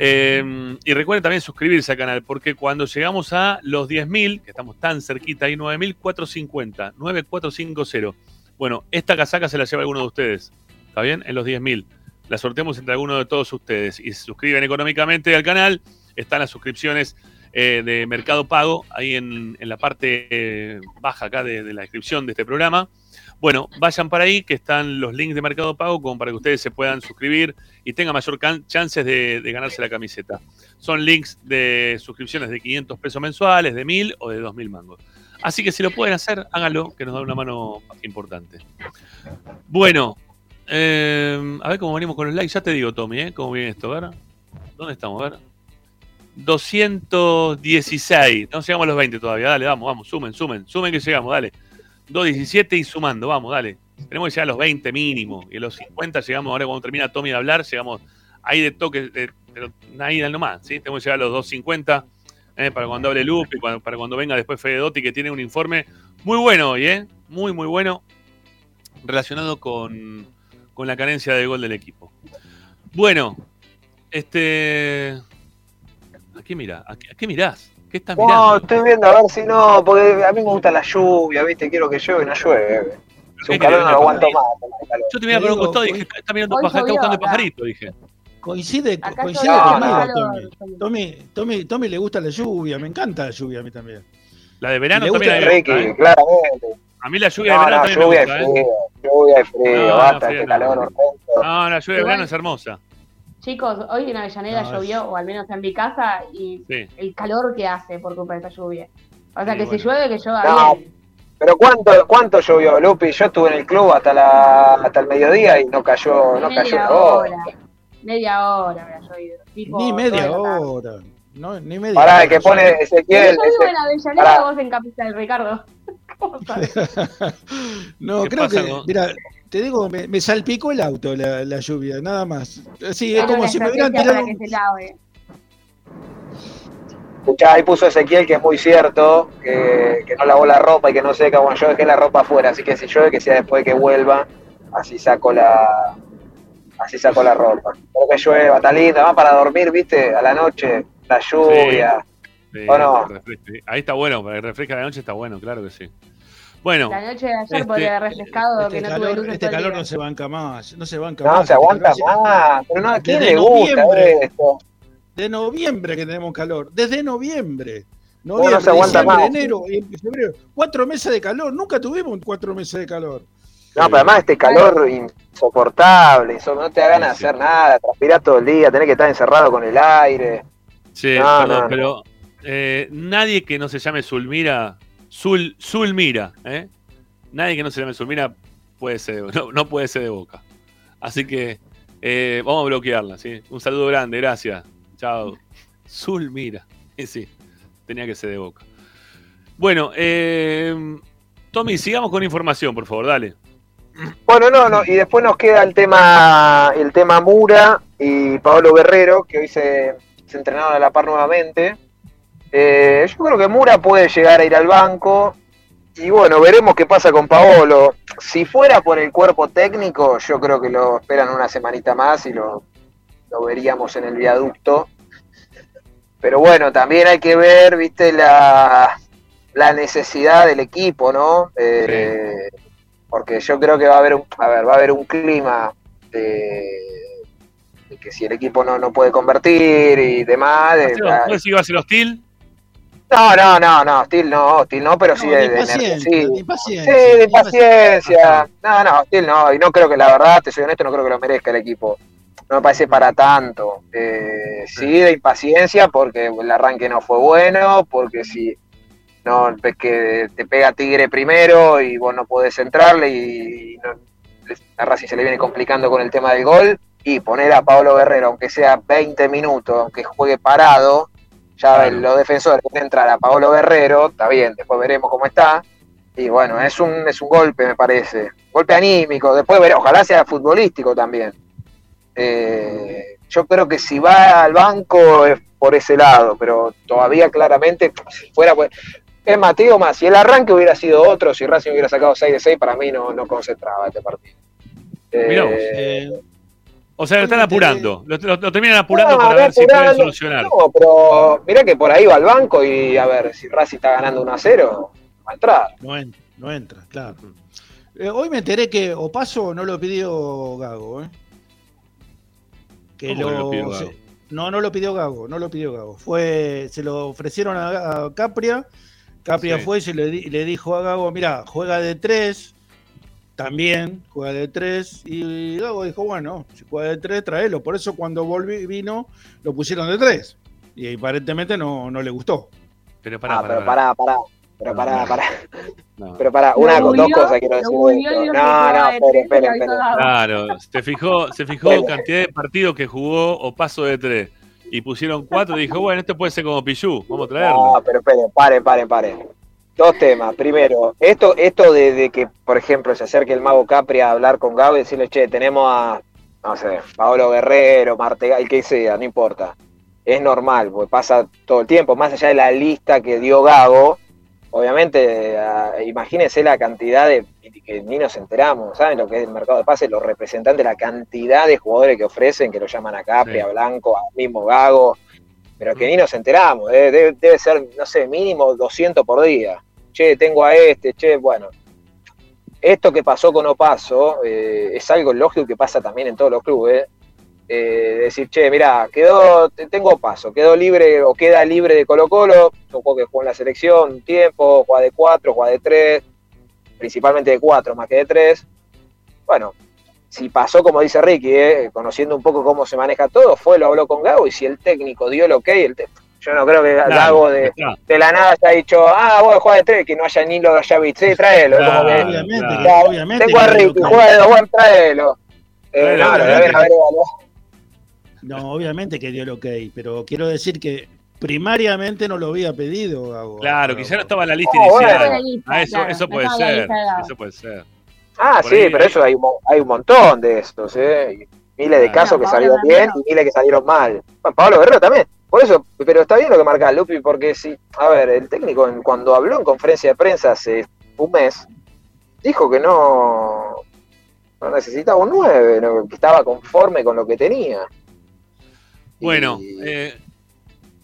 Eh, y recuerden también suscribirse al canal, porque cuando llegamos a los 10.000, que estamos tan cerquita, hay 9.450, 9.450. Bueno, esta casaca se la lleva alguno de ustedes, ¿está bien? En los 10.000. La sorteamos entre alguno de todos ustedes. Y se suscriben económicamente al canal, están las suscripciones eh, de Mercado Pago, ahí en, en la parte eh, baja acá de, de la descripción de este programa. Bueno, vayan para ahí, que están los links de Mercado Pago, como para que ustedes se puedan suscribir y tengan mayor chances de, de ganarse la camiseta. Son links de suscripciones de 500 pesos mensuales, de 1000 o de 2000 mangos. Así que si lo pueden hacer, háganlo, que nos da una mano importante. Bueno, eh, a ver cómo venimos con los likes. Ya te digo, Tommy, ¿eh? ¿Cómo viene esto? A ver. ¿Dónde estamos? A ver. 216. No llegamos a los 20 todavía. Dale, vamos, vamos. Sumen, sumen. Sumen que llegamos, dale. 217 y sumando, vamos, dale. Tenemos que llegar a los 20 mínimo. Y a los 50 llegamos, ahora cuando termina Tommy de hablar, llegamos ahí de toque, pero ahí nomás, ¿sí? Tenemos que llegar a los 250 eh, para cuando hable Lupe, para, cuando venga después Fede Dotti, que tiene un informe muy bueno hoy, ¿eh? Muy, muy bueno, relacionado con, con la carencia de gol del equipo. Bueno, este... ¿A qué mirás? ¿A qué, a qué mirás? ¿Qué estás No, mirando? estoy viendo a ver si no, porque a mí me gusta la lluvia, ¿viste? Quiero que llueve y no llueve. Es un ¿Qué calor no lo aguanto más. Yo te miraba por un costado y dije, está mirando hoy paja- está buscando pajarito, dije. Coincide, Acá coincide conmigo. Tommy. Tommy, Tommy, Tommy le gusta la lluvia, me encanta la lluvia a mí también. La de verano le también me Ricky, gusta, ¿eh? claramente. A mí la lluvia de No, verano no, también me lluvia y gusta, ¿eh? frío. Lluvia y frío, No, basta, frío este no. calor urgente. No, la lluvia de verano es hermosa. Chicos, hoy en Avellaneda No, llovió, o al menos en mi casa, y Sí. el calor que hace por culpa de esta lluvia. O sea Sí, que bueno. si llueve, que llueva No, bien. Pero cuánto, cuánto llovió, Lupi. Yo estuve en el club hasta la, hasta el mediodía y no cayó, no cayó media una hora. gota. Media hora habrá llovido. tipo, Ni media hora. No, ni media Pará, hora. el que pone Ezequiel. yo vivo ese- en Avellaneda, pará. vos en Capital, Ricardo. ¿Cómo no, ¿Qué creo que, con- mira, te digo, me, me salpicó el auto la, la lluvia, nada más. Sí, es como si me hubieran tirado. Escuchá, ahí puso Ezequiel que es muy cierto, que, que no lavó la ropa y que no seca. Bueno, yo dejé la ropa afuera, así que si llueve, que sea después de que vuelva, así saco la así saco la ropa. Espero que llueva, está linda, más para dormir, viste, a la noche, la lluvia. Sí, ¿O no? refresque. Ahí está bueno, para que refresca la noche está bueno, claro que sí. Bueno, La noche de ayer Este- podría haber refrescado Este que no tuve calor, luces este todo el calor día. no se banca más, no se banca No más. se este aguanta calor. más, pero no, ¿a quién Desde le gusta noviembre. esto? De noviembre que tenemos calor, desde noviembre. no Noviembre, se aguanta más. enero y febrero. Cuatro meses de calor, nunca tuvimos cuatro meses de calor. No, pero además este calor insoportable, eso no te da ganas de Sí, hacer nada, transpirar todo el día, tenés que estar encerrado con el aire. sí, No, perdón, no, no. pero eh, nadie que no se llame Zulmira, Zul, Zulmira, ¿eh? Nadie que no se llame Zulmira puede ser, no, puede ser de boca. Así que eh, vamos a bloquearla, ¿sí? Un saludo grande, gracias. Chao. Zulmira. Y sí, tenía que ser de boca. Bueno, eh, Tommy, sigamos con información, por favor, dale. Bueno, no, no, y después nos queda el tema, el tema Mura y Pablo Guerrero, que hoy se, se entrenaron a la par nuevamente. Eh, yo creo que Mura puede llegar a ir al banco. Y bueno, veremos qué pasa con Paolo. Si fuera por el cuerpo técnico, yo creo que lo esperan una semanita más y lo, lo veríamos en el viaducto. Pero bueno, también hay que ver, viste, la, la necesidad del equipo, ¿no? Eh, Porque yo creo que va a haber un, a ver, va a haber un clima de, de que si el equipo no, no puede convertir y demás. de- ¿No decís que iba a ser hostil? No, no, no, no, Hostil no, Hostil no, pero sí No, de, de de impaciencia, Sí, de impaciencia. No, no, Hostil no, y no creo que la verdad, te soy honesto, no creo que lo merezca el equipo. No me parece para tanto. Eh, sí, de impaciencia, porque el arranque no fue bueno, porque si no ves que te pega Tigre primero y vos no podés entrarle y, no, a Racing se le viene complicando con el tema del gol y poner a Pablo Guerrero, aunque sea 20 minutos, aunque juegue parado, ya Claro. los defensores pueden entrar a Pablo Guerrero, está bien, después veremos cómo está. Y bueno, es un, es un golpe, me parece. Golpe anímico, después ver, ojalá sea futbolístico también. Eh, yo creo que si va al banco es por ese lado, pero todavía claramente, si fuera pues. Es Mateo más, si el arranque hubiera sido otro, si Racing hubiera sacado 6 de 6, para mí no, no concentraba este partido. Eh, Mirá vos. Eh, O sea, lo están apurando. Lo, lo- lo terminan apurando no, para ver si pueden solucionar. No, pero mirá que por ahí va al banco y a ver, si Racing está ganando 1 a 0, va a entrar. no, entra, no entra, claro. Eh, hoy me enteré que Opaso no lo pidió Gago, ¿eh? Que ¿Cómo que no lo pidió Gago? se- no, no lo pidió Gago, no lo pidió Gago. Fue, se lo ofrecieron a, a Capria. Capria Sí. fue y se le, di- le dijo a Gago, mira, juega de tres, también juega de tres. Y Gago dijo, bueno, si juega de tres, tráelo. Por eso cuando volví, vino, lo pusieron de tres. Y aparentemente no, no le gustó. Pero pará, ah, pará, pero pará. pará, pará. Pero pará, pará. No. Pero pará, una, dos googleó, cosas quiero decir. No, no, esperen, esperen, esperen. Claro, se fijó, se fijó cantidad de partidos que jugó o paso de tres. Y pusieron cuatro y dijo, bueno, este puede ser como Pichu, vamos a traerlo. No, pero esperen, paren, paren, paren. Dos temas. Primero, esto, esto de, de que, por ejemplo, se acerque el mago Capri a hablar con Gago y decirle, che, tenemos a, no sé, Paolo Guerrero, Martega, el que sea, no importa. Es normal, porque pasa todo el tiempo, más allá de la lista que dio Gago, obviamente, ah, imagínense la cantidad de, que ni nos enteramos, ¿saben lo que es el mercado de pases? Los representantes, la cantidad de jugadores que ofrecen, que lo llaman a Capri, Sí. a Blanco, al mismo Gago, pero que ni nos enteramos, eh, debe, debe ser, no sé, mínimo 200 por día. Che, tengo a este, che, bueno. Esto que pasó con Opaso eh, es algo lógico que pasa también en todos los clubes. Eh, decir, che, mira, quedó, te- tengo Opaso, quedó libre o queda libre de Colo Colo, un juego que jugó en la selección un tiempo, juega de 4, juega de 3, principalmente de 4 más que de 3. Bueno, si pasó como dice Ricky, eh, conociendo un poco cómo se maneja todo, fue, lo habló con Gago y si el técnico dio el ok, el yo no creo que Claro, Gago de, de la nada haya dicho, ah, vos juega de 3, que no haya ni lo haya visto, sí, tráelo. es como que, Claro, obviamente, claro. ya, obviamente. tengo a Ricky, juega de dos, bueno, tráelo. Eh, no, lo deben haber evaluado. No, obviamente que dio el ok, pero quiero decir que primariamente no lo había pedido Gago. Claro, quizá no estaba en la lista Oh, inicial. Ah, eso, claro, eso puede ser. Eso puede ser. Ah, Por sí, ahí- pero eso hay un, mo- hay un montón de estos, ¿eh? Miles de Claro. casos que salieron bien y miles que salieron mal. Bueno, Pablo Guerrero también. Por eso, pero está bien lo que marca Lupi, porque si, a ver, el técnico en- cuando habló en conferencia de prensa hace un mes, dijo que no, no necesitaba un 9, no, que estaba conforme con lo que tenía. Bueno, Y- eh,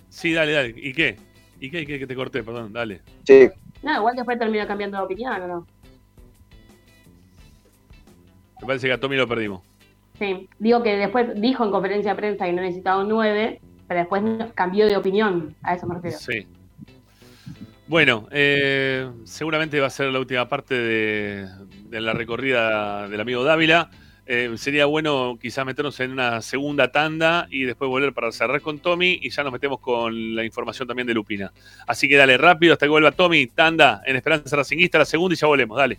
sí, dale, dale. ¿Y qué? ¿Y qué? ¿Y qué? Que te corté, perdón, dale. sí, No, igual después terminó cambiando de opinión, ¿o no? Me parece que a Tommy lo perdimos. Sí, digo que después dijo en conferencia de prensa que no necesitaba un 9, pero después cambió de opinión, a eso me refiero. Sí. Bueno, eh, seguramente va a ser la última parte de, de la recorrida del amigo Dávila. Eh, sería bueno quizás meternos en una segunda tanda y después volver para cerrar con Tommy y ya nos metemos con la información también de Lupina. Así que dale rápido hasta que vuelva Tommy, tanda en Esperanza Racinguista, la segunda y ya volvemos, dale.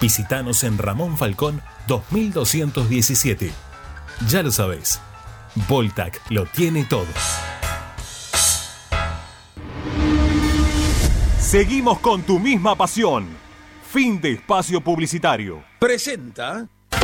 Visítanos en Ramón Falcón 2217. Ya lo sabés, Voltac lo tiene todo. Seguimos con tu misma pasión. Fin de espacio publicitario. Presenta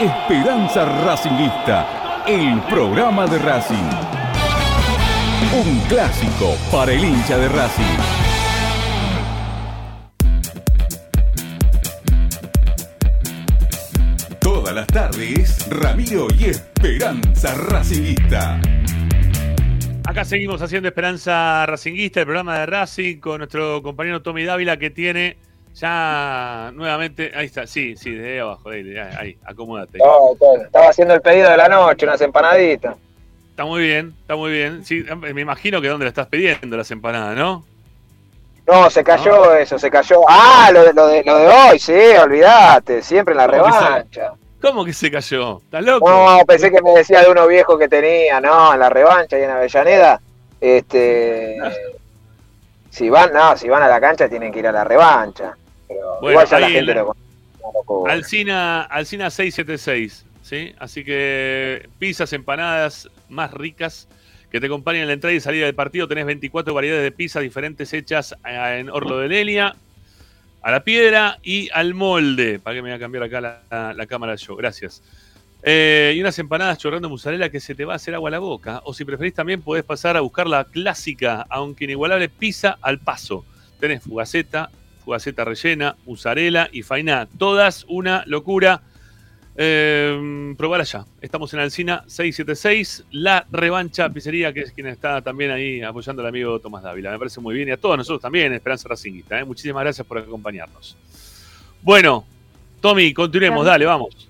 Esperanza Racingista, el programa de Racing. Un clásico para el hincha de Racing. Todas las tardes, Ramiro y Esperanza Racingista. Acá seguimos haciendo Esperanza Racinguista, el programa de Racing, con nuestro compañero Tommy Dávila que tiene ya nuevamente. Ahí está, sí, sí, desde abajo, ahí, ahí acomódate. No, estaba haciendo el pedido de la noche, unas empanaditas. Está muy bien, está muy bien. Sí, me imagino que dónde le estás pidiendo las empanadas, ¿no? No, se cayó eso, se cayó. Ah, lo de, lo de, lo de hoy, sí, olvídate, siempre en la ¿Cómo que se- revancha. ¿Cómo que se cayó? ¿Estás loco? No, pensé que me decía de uno viejo que tenía, no, en la revancha y en Avellaneda. Este. Si van, no, si van a la cancha tienen que ir a la revancha. Pero Bueno, igual ya la gente la- lo locura. Alcina, Alcina 676, ¿sí? Así que pizzas, empanadas más ricas que te acompañan en la entrada y salida del partido. Tenés 24 variedades de pizzas diferentes hechas eh, en Orlo de Lelia, a la piedra y al molde. Para que me voy a cambiar acá la, la cámara yo. Gracias. Eh, y unas empanadas chorrando mozzarella que se te va a hacer agua a la boca. O si preferís también podés pasar a buscar la clásica, aunque inigualable, pizza al paso. Tenés fugaceta, fugaceta rellena, mozzarella y fainá. Todas una locura. Eh, probar allá. Estamos en Alcina 676, La Revancha Pizzería, que es quien está también ahí apoyando al amigo Tomás Dávila. Me parece muy bien y a todos nosotros también, Esperanza Racingista. ¿eh? Muchísimas gracias por acompañarnos. Bueno, Tommy, continuemos, dale, vamos.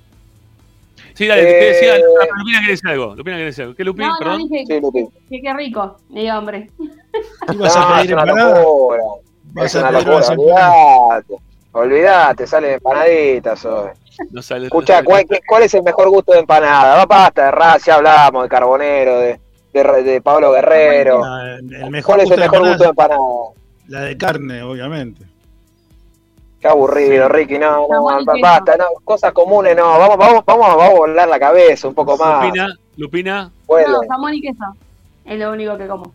Sí, dale, te decía, Eh, Lupina quiere decir algo. Lupina quiere decir algo. ¿Qué? No, no, Perdón. dije Sí, Lupi. que qué rico, me dio hambre. ¿Ibas a No, pedir es una empanada? Locura. ¿Vas Es a. Olvidate, salen empanaditas hoy. No sale, Escucha, no ¿cuál, cuál es el mejor gusto de empanada? Va basta de Raz, ya hablamos, de Carbonero, de, de, de Pablo Guerrero. Ah, El mejor ¿Cuál es el mejor gusto de empanada? La de carne, obviamente. Qué aburrido, Ricky, no, no, queso. basta, no, cosas comunes no, vamos, vamos, vamos, vamos a volar la cabeza un poco más. Lupina, Lupina. No, jamón y queso. Es lo único que como.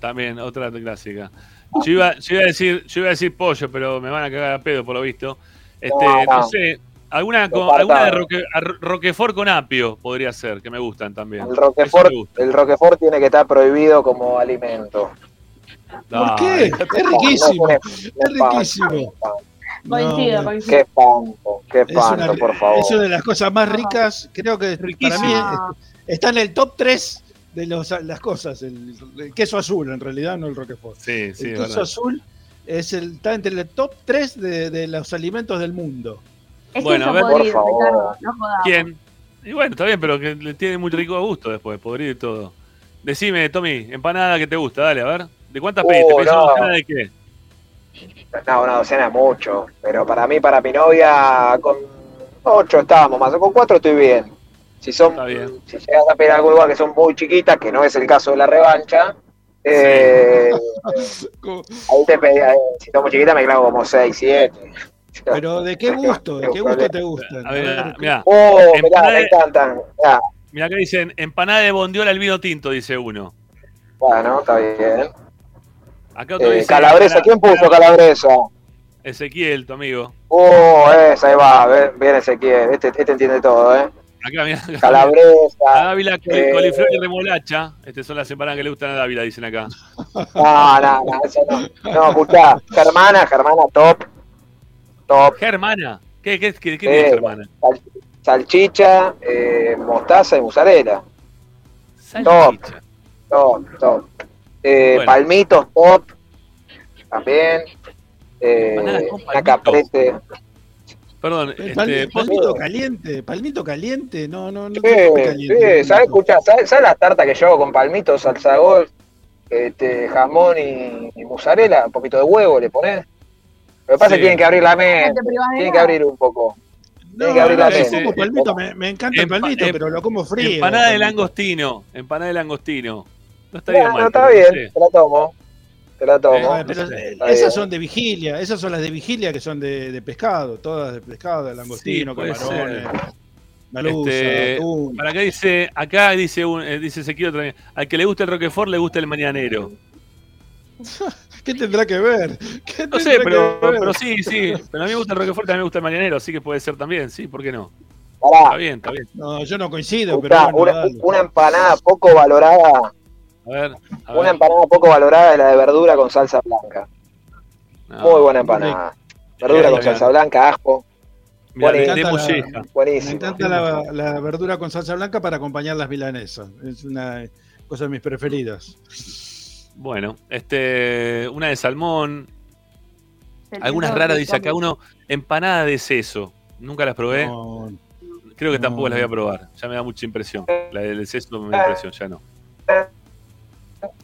también, otra clásica. Yo iba, yo iba a decir, yo iba a decir pollo, pero me van a cagar a pedo por lo visto. Este, No, no, no. sé, alguna, con, alguna de roque, Roquefort con apio podría ser, que me gustan también. El Roquefort, el Roquefort tiene que estar prohibido como alimento. ¿Por qué? Es riquísimo. No, no, Es riquísimo. Coincido, No, coincido. Qué espanto, qué espanto, por favor. es una de las cosas más ricas, creo que para Riquísimo. mí está en el top 3 de los, las cosas. El, el queso azul, en realidad, no el Roquefort. Sí, sí, el es queso verdad. azul es el, está entre el top 3 de, de los alimentos del mundo. Es Bueno, a ver, por favor. Ricardo. No jodamos. ¿Quién? Y bueno, está bien, pero que le tiene muy rico gusto después, podrido y todo. Decime, Tommy, empanada que te gusta, dale, a ver. ¿De cuántas Uh, pediste? ¿Pedís una no. docena de qué? No, una docena es mucho, pero para mí, para mi novia, con ocho estábamos más, con cuatro estoy bien. Si son, si llegas a pedir algo igual que son muy chiquitas, que no es el caso de la revancha, eh, ahí te pedí, eh, si son muy chiquitas me clavo como seis, siete. Pero ¿de qué gusto? ¿De qué gusto te gustan? A ver, mira, Oh, mirá, Empanada me encantan. Mirá, mira acá dicen, empanada de bondiola al vino tinto, dice uno. bueno, está bien. Acá otro Eh, dice, calabresa, cala- ¿quién puso calabresa? Ezequiel, tu amigo. Oh, esa, ahí va, bien Ezequiel, este, este entiende todo, ¿eh? Acá, Calabresa, Dávila, col- eh, coliflor y remolacha. Estas son las empanadas que le gustan a Dávila, dicen acá. no, no, no, eso no. No, escuchá, Germana, Germana, top, top. Germana. ¿Qué, qué, qué, qué Sí. Germana? Sal- salchicha, eh, mostaza y mozzarella. Salchicha. Top, top. Eh, Bueno. Palmitos, top. También. Eh, una caprese. Perdón, El este, palmito caliente, palmito caliente, no, no, no. Sí, no caliente. sí, ¿sabes escuchar? ¿Sabes, sabes la tarta que yo hago con palmitos, salsa de gol, este, jamón y, y mozzarella? Un poquito de huevo le pones. Lo que pasa es Sí. que tienen que abrir la mente, tienen que abrir un poco. No, que abrir no, la mente. como palmito, me, me encanta el Empa- palmito, em- pero lo como frío. empanada de palmito. langostino. Empanada de langostino. No estaría Bueno, mal. está pero no bien, sé. te la tomo. Te la tomo. Ah, pero esas son de vigilia, esas son las de vigilia que son de, de pescado, todas de pescado, de langostino, Sí, camarones, ser. merluza, Este, para acá dice, acá dice un, eh, dice Ezequiel también, al que le gusta el Roquefort le gusta el mañanero. ¿Qué tendrá que ver? ¿Qué No sé, pero, que ver? pero sí, sí. Pero a mí me gusta el Roquefort, también me gusta el mañanero, así que puede ser también, sí, ¿por qué no? Pará, Está bien, está bien. No, yo no coincido, pero bueno, una, dale. una empanada poco valorada, A ver, a una ver. empanada poco valorada es la de verdura con salsa blanca. No, Muy buena empanada. Verdura con salsa blanca, ajo, mirá, Me encanta la- molleja. Me buenísimo. encanta la, la verdura con salsa blanca para acompañar las milanesas. Es una cosa de mis preferidas. Bueno, este, una de salmón, algunas raras dice acá uno, empanada de seso. Nunca las probé, No, creo que no. tampoco las voy a probar. Ya me da mucha impresión. La del seso me da impresión, ya no.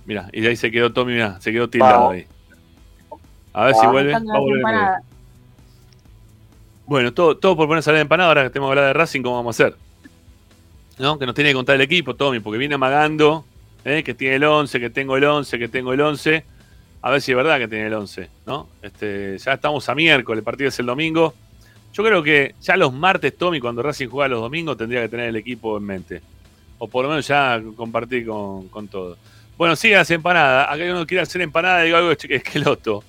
Mira, y de ahí se quedó Tommy, mira, se quedó tildado ahí. A ver si vuelve. Va a volver. Bueno, todo, todo por ponerse a de empanada, ahora que tenemos que hablar de Racing, ¿cómo vamos a hacer? ¿No? Que nos tiene que contar el equipo, Tommy, porque viene amagando, ¿eh? que tiene el 11, que tengo el 11, que tengo el 11. A ver si es verdad que tiene el 11, ¿no? Este, ya estamos a miércoles, el partido es el domingo. Yo creo que ya los martes, Tommy, cuando Racing juega los domingos, tendría que tener el equipo en mente. O por lo menos ya compartir con, con todo. Bueno, sigan las empanadas. Acá uno quiere hacer empanada, digo algo de esqueloto.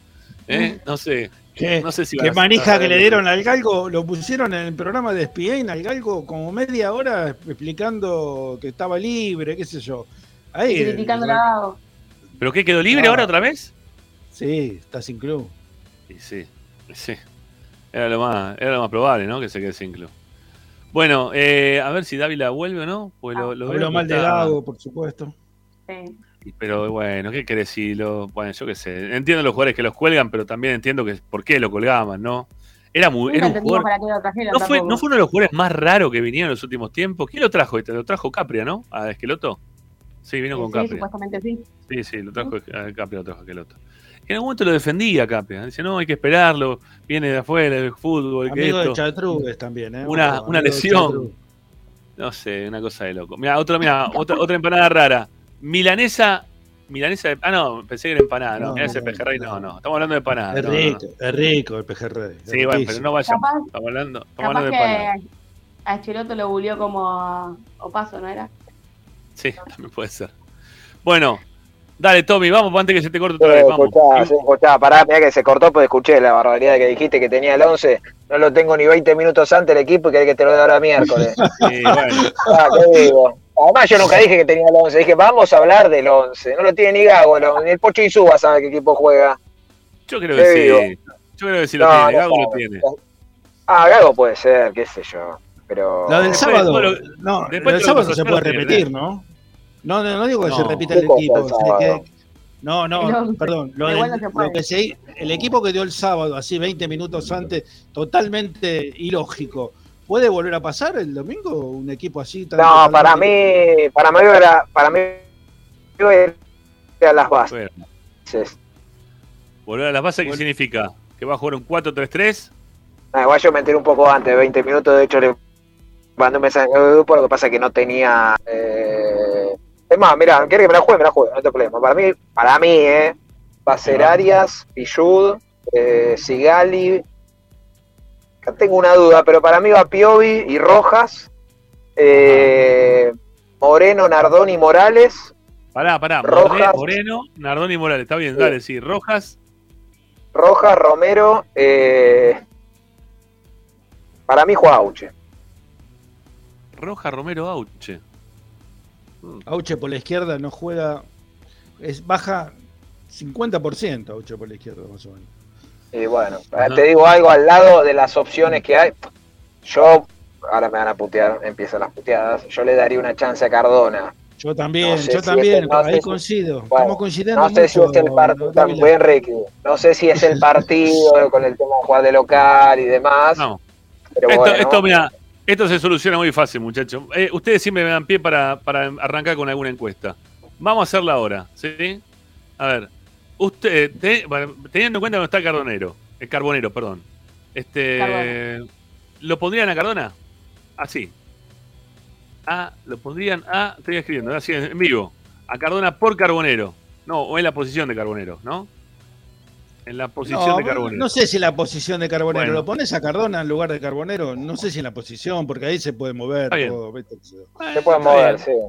¿eh? No sé. ¿Qué, No sé si qué manija que le dieron al Galgo, lo pusieron en el programa de ESPN al Galgo como media hora explicando que estaba libre, qué sé yo. Ahí, Criticando la. ¿Pero qué quedó libre Ah. ahora otra vez? Sí, está sin club. Y sí, sí. Era lo más, era lo más probable, ¿no? Que se quede sin club. Bueno, eh, a ver si Dávila vuelve o no. Pues lo, lo veo Habló que mal de Gago, por supuesto. Sí. Pero bueno, ¿qué querés si lo. Bueno, yo qué sé. Entiendo los jugadores que los cuelgan, pero también entiendo que por qué lo colgaban, ¿no? Era muy. Nunca Era un entendimos jugador. para qué lo trajeron ¿No fue. ¿No fue uno de los jugadores más raros que vinieron en los últimos tiempos? ¿Quién lo trajo? este? Lo trajo Capria, ¿no? A Esqueloto. Sí, vino con Sí, Capria. supuestamente sí. Sí, sí, lo trajo a Capria, lo trajo Esqueloto. Y en algún momento lo defendía Capria. Dice, no, hay que esperarlo. Viene de afuera, del fútbol. que Amigo de esto. Chatrugues también, ¿eh? Una, una lesión. No sé, una cosa de loco. Mira, otra, mira, otra, otra empanada rara. Milanesa. Milanesa de. Ah, no, pensé que era empanada. No, No, milanesa de pejerrey, no, no. Estamos hablando de empanada. Es no, no, no. rico, es rico el pejerrey. Sí, bueno, pero no vayamos. Capaz- Estamos hablando, estamos Capaz hablando de que empanada. a Cheloto lo bulió como Opaso, ¿no era? Sí, también puede ser. Bueno, dale, Tommy, vamos antes que se te corte otra vez. Sí, Vamos. escuchá, sí, escuchá, pará, mirá que se cortó, pues escuché la barbaridad que dijiste que tenía el 11. No lo tengo ni 20 minutos antes el equipo y querés que te lo dé ahora miércoles. Sí, bueno. Ah, ¿qué digo? Además, yo nunca dije que tenía el 11. Dije, vamos a hablar del 11. No lo tiene ni Gago, el 11, ni el Pocho Insúa sabe qué equipo juega. Yo creo ¿Qué que digo? sí. Yo creo que sí lo No, tiene. no Gago lo sabe. tiene. Ah, Gago puede ser, qué sé yo. Pero. Lo del Después, sábado, lo- no, después lo del sábado lo se puede repetir. ¿no? No, no, no digo que No. se repita ¿Qué el equipo. el o sea, sábado? que- no, no, No, perdón. Lo, del- lo que se, el equipo que dio el sábado, así 20 minutos antes, totalmente ilógico. ¿Puede volver a pasar el domingo un equipo así? tan No, para mí, para mí era, para mí era las bases. Bueno, volver a las bases, ¿qué Bueno. significa? ¿Que va a jugar un 4-3-3? Ah, igual yo me enteré un poco antes, 20 minutos, de hecho le mandé un mensaje en el grupo, lo que pasa es que no tenía... Eh... Es más, mira, quiere que me la juegue, me la juegue, no te problema. Para mí, para mí, eh, va a ser Arias, Pichud, eh, Sigali. Acá tengo una duda, pero para mí va Piovi y Rojas, eh, Moreno, Nardoni, Morales, Pará, pará. Rojas. Moreno, Nardoni y Morales. Está bien, Sí. dale, sí. Rojas. Rojas, Romero, eh, para mí juega Auche. Rojas, Romero, Auche. Auche por la izquierda no juega, es baja 50% Auche por la izquierda, más o menos. Y bueno, Ajá. te digo algo al lado de las opciones que hay. Yo, ahora me van a putear, empiezan las puteadas. Yo le daría una chance a Cardona. Yo también, No sé yo si también, es el- no ahí sé si- coincido. Bueno, No sé si es el partido, también Enrique. No sé si es el partido con el tema de jugar de local y demás. No. Pero Esto, bueno, esto, mira, esto se soluciona muy fácil, muchachos. Eh, ustedes siempre me dan pie para, para arrancar con alguna encuesta. Vamos a hacerla ahora, ¿sí? A ver, usted, te- bueno, teniendo en cuenta que no está Cardonero, el Carbonero, perdón. Este. ¿Lo pondrían a Cardona? Así. A, lo pondrían a, estoy escribiendo, así en vivo. A Cardona por Carbonero. No, o en la posición de Carbonero, ¿no? En la posición No, de Carbonero. no sé si la posición de Carbonero. Bueno. ¿Lo pones a Cardona en lugar de Carbonero? No sé si en la posición, porque ahí se puede mover. Todo, ¿viste? se Eh, está mover, sí. Eh,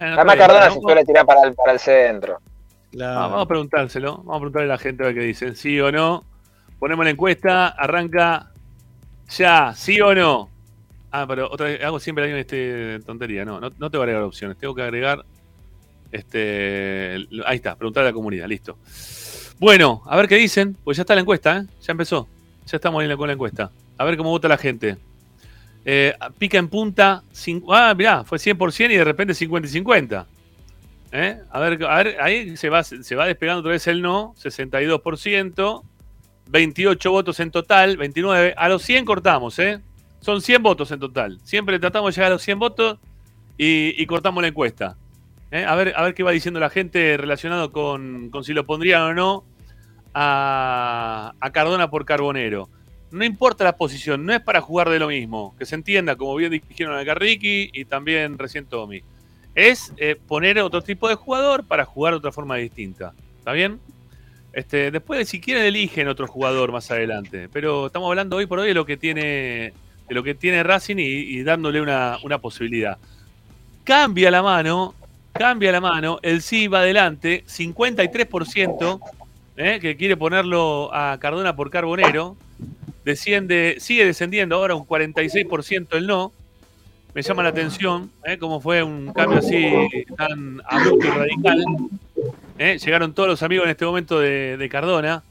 Además, Cardona se suele tirar para el, para el centro. Ah, vamos a preguntárselo. Vamos a preguntarle a la gente a ver qué dicen. ¿Sí o no? Ponemos la encuesta. Arranca ya. ¿Sí o no? Ah, pero otra vez, hago siempre la este, tontería. No, no, no tengo que agregar opciones. Tengo que agregar. Este, ahí está, preguntar a la comunidad. Listo. Bueno, a ver qué dicen. Pues ya está la encuesta, ¿eh? Ya empezó. Ya estamos con la encuesta. A ver cómo vota la gente. Eh, pica en punta. cin- ah, mirá, fue 100% y de repente 50 y 50. ¿Eh? A ver, a ver, ahí se va, se va despegando otra vez el no, 62%, 28 votos en total, 29. A los 100 cortamos, ¿eh? Son 100 votos en total. Siempre tratamos de llegar a los 100 votos y, cortamos la encuesta. ¿eh? A, ver, a ver qué va diciendo la gente relacionado con, con si lo pondrían o no a, a Cardona por Carbonero. No importa la posición, no es para jugar de lo mismo. Que se entienda, como bien dijeron acá Ricky y también recién Tommy es eh, poner otro tipo de jugador para jugar de otra forma distinta. ¿Está bien? Este, después, si quieren, eligen otro jugador más adelante. Pero estamos hablando hoy por hoy de lo que tiene, de lo que tiene Racing y, dándole una, una posibilidad. Cambia la mano, cambia la mano, el sí va adelante, 53%, ¿eh? ¿eh? que quiere ponerlo a Cardona por Carbonero. Desciende, sigue descendiendo ahora un 46% el no. Me llama la atención ¿eh? cómo fue un cambio así tan abrupto y radical. ¿eh? Llegaron todos los amigos en este momento de, de Cardona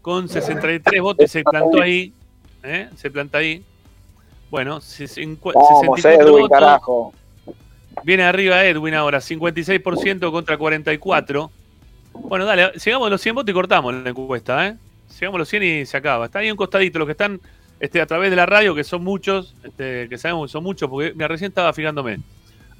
con 63 votos se plantó ahí. ¿eh? Se planta ahí. Bueno, se- se- Vamos, 64 Edwin, votos. carajo. Viene arriba Edwin ahora, 56% contra 44. Bueno, dale, llegamos a los 100 votos y cortamos la encuesta, ¿eh? Llegamos a los 100 y se acaba. Está ahí un costadito, los que están este, a través de la radio, que son muchos, este, que sabemos que son muchos, porque me recién estaba fijándome.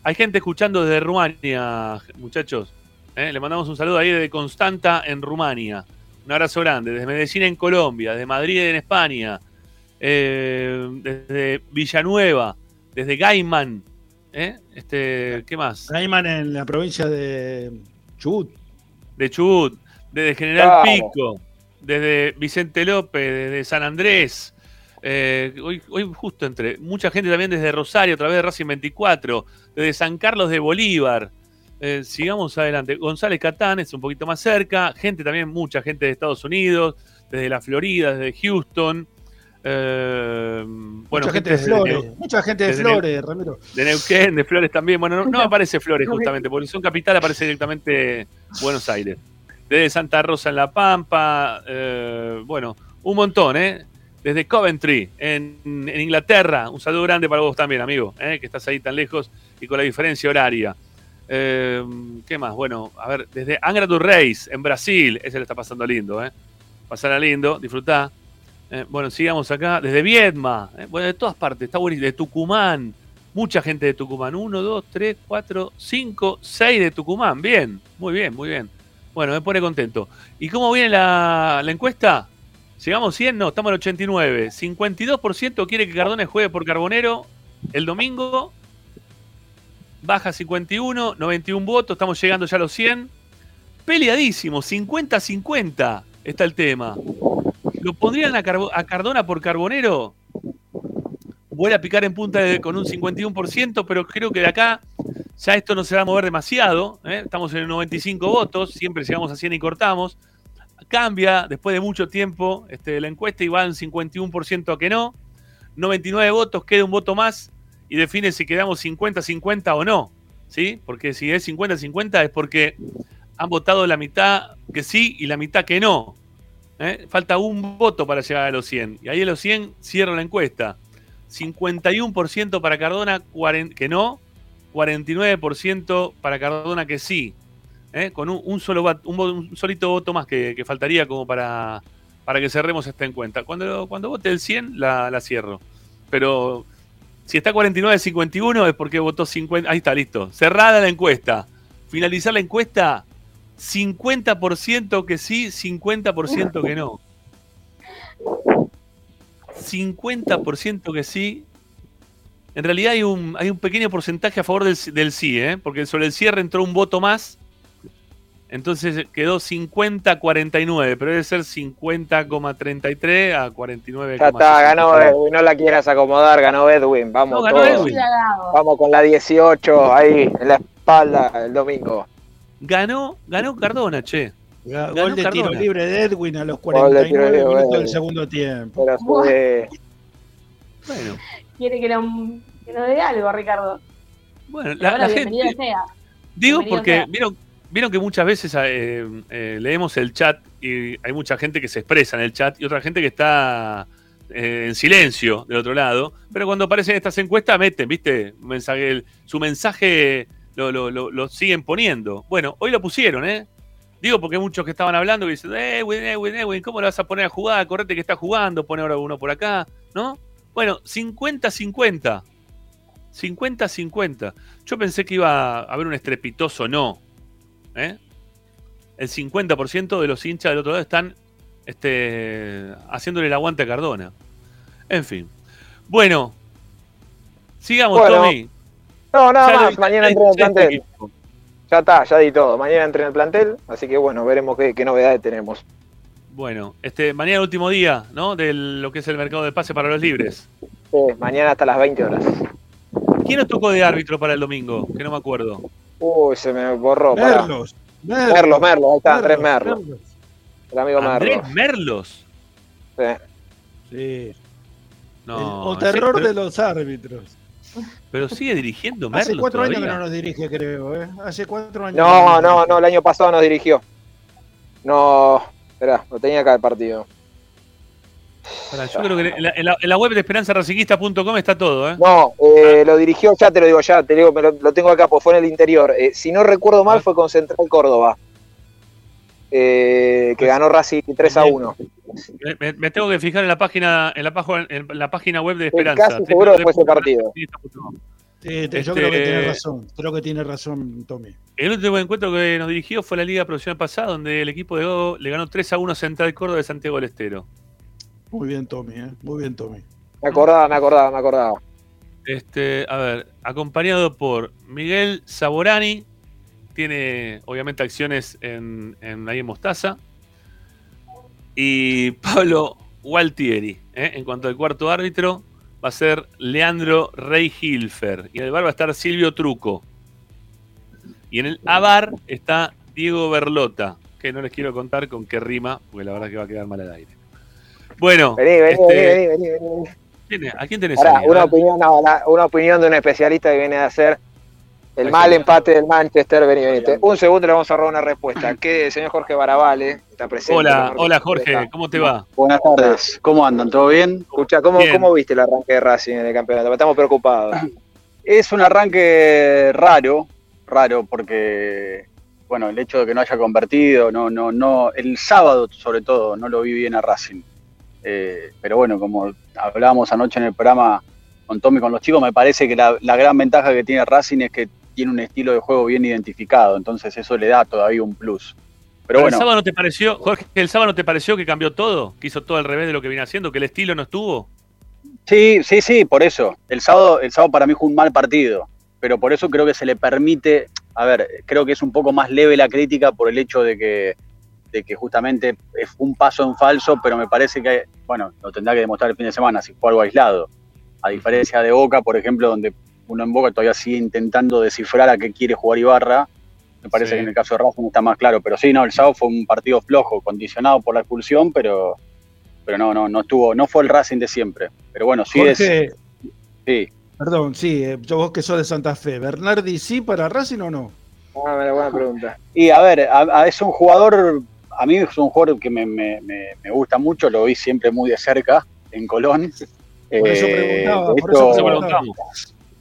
Hay gente escuchando desde Rumania, muchachos. ¿eh? Le mandamos un saludo ahí desde Constanta, en Rumania. Un abrazo grande. Desde Medellín, en Colombia. Desde Madrid, en España. eh, desde Villanueva. Desde Gaiman. ¿eh? Este, ¿Qué más? Gaiman en la provincia de Chubut. de Chubut, desde General. Pico, desde Vicente López, desde San Andrés. Eh, hoy, hoy justo entre mucha gente también desde Rosario, a través de Racing 24, desde San Carlos de Bolívar. Eh, sigamos adelante. González Catán es un poquito más cerca. Gente también, mucha gente de Estados Unidos, desde la Florida, desde Houston. Eh, bueno, mucha gente de Flores. Mucha gente de Flores, Ramiro. de Neuquén, de Flores también. Bueno, no, no aparece Flores justamente, porque son capital aparece directamente Buenos Aires. Desde Santa Rosa en La Pampa, bueno, un montón, ¿eh? Desde Coventry, en, Inglaterra. Un saludo grande para vos también, amigo, ¿eh? que estás ahí tan lejos y con la diferencia horaria. Eh, ¿Qué más? Bueno, a ver, desde Angra do Reis, en Brasil. Ese le está pasando lindo, ¿eh? Pasará lindo, disfrutá. Eh, bueno, sigamos acá. Desde Viedma, eh, bueno, de todas partes, está buenísimo. De Tucumán, mucha gente de Tucumán. Uno, dos, tres, cuatro, cinco, seis de Tucumán. Bien, muy bien, muy bien. Bueno, me pone contento. ¿Y cómo viene la encuesta? ¿Llegamos 100? No, estamos en 89. 52% quiere que Cardona juegue por Carbonero el domingo. Baja 51, 91 votos, estamos llegando ya a los 100. Peleadísimo, 50-50 está el tema. ¿Lo pondrían a, Cardona por Carbonero? Vuelve a picar en punta con un 51%, pero creo que de acá ya esto no se va a mover demasiado. ¿eh? Estamos en 95 votos, siempre llegamos a 100 y cortamos. Cambia después de mucho tiempo este, la encuesta y va en 51% a que no. 99 votos, queda un voto más y define si quedamos 50-50 o no. ¿sí? Porque si es 50-50 es porque han votado la mitad que sí y la mitad que no. ¿eh? Falta un voto para llegar a los 100. Y ahí a los 100 cierro la encuesta. 51% para Cardona que no, 49% para Cardona que sí. ¿Eh? Con un, un solo un, un solito voto más que, faltaría como para, para que cerremos esta encuesta. Cuando, cuando vote el 100 la, la cierro. Pero si está 49-51 es porque votó 50. Ahí está, listo. Cerrada la encuesta. Finalizar la encuesta. 50% que sí, 50% que no. 50% que sí. En realidad hay un, hay un pequeño porcentaje a favor del, del sí, ¿eh? porque sobre el cierre entró un voto más. Entonces quedó 50-49, pero debe ser 50,33 a 49,63. Ya está, ganó Edwin, no la quieras acomodar, ganó Edwin. Vamos No, ganó todos. Edwin. Vamos con la 18 ahí en la espalda el domingo. Ganó, ganó Cardona, che. Gol Ganó de tiro Cardona. libre de Edwin a los Gol de tiro 49 libre, minutos Edwin. del segundo tiempo. Fue- Bueno, Quiere que, nos- que nos dé algo, Ricardo. bueno la, gente. sea. Digo Bienvenido porque sea. vieron, vieron que muchas veces eh, eh, leemos el chat y hay mucha gente que se expresa en el chat y otra gente que está eh, en silencio del otro lado. Pero cuando aparecen estas encuestas meten, ¿viste? Su mensaje lo, siguen poniendo. Bueno, hoy lo pusieron, ¿eh? Digo porque hay muchos que estaban hablando y dicen, eh, Edwin, Edwin, Edwin, ¿cómo lo vas a poner a jugar? Correte que está jugando, pone ahora uno por acá, ¿no? Bueno, 50-50. 50-50. Yo pensé que iba a haber un estrepitoso no. ¿Eh? El 50% de los hinchas del otro lado están este, haciéndole el aguante a Cardona. En fin. Bueno, sigamos, Bueno, Tommy. No, nada Ya más, mañana entra en el plantel. equipo. Ya está, ya di todo. Mañana entra en el plantel, así que bueno, veremos qué, qué novedades tenemos. Bueno, este, mañana último día, ¿no? De lo que es el mercado de pase para los libres. Sí, mañana hasta las 20 horas. ¿Quién nos tocó de árbitro para el domingo? Que no me acuerdo. Uy, se me borró. pará. Merlos. Merlos, Merlos, ahí está, Andrés Merlos. El amigo Andrés Merlo. Merlos. Sí. Sí. No, o terror pero- de los árbitros. Pero sigue dirigiendo Merlos. Hace cuatro años que no nos dirige, creo. ¿eh? Hace cuatro años. No, no, no, el año pasado nos dirigió. No, espera, lo tenía acá el partido. Pará, yo creo que en la, en la- en la web de esperanzaracinguista.com está todo, ¿eh? No, eh, lo dirigió, ya te lo digo, ya te digo, me lo, lo tengo acá, pues fue en el interior. Eh, si no recuerdo mal, fue con Central Córdoba. Eh, que ganó Racing 3 a 1. Me, me- me tengo que fijar en la página, en la, página- en la página web de Esperanza. casi seguro fue ese partido. Yo Este- creo que tiene razón. Creo que tiene razón, Tommy. El último encuentro que nos dirigió fue la Liga Profesional pasada, donde el equipo de Go le ganó 3 a 1 Central Córdoba de Santiago del Estero. Muy bien, Tommy. ¿eh? Muy bien, Tommy. Me acordaba, me acordaba, me acordaba. Este, a ver, acompañado por Miguel Saborani, tiene obviamente acciones en, en ahí en Mostaza, y Pablo Gualtieri. ¿eh? En cuanto al cuarto árbitro, va a ser Leandro Rey Hilfer, y en el bar va a estar Silvio Truco. Y en el ABAR está Diego Berlota, que no les quiero contar con qué rima, porque la verdad que va a quedar mal al aire. Bueno, Vení, vení, este, vení, vení, vení, vení. ¿quién es? ¿a quién tenés Pará, ahí? A una opinión, no, la- una opinión de un especialista que viene a hacer el Ahí mal está. empate del Manchester. Vení, vení. Un segundo le vamos a robar una respuesta. Que señor Jorge Baravale está presente. Hola, hola Jorge, ¿cómo te va? Buenas tardes, ¿cómo andan? ¿Todo bien? Escucha, ¿cómo, Bien. ¿cómo viste el arranque de Racing en el campeonato? Estamos preocupados. Es un arranque raro, raro porque, bueno, el hecho de que no haya convertido, no, no, no, el sábado sobre todo no lo vi bien a Racing. Eh, pero bueno, como hablábamos anoche en el programa con Tommy, con los chicos, me parece que la, la gran ventaja que tiene Racing es que tiene un estilo de juego bien identificado, entonces eso le da todavía un plus. Pero ¿El bueno, sábado no te pareció, Jorge, el sábado no te pareció que cambió todo? Que hizo todo al revés de lo que viene haciendo, que el estilo no estuvo. Sí, sí, sí, por eso. El sábado, el sábado para mí fue un mal partido, pero por eso creo que se le permite, a ver, creo que es un poco más leve la crítica por el hecho de que, de que justamente es un paso en falso, pero me parece que, bueno, lo tendrá que demostrar el fin de semana, si fue algo aislado. A diferencia de Boca, por ejemplo, donde uno en Boca todavía sigue intentando descifrar a qué quiere jugar Ibarra, me parece Sí. que en el caso de Racing está más claro. Pero sí, no, el sábado fue un partido flojo, condicionado por la expulsión, pero pero no, no, no estuvo, no fue el Racing de siempre. Pero bueno, sí Jorge, es. Sí. perdón, sí, eh, yo vos que sos de Santa Fe. ¿Bernardi sí para Racing o no? Ah, buena pregunta. Y a ver, a- a- es un jugador, a mí es un jugador que me, me- me- me gusta mucho, lo vi siempre muy de cerca en Colón. Por eso preguntaba, de por eso hecho- preguntaba.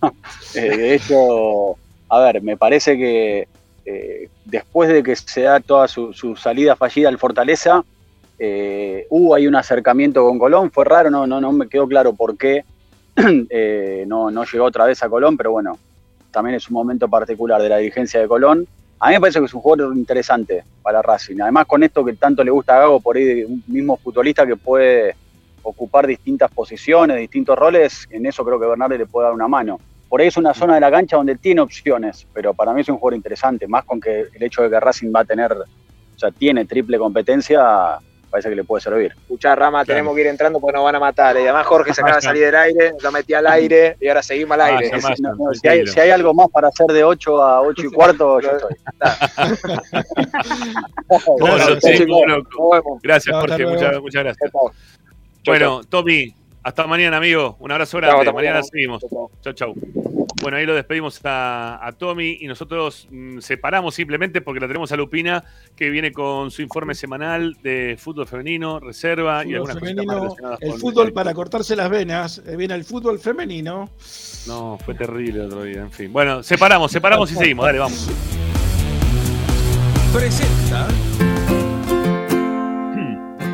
De hecho, a ver, me parece que eh, después de que se da toda su, su salida fallida al Fortaleza, eh, hubo ahí un acercamiento con Colón, fue raro, no, no, no me quedó claro por qué eh, no, no llegó otra vez a Colón, pero bueno, también es un momento particular de la dirigencia de Colón. A mí me parece que es un jugador interesante para Racing. Además, con esto que tanto le gusta a Gago, por ahí un mismo futbolista que puede ocupar distintas posiciones, distintos roles, en eso creo que Bernardo le puede dar una mano. Por ahí es una zona de la cancha donde tiene opciones, pero para mí es un jugador interesante, más con que el hecho de que Racing va a tener, o sea, tiene triple competencia, parece que le puede servir. Escuchá, Rama, tenemos que ir entrando porque nos van a matar. Y además Jorge se acaba de salir del aire, lo metí al aire y ahora seguimos al aire. Si, no, no, si hay, si hay algo más para hacer de 8 a 8 y cuarto, yo estoy. Gracias, Jorge, muchas, muchas gracias. Bueno, Tommy, hasta mañana, amigo. Un abrazo grande. hasta mañana seguimos. Chau, chau. Bueno, ahí lo despedimos a, a Tommy y nosotros mm, separamos simplemente porque la tenemos a Lupina, que viene con su informe semanal de fútbol femenino, reserva y algunas cosas más femenino, relacionadas el fútbol para cortarse las venas. eh, Viene el fútbol femenino. No, fue terrible el otro día, en fin. Bueno, separamos, separamos y seguimos. Dale, vamos. Presenta.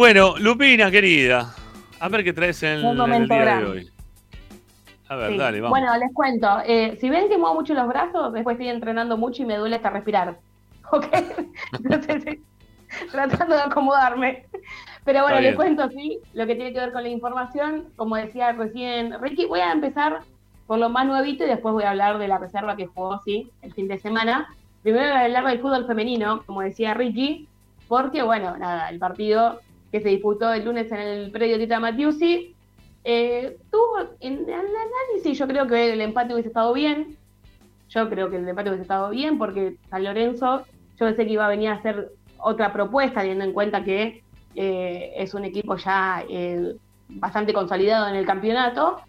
Bueno, Lupina, querida. A ver qué traes en, Un en el día de hoy. A ver, Sí. dale, vamos. Bueno, les cuento. eh, si ven que muevo mucho los brazos, después estoy entrenando mucho y me duele hasta respirar. ¿Ok? Entonces, tratando de acomodarme. Pero bueno, les cuento, sí, lo que tiene que ver con la información. Como decía recién Ricky, voy a empezar por lo más nuevito y después voy a hablar de la reserva que jugó, sí, el fin de semana. Primero voy a hablar del fútbol femenino, como decía Ricky, porque, bueno, nada, el partido que se disputó el lunes en el predio Tita Matiusi, eh, tuvo, en el análisis yo creo que el empate hubiese estado bien, yo creo que el empate hubiese estado bien porque San Lorenzo, yo pensé que iba a venir a hacer otra propuesta, teniendo en cuenta que eh, es un equipo ya eh, bastante consolidado en el campeonato.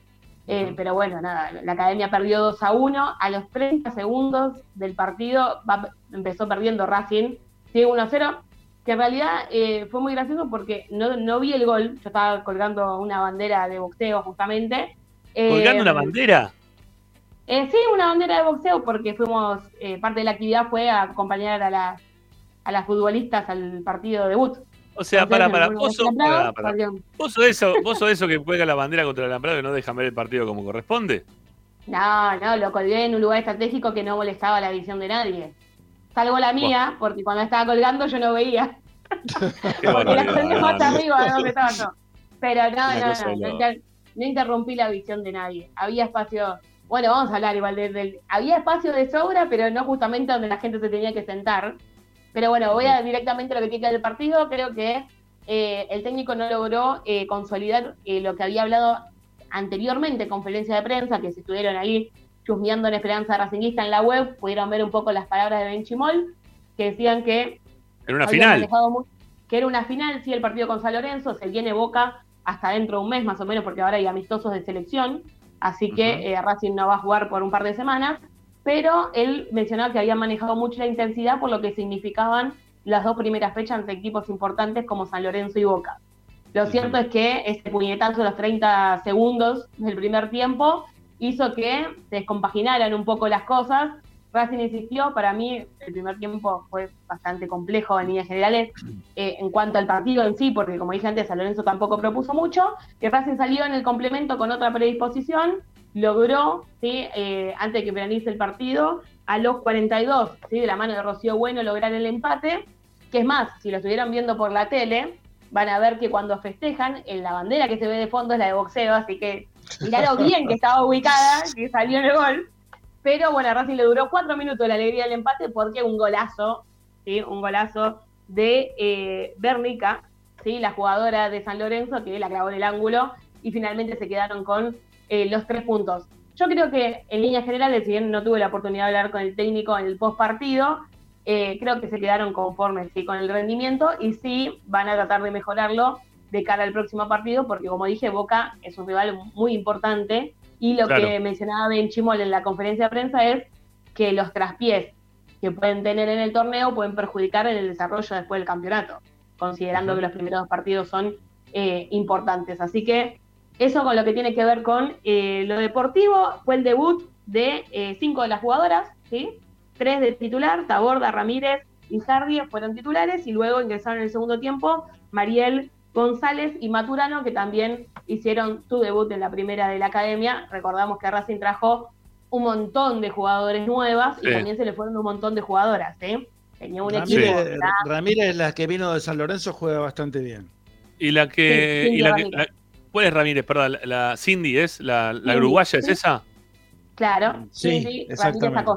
Eh, pero bueno, nada, la academia perdió 2 a 1. A los 30 segundos del partido empezó perdiendo Racing, sigue 1 a 0. Que en realidad fue muy gracioso porque no, no vi el gol. Yo estaba colgando una bandera de boxeo justamente. ¿Colgando una bandera? sí, una bandera de boxeo porque fuimos, parte de la actividad fue acompañar a, la, a las futbolistas al partido de debut. O sea, para, para, vos sos, ¿Vos eso, vos eso que juega la bandera contra el alambrado y no dejan ver el partido como corresponde. No, no, lo colgué en un lugar estratégico que no molestaba la visión de nadie. Salvo la mía, porque cuando estaba colgando yo no veía. porque la colgué más arriba de donde estaba yo. Pero no, no, no, no, interrumpí la visión de nadie. Había espacio, bueno, vamos a hablar igual del... Había espacio de sobra, pero no justamente donde la gente se tenía que sentar. Pero bueno, voy a directamente a lo que tiene que ver el partido. Creo que eh, el técnico no logró eh, consolidar eh, lo que había hablado anteriormente en conferencia de prensa, que si estuvieron ahí chusmeando en Esperanza Racingista en la web, pudieron ver un poco las palabras de Benchimol, que decían que... Era una final. que era una final, sí, el partido con San Lorenzo, se viene Boca hasta dentro de un mes más o menos, porque ahora hay amistosos de selección, así que Racing no va a jugar por un par de semanas pero él mencionaba que había manejado mucho la intensidad por lo que significaban las dos primeras fechas ante equipos importantes como San Lorenzo y Boca. Lo cierto es que este puñetazo de los 30 segundos del primer tiempo hizo que se descompaginaran un poco las cosas. Racing insistió, para mí el primer tiempo fue bastante complejo en líneas generales eh, en cuanto al partido en sí, porque como dije antes, San Lorenzo tampoco propuso mucho, que Racing salió en el complemento con otra predisposición logró, ¿sí? Eh, antes de que finalice el partido, a los 42, ¿sí? de la mano de Rocío Bueno, lograr el empate. Que es más, si lo estuvieron viendo por la tele, van a ver que cuando festejan, en la bandera que se ve de fondo es la de boxeo, así que miraron bien que estaba ubicada, que salió en el gol. Pero bueno, a Racing le duró cuatro minutos la alegría del empate porque un golazo, ¿sí? un golazo de eh, Bernica, ¿sí? la jugadora de San Lorenzo, que la clavó en el ángulo, y finalmente se quedaron con eh, los tres puntos. Yo creo que en líneas generales, si bien no tuve la oportunidad de hablar con el técnico en el post partido, eh, creo que se quedaron conformes ¿sí? con el rendimiento y sí van a tratar de mejorarlo de cara al próximo partido, porque como dije, Boca es un rival muy importante y lo que mencionaba Ben Chimol en la conferencia de prensa es que los traspiés que pueden tener en el torneo pueden perjudicar en el desarrollo después del campeonato, considerando que los primeros dos partidos son eh, importantes. Así que eso con lo que tiene que ver con eh, lo deportivo, fue el debut de eh, cinco de las jugadoras, ¿sí? Tres de titular, Taborda, Ramírez y Jardi fueron titulares y luego ingresaron en el segundo tiempo Mariel González y Maturano, que también hicieron su debut en la primera de la academia. Recordamos que Racing trajo un montón de jugadores nuevas y también se le fueron un montón de jugadoras. ¿eh? Tenía un Ramírez, equipo. Ramírez, la que vino de San Lorenzo, juega bastante bien. Y la que, y la que ¿Cuál es Ramírez? Perdón, la, Cindy es, la, uruguaya, ¿es esa? Claro, sí, exactamente.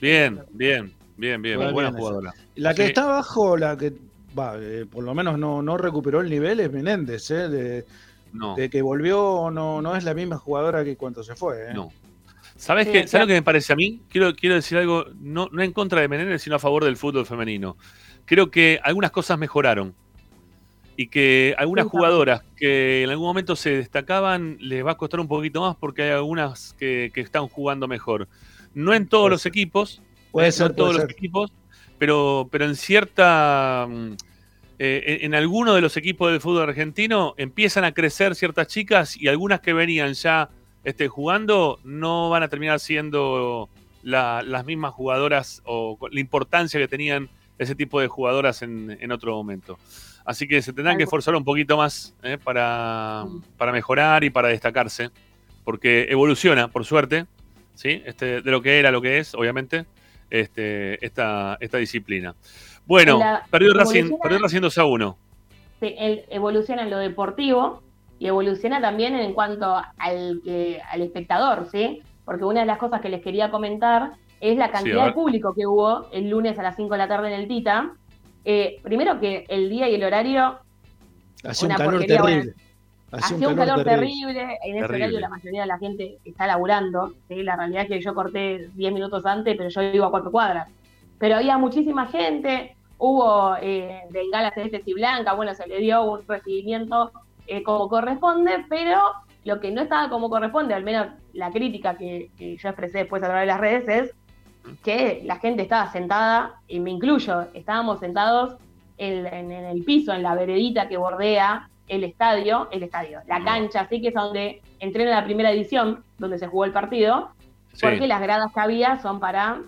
Bien, bien, bien, bien, buena jugadora. La que está abajo, la que va, eh, por lo menos no, no recuperó el nivel es Menéndez, ¿eh? De, de que volvió no, no es la misma jugadora que cuando se fue. ¿eh? No. ¿Sabes, qué, ¿Sabes lo que me parece a mí? Quiero, quiero decir algo, no, no en contra de Menéndez, sino a favor del fútbol femenino. Creo que algunas cosas mejoraron y que algunas jugadoras que en algún momento se destacaban les va a costar un poquito más porque hay algunas que, están jugando mejor. No en todos los equipos, puede no en todos los equipos, pero, pero en cierta... Mm, eh, en, algunos de los equipos del fútbol argentino empiezan a crecer ciertas chicas y algunas que venían ya este, jugando no van a terminar siendo las mismas jugadoras o la importancia que tenían ese tipo de jugadoras en, en otro momento. Así que se tendrán que esforzar un poquito más ¿eh? para, mejorar y para destacarse, porque evoluciona, por suerte, ¿sí? Este, de lo que era lo que es, obviamente, este, esta, esta disciplina. Bueno, perdió, Racing, perdió Racing 2 a 1. se, evoluciona en lo deportivo y evoluciona también en cuanto al, al espectador, ¿sí? Porque una de las cosas que les quería comentar es la cantidad de público que hubo el lunes a las 5 de la tarde en el Tita. Eh, primero que el día y el horario... Hacía un calor terrible. Hacía un calor, terrible. En ese horario la mayoría de la gente está laburando. ¿sí? La realidad es que yo corté 10 minutos antes, pero yo iba a cuatro cuadras. Pero había muchísima gente, hubo eh, bengalas celestes y blancas, bueno, se le dio un recibimiento eh, como corresponde, pero lo que no estaba como corresponde, al menos la crítica que, yo expresé después a través de las redes, es que la gente estaba sentada, y me incluyo, estábamos sentados en, el piso, en la veredita que bordea el estadio, el estadio, la cancha, así que es donde entrena la primera edición, donde se jugó el partido, porque las gradas que había son para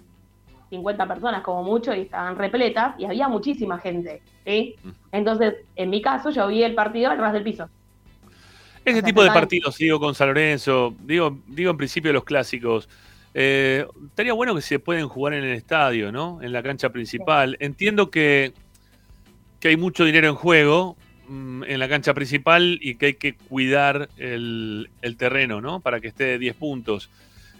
50 personas como mucho y estaban repletas y había muchísima gente, ¿sí? Entonces, en mi caso, yo vi el partido al ras del piso. Ese tipo de partidos, digo, con San Lorenzo, digo, digo en principio los clásicos, eh, estaría bueno que se pueden jugar en el estadio, ¿no? En la cancha principal. Entiendo que, que hay mucho dinero en juego en la cancha principal y que hay que cuidar el, terreno, ¿no? Para que esté 10 puntos.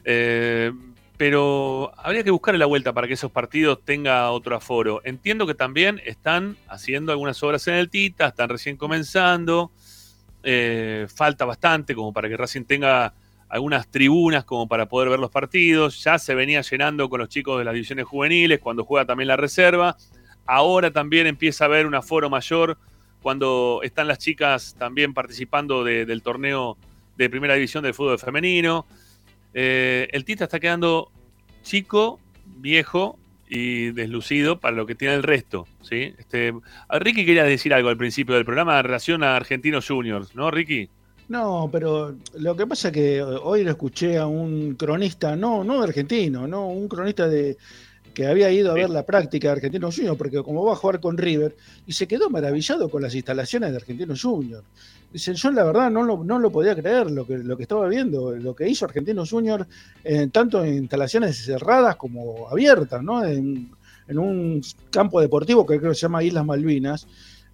Eh, pero habría que buscar la vuelta para que esos partidos tengan otro aforo. Entiendo que también están haciendo algunas obras en el Tita, están recién comenzando. Eh, falta bastante como para que Racing tenga algunas tribunas como para poder ver los partidos. Ya se venía llenando con los chicos de las divisiones juveniles cuando juega también la reserva. Ahora también empieza a haber un aforo mayor cuando están las chicas también participando del torneo de primera división del fútbol femenino. Eh, el Tita está quedando chico, viejo y deslucido para lo que tiene el resto. ¿sí? Este, Ricky quería decir algo al principio del programa en relación a Argentinos Juniors, ¿no, Ricky? No, pero lo que pasa es que hoy lo escuché a un cronista, no, no argentino, no, un cronista de que había ido a ver la práctica de Argentinos Juniors, porque como va a jugar con River, y se quedó maravillado con las instalaciones de Argentinos Juniors. Dicen, yo la verdad no lo, no lo podía creer lo que, lo que estaba viendo, lo que hizo Argentinos Juniors, tanto en instalaciones cerradas como abiertas, ¿no? En, en un campo deportivo que creo que se llama Islas Malvinas,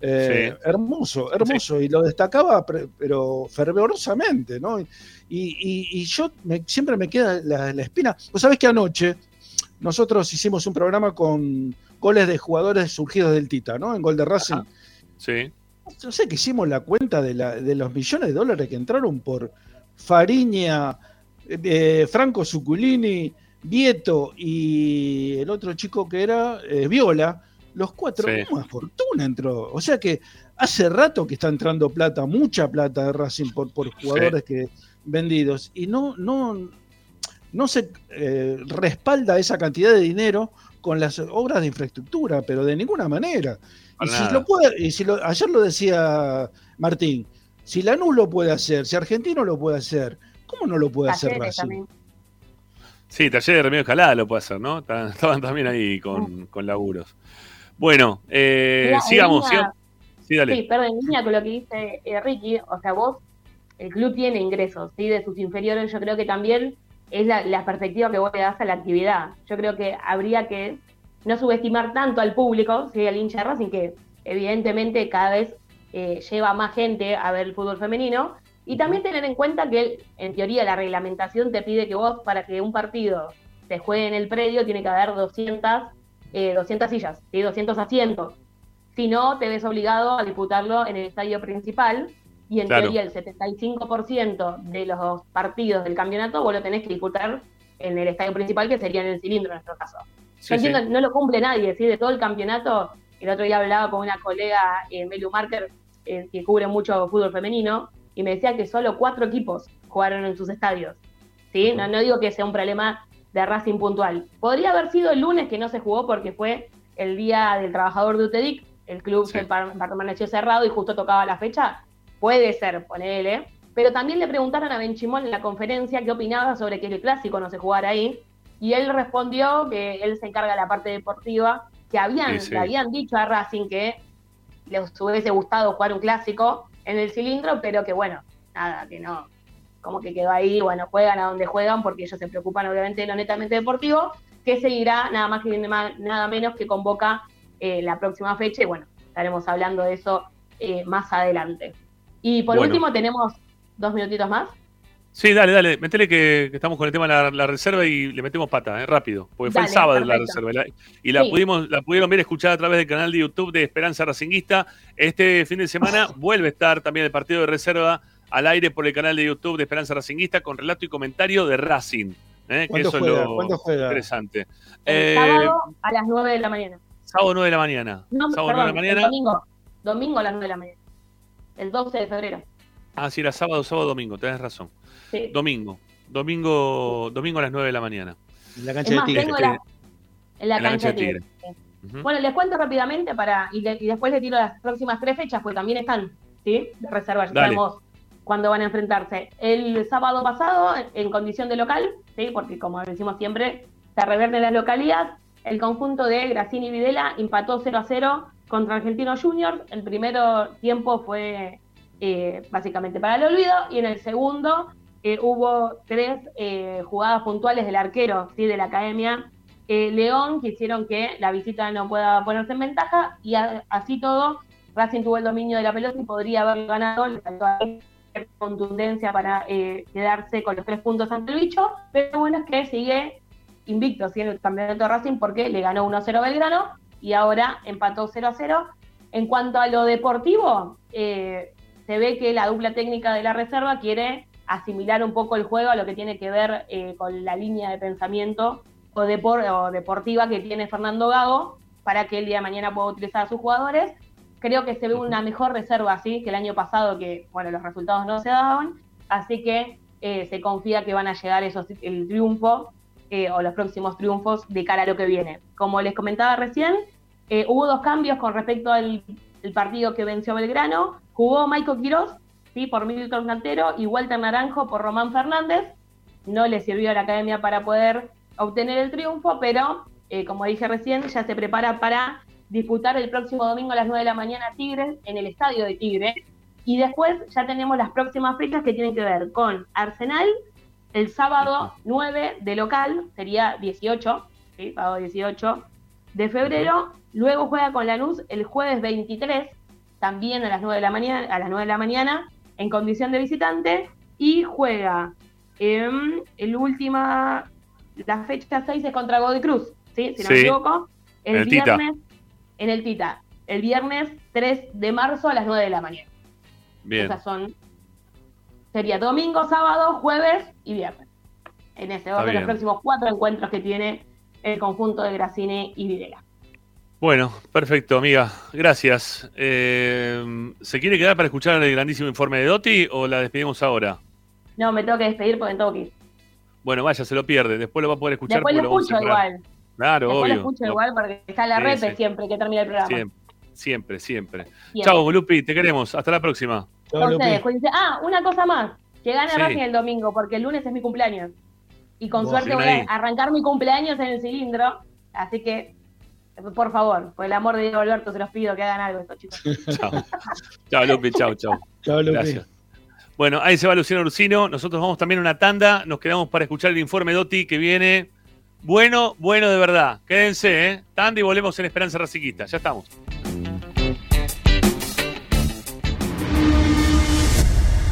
eh, hermoso, hermoso, y lo destacaba, pero fervorosamente, ¿no? Y, yo siempre me queda la, espina. Vos sabés que anoche nosotros hicimos un programa con goles de jugadores surgidos del Tita, ¿no? En Gol de Racing. Sí. No sé que hicimos la cuenta de, la, de los millones de dólares que entraron por Fariña, eh, Franco Zuculini, Vieto y el otro chico que era eh, Viola los cuatro, una fortuna entró. O sea que hace rato que está entrando plata, mucha plata de Racing por, por jugadores que vendidos. Y no, no, no se eh, respalda esa cantidad de dinero con las obras de infraestructura, pero de ninguna manera. Y si, lo puede, y si lo, ayer lo decía Martín, si Lanús lo puede hacer, si Argentino lo puede hacer, ¿cómo no lo puede hacer Racing? Sí, Taller de Remedio Escalada lo puede hacer, ¿no? Estaban también ahí con, con laburos. Bueno, eh, sigamos. Sí, dale. Sí, perdón, en línea con lo que dice eh, Ricky, o sea, vos, el club tiene ingresos, ¿sí? De sus inferiores, yo creo que también es la, perspectiva que vos le das a la actividad. Yo creo que habría que no subestimar tanto al público, ¿sí? al hincha de Racing, que evidentemente cada vez eh, lleva más gente a ver el fútbol femenino, y también tener en cuenta que, en teoría, la reglamentación te pide que vos, para que un partido se juegue en el predio, tiene que haber 200 200 eh, sillas, y 200 asientos. Si no, te ves obligado a disputarlo en el estadio principal y en teoría el 75% de los partidos del campeonato vos lo tenés que disputar en el estadio principal, que sería en el cilindro en nuestro caso. Entiendo, no lo cumple nadie, ¿sí? de todo el campeonato. El otro día hablaba con una colega, eh, Melu Marker, eh, que cubre mucho fútbol femenino, y me decía que solo cuatro equipos jugaron en sus estadios. ¿sí? No, no digo que sea un problema de Racing puntual. Podría haber sido el lunes que no se jugó porque fue el día del trabajador de UTEDIC, el club se permaneció cerrado y justo tocaba la fecha. Puede ser, ponele. Pero también le preguntaron a Benchimol en la conferencia qué opinaba sobre que el clásico no se jugara ahí. Y él respondió que él se encarga de la parte deportiva, que habían, le habían dicho a Racing que les hubiese gustado jugar un clásico en el cilindro, pero que bueno, nada, que no, como que quedó ahí, bueno, juegan a donde juegan porque ellos se preocupan obviamente de lo netamente deportivo, que seguirá nada más que nada menos que convoca eh, la próxima fecha y bueno, estaremos hablando de eso eh, más adelante. Y por Bueno. último tenemos dos minutitos más. Sí, dale, dale. Metele que, que estamos con el tema de la, la reserva y le metemos pata, eh, rápido. Porque fue el sábado la perfecto. reserva. y la- Y la, Sí. pudimos, la pudieron ver escuchar a través del canal de YouTube de Esperanza Racinguista. Este fin de semana vuelve a estar también el partido de reserva al aire por el canal de YouTube de Esperanza Racinguista con relato y comentario de Racing. eh, que ¿Cuándo eso juega? es lo interesante. El Eh, sábado a las 9 de la mañana. sábado 9 de la mañana. No, sábado perdón, 9 de la el mañana. domingo. Domingo a las 9 de la mañana. El 12 de febrero. Ah, sí, era sábado, sábado, domingo, tenés razón. Sí. Domingo. Domingo, domingo a las 9 de la mañana. En la Es cancha de más, Tigre. tengo la, en la cancha de Tigre. Bueno, les cuento rápidamente para y, le- y después les tiro las próximas tres fechas, pues también están, ¿sí? De reserva, ya sabemos cuándo van a enfrentarse. El sábado pasado, en- condición de local, ¿sí? Porque como decimos siempre, se reverde la localidad. El conjunto de Gracini y Videla empató 0 a 0 contra Argentinos Juniors. El primer tiempo fue eh, básicamente para el olvido y en el segundo eh, hubo tres eh, jugadas puntuales del arquero ¿sí? de la academia eh, León que hicieron que la visita no pueda ponerse en ventaja y así todo Racing tuvo el dominio de la pelota y podría haber ganado, contundencia para eh, quedarse con los tres puntos ante el bicho, pero bueno es que sigue invicto ¿sí? en el campeonato de Racing porque le ganó 1-0 Belgrano y ahora empató 0-0. En cuanto a lo deportivo, eh, se ve que la dupla técnica de la reserva quiere asimilar un poco el juego a lo que tiene que ver eh, con la línea de pensamiento o, depor- o deportiva que tiene Fernando Gago para que el día de mañana pueda utilizar a sus jugadores. Creo que se ve una mejor reserva así que el año pasado, que bueno, los resultados no se daban, así que eh, se confía que van a llegar esos, el triunfo eh, o los próximos triunfos de cara a lo que viene. Como les comentaba recién, eh, hubo dos cambios con respecto al partido que venció Belgrano. Jugó Michael Quiroz ¿sí? por Milton Cantero y Walter Naranjo por Román Fernández. No le sirvió a la academia para poder obtener el triunfo, pero eh, como dije recién, ya se prepara para disputar el próximo domingo a las 9 de la mañana Tigres en el estadio de Tigre. Y después ya tenemos las próximas fechas que tienen que ver con Arsenal, el sábado 9 de local, sería 18, ¿sí? sábado 18 de febrero. Luego juega con Lanús el jueves 23, también a las 9 de la mañana, a las 9 de la mañana en condición de visitante. Y juega em, el última, la fecha 6 es contra Godoy Cruz, ¿sí? si no me equivoco. El, Tita. viernes, en el Tita, el viernes 3 de marzo a las 9 de la mañana. Bien. Esas son. Sería domingo, sábado, jueves y viernes. En ese orden, los próximos cuatro encuentros que tiene el conjunto de Gracine y Videla. Bueno, perfecto, amiga. Gracias. Eh, ¿Se quiere quedar para escuchar el grandísimo informe de Dotti o la despedimos ahora? No, me tengo que despedir porque tengo que ir. Bueno, vaya, se lo pierde. Después lo va a poder escuchar. Después lo escucho igual. Claro, Después obvio. lo escucho No, igual porque está en la Sí, repe sí. siempre que termina el programa. Siempre, siempre, siempre. Bien. Chao, Lupi, te queremos. Hasta la próxima. Ah, una cosa más. Que gane Sí. Racing el domingo porque el lunes es mi cumpleaños. Y con Vos, suerte voy ahí. a arrancar mi cumpleaños en el cilindro. Así que, por favor, por el amor de Diego Alberto, se los pido que hagan algo estos chicos. Chao. Chao, Lupi. Chao, chao. Chao, Lupi. Gracias. Bueno, ahí se va Luciano Ursino. Nosotros vamos también a una tanda. Nos quedamos para escuchar el informe Dotti que viene. Bueno, bueno de verdad. Quédense, ¿eh? Tanda y volvemos en Esperanza Raciquista. Ya estamos.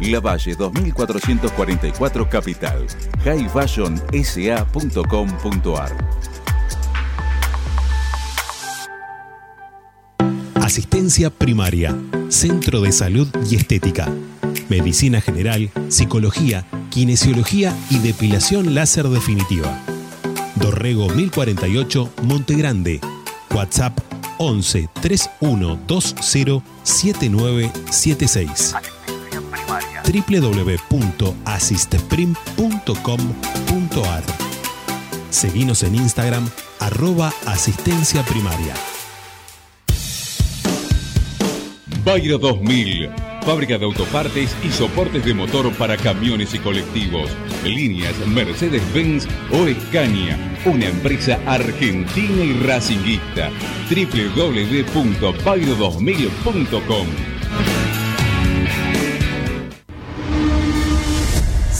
La Valle 2444 Capital. highfashionsa.com.ar Asistencia primaria, Centro de Salud y Estética. Medicina General, Psicología, Kinesiología y Depilación Láser Definitiva. Dorrego 1048, Monte Grande. WhatsApp 11 3120 7976 www.asisteprim.com.ar Seguinos en Instagram arroba asistencia primaria. Bayro 2000, fábrica de autopartes y soportes de motor para camiones y colectivos. Líneas Mercedes-Benz o Escaña, una empresa argentina y racinguista. www.bayro2000.com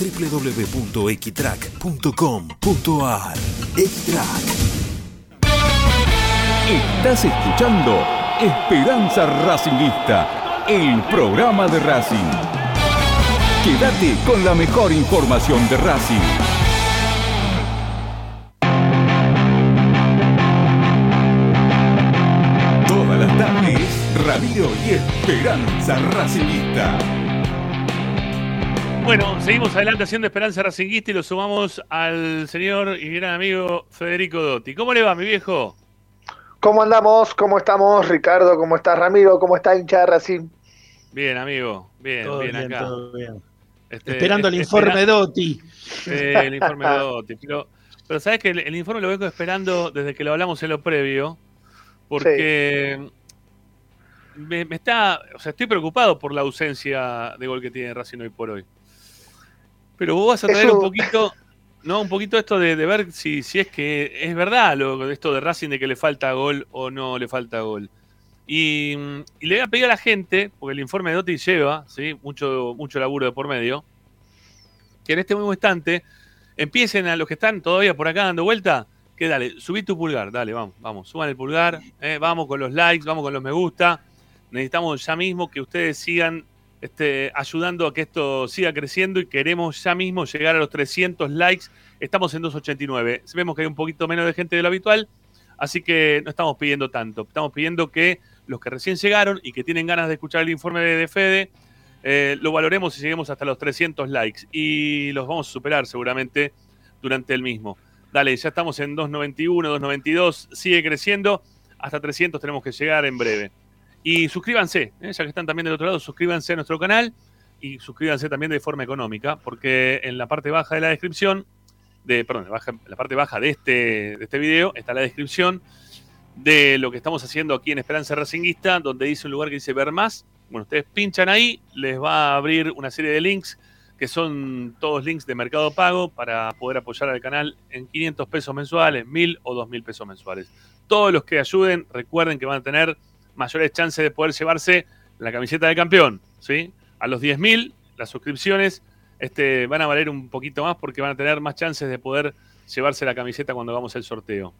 www.equitrack.com.ar Equitrack Estás escuchando Esperanza Racingista, el programa de Racing. Quédate con la mejor información de Racing. Todas las tardes, Radio y Esperanza Racingista. Bueno, seguimos adelante haciendo Esperanza Racinguista y lo sumamos al señor y gran amigo Federico Dotti. ¿Cómo le va, mi viejo? ¿Cómo andamos? ¿Cómo estamos, Ricardo? ¿Cómo estás, Ramiro? ¿Cómo está hincha de Racing? Bien, amigo. Bien, Todo bien, bien, acá. todo bien. Este, Esperando el informe espera- Dotti. El informe de Dotti. Pero, pero sabes que el, el informe lo vengo esperando desde que lo hablamos en lo previo, porque me, me está, o sea, estoy preocupado por la ausencia de gol que tiene Racing hoy por hoy. Pero vos vas a traer Eso- un poquito, no, un poquito esto de, de ver si, si es que es verdad lo esto de Racing de que le falta gol o no le falta gol. Y, y le voy a pedir a la gente, porque el informe de Dotti lleva, ¿sí? mucho, mucho laburo de por medio, que en este mismo instante empiecen a los que están todavía por acá dando vuelta, que dale, subí tu pulgar, dale, vamos, vamos, suban el pulgar, eh, vamos con los likes, vamos con los me gusta. Necesitamos ya mismo que ustedes sigan este, ayudando a que esto siga creciendo y queremos ya mismo llegar a los 300 likes. Estamos en 289. Vemos que hay un poquito menos de gente de lo habitual, así que no estamos pidiendo tanto. Estamos pidiendo que los que recién llegaron y que tienen ganas de escuchar el informe de Fede, eh, lo valoremos y lleguemos hasta los 300 likes. Y los vamos a superar seguramente durante el mismo. Dale, ya estamos en 291, 292, sigue creciendo. Hasta 300 tenemos que llegar en breve. Y suscríbanse, ¿eh? ya que están también del otro lado, suscríbanse a nuestro canal y suscríbanse también de forma económica, porque en la parte baja de la descripción, de, perdón, baja- la parte baja de este, de este video está la descripción de lo que estamos haciendo aquí en Esperanza Racinguista, donde dice un lugar que dice ver más. Bueno, ustedes pinchan ahí, les va a abrir una serie de links que son todos links de Mercado Pago para poder apoyar al canal en 500 pesos mensuales, 1000 o 2000 pesos mensuales. Todos los que ayuden, recuerden que van a tener mayores chances de poder llevarse la camiseta de campeón, ¿sí? A los 10.000, las suscripciones este, van a valer un poquito más porque van a tener más chances de poder llevarse la camiseta cuando hagamos el sorteo.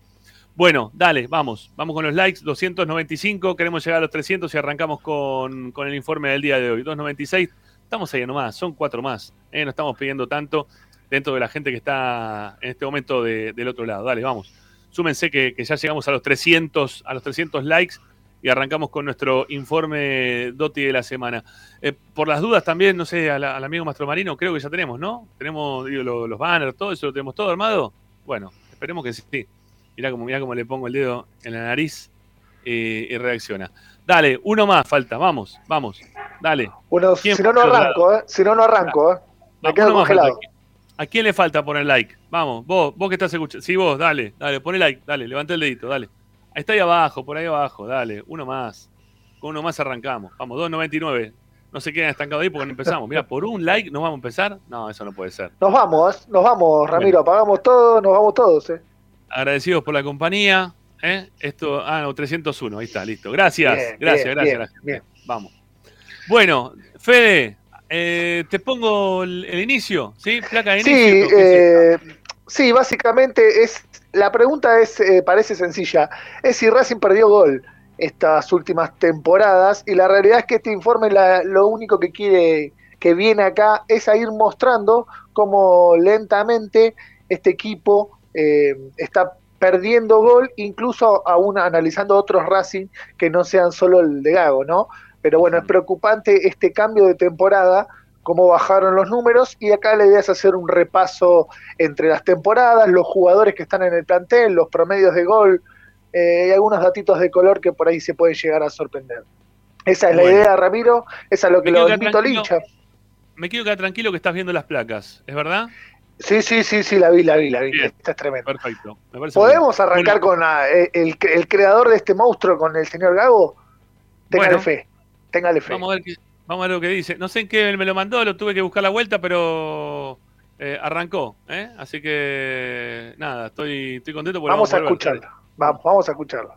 Bueno, dale, vamos, vamos con los likes, 295, queremos llegar a los 300 y arrancamos con, con el informe del día de hoy. 296, estamos ahí nomás, son cuatro más, ¿eh? no estamos pidiendo tanto, dentro de la gente que está en este momento del otro lado. Dale, vamos. Súmense que, ya llegamos a los 300, a los 300 likes y arrancamos con nuestro informe DOTI de la semana. Eh, por las dudas también, no sé, al, amigo Mastro Marino, creo que ya tenemos, ¿no? Tenemos los, banners, todo eso, lo tenemos todo armado. Bueno, esperemos que sí. Mirá cómo, mirá cómo le pongo el dedo en la nariz eh, y reacciona. Dale, uno más falta, vamos, vamos, dale. Bueno, si no, no arranco, ¿eh? Si no, no arranco, ¿eh? Me quedo congelado. ¿A quién le falta poner like? Vamos, vos, vos que estás escuchando. Sí, vos, dale, dale, pone like, dale, levanta el dedito, dale. Ahí está ahí abajo, por ahí abajo, dale, uno más. Con uno más arrancamos. Vamos, 2.99. No se queden estancados ahí porque no empezamos. Mira, por un like nos vamos a empezar. No, eso no puede ser. Nos vamos, nos vamos, Ramiro, apagamos todo, nos vamos todos, eh. Agradecidos por la compañía. ¿eh? Esto, ah, no, 301, ahí está, listo. Gracias, gracias, gracias, gracias. Vamos. Bueno, Fede, eh, te pongo el, inicio, ¿sí? Placa de inicio. Sí, eh, sí, básicamente es la pregunta es eh, parece sencilla, es si Racing perdió gol estas últimas temporadas y la realidad es que este informe lo único que quiere que viene acá es a ir mostrando cómo lentamente este equipo está perdiendo gol, incluso aún analizando otros Racing que no sean solo el de Gago, ¿no? Pero bueno, es preocupante este cambio de temporada, cómo bajaron los números, y acá la idea es hacer un repaso entre las temporadas, los jugadores que están en el plantel, los promedios de gol, eh, y algunos datitos de color que por ahí se pueden llegar a sorprender. Esa es la idea, Ramiro, esa es lo que lo invito al hincha. Me quiero quedar tranquilo que estás viendo las placas, ¿es verdad? Sí, sí, sí, sí, la vi, la vi, la vi. Esta es tremendo. Perfecto. ¿Podemos arrancar con eh, el, el, creador de este monstruo, con el señor Gago? Téngale fe, téngale fe. Vamos a, ver vamos a ver lo que dice. No sé en qué me lo mandó, lo tuve que buscar la vuelta, pero eh, arrancó. ¿eh? Así que, nada, estoy, estoy contento. Vamos, vamos a escucharlo. Vamos, vamos a escucharlo.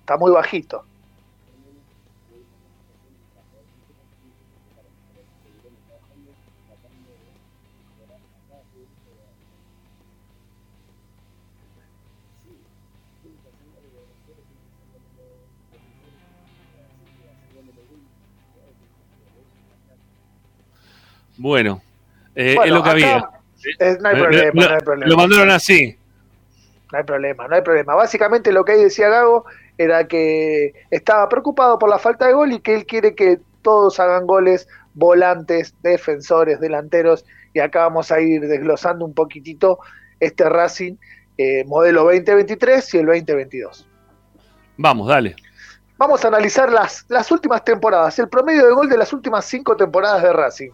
Está muy bajito. Bueno, eh, es lo que había. no hay problema, no hay problema. Lo mandaron así. No hay problema, no hay problema. Básicamente lo que ahí decía Gago era que estaba preocupado por la falta de gol y que él quiere que todos hagan goles, volantes, defensores, delanteros, y acá vamos a ir desglosando un poquitito este Racing eh, modelo 2023 y el 2022. Vamos, dale. Vamos a analizar las, las últimas temporadas, el promedio de gol de las últimas cinco temporadas de Racing.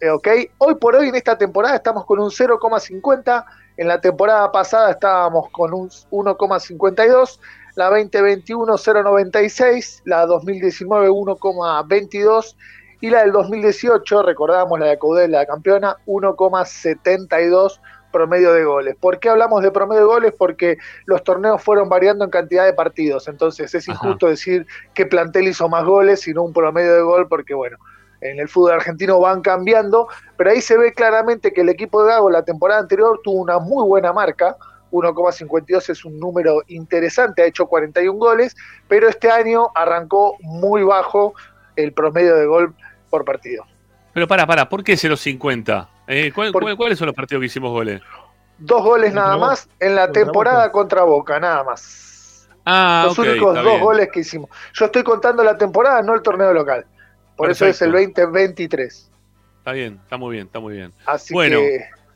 Eh, ¿ok? Hoy por hoy en esta temporada estamos con un 0,50, en la temporada pasada estábamos con un 1,52, la 2021 0,96, la 2019 1,22 y la del 2018, recordamos la de Caudel, la campeona, 1,72 promedio de goles. ¿Por qué hablamos de promedio de goles? Porque los torneos fueron variando en cantidad de partidos, entonces es injusto decir que plantel hizo más goles, sino un promedio de gol, porque bueno, en el fútbol argentino van cambiando, pero ahí se ve claramente que el equipo de Gago la temporada anterior tuvo una muy buena marca, 1,52 es un número interesante, ha hecho 41 goles, pero este año arrancó muy bajo el promedio de gol por partido. Pero para, para, ¿por qué 0,50? Eh, ¿Cuáles son los partidos que hicimos goles? Dos goles nada más en la temporada contra Boca, nada más. Ah, los únicos dos goles que hicimos. Yo estoy contando la temporada, no el torneo local. Por eso es el 2023. Está bien, está muy bien, está muy bien. bueno,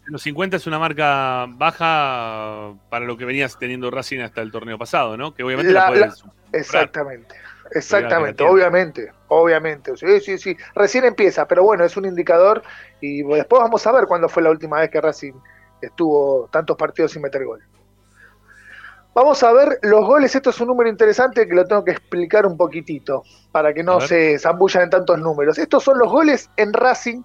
los 50 es una marca baja para lo que venías teniendo Racing hasta el torneo pasado, ¿no? Que obviamente la, puedes Exactamente. Exactamente, obviamente, obviamente. Sí, sí, sí. Recién empieza, pero bueno, es un indicador y después vamos a ver cuándo fue la última vez que Racing estuvo tantos partidos sin meter gol. Vamos a ver los goles. Esto es un número interesante que lo tengo que explicar un poquitito para que no se zambullan en tantos números. Estos son los goles en Racing,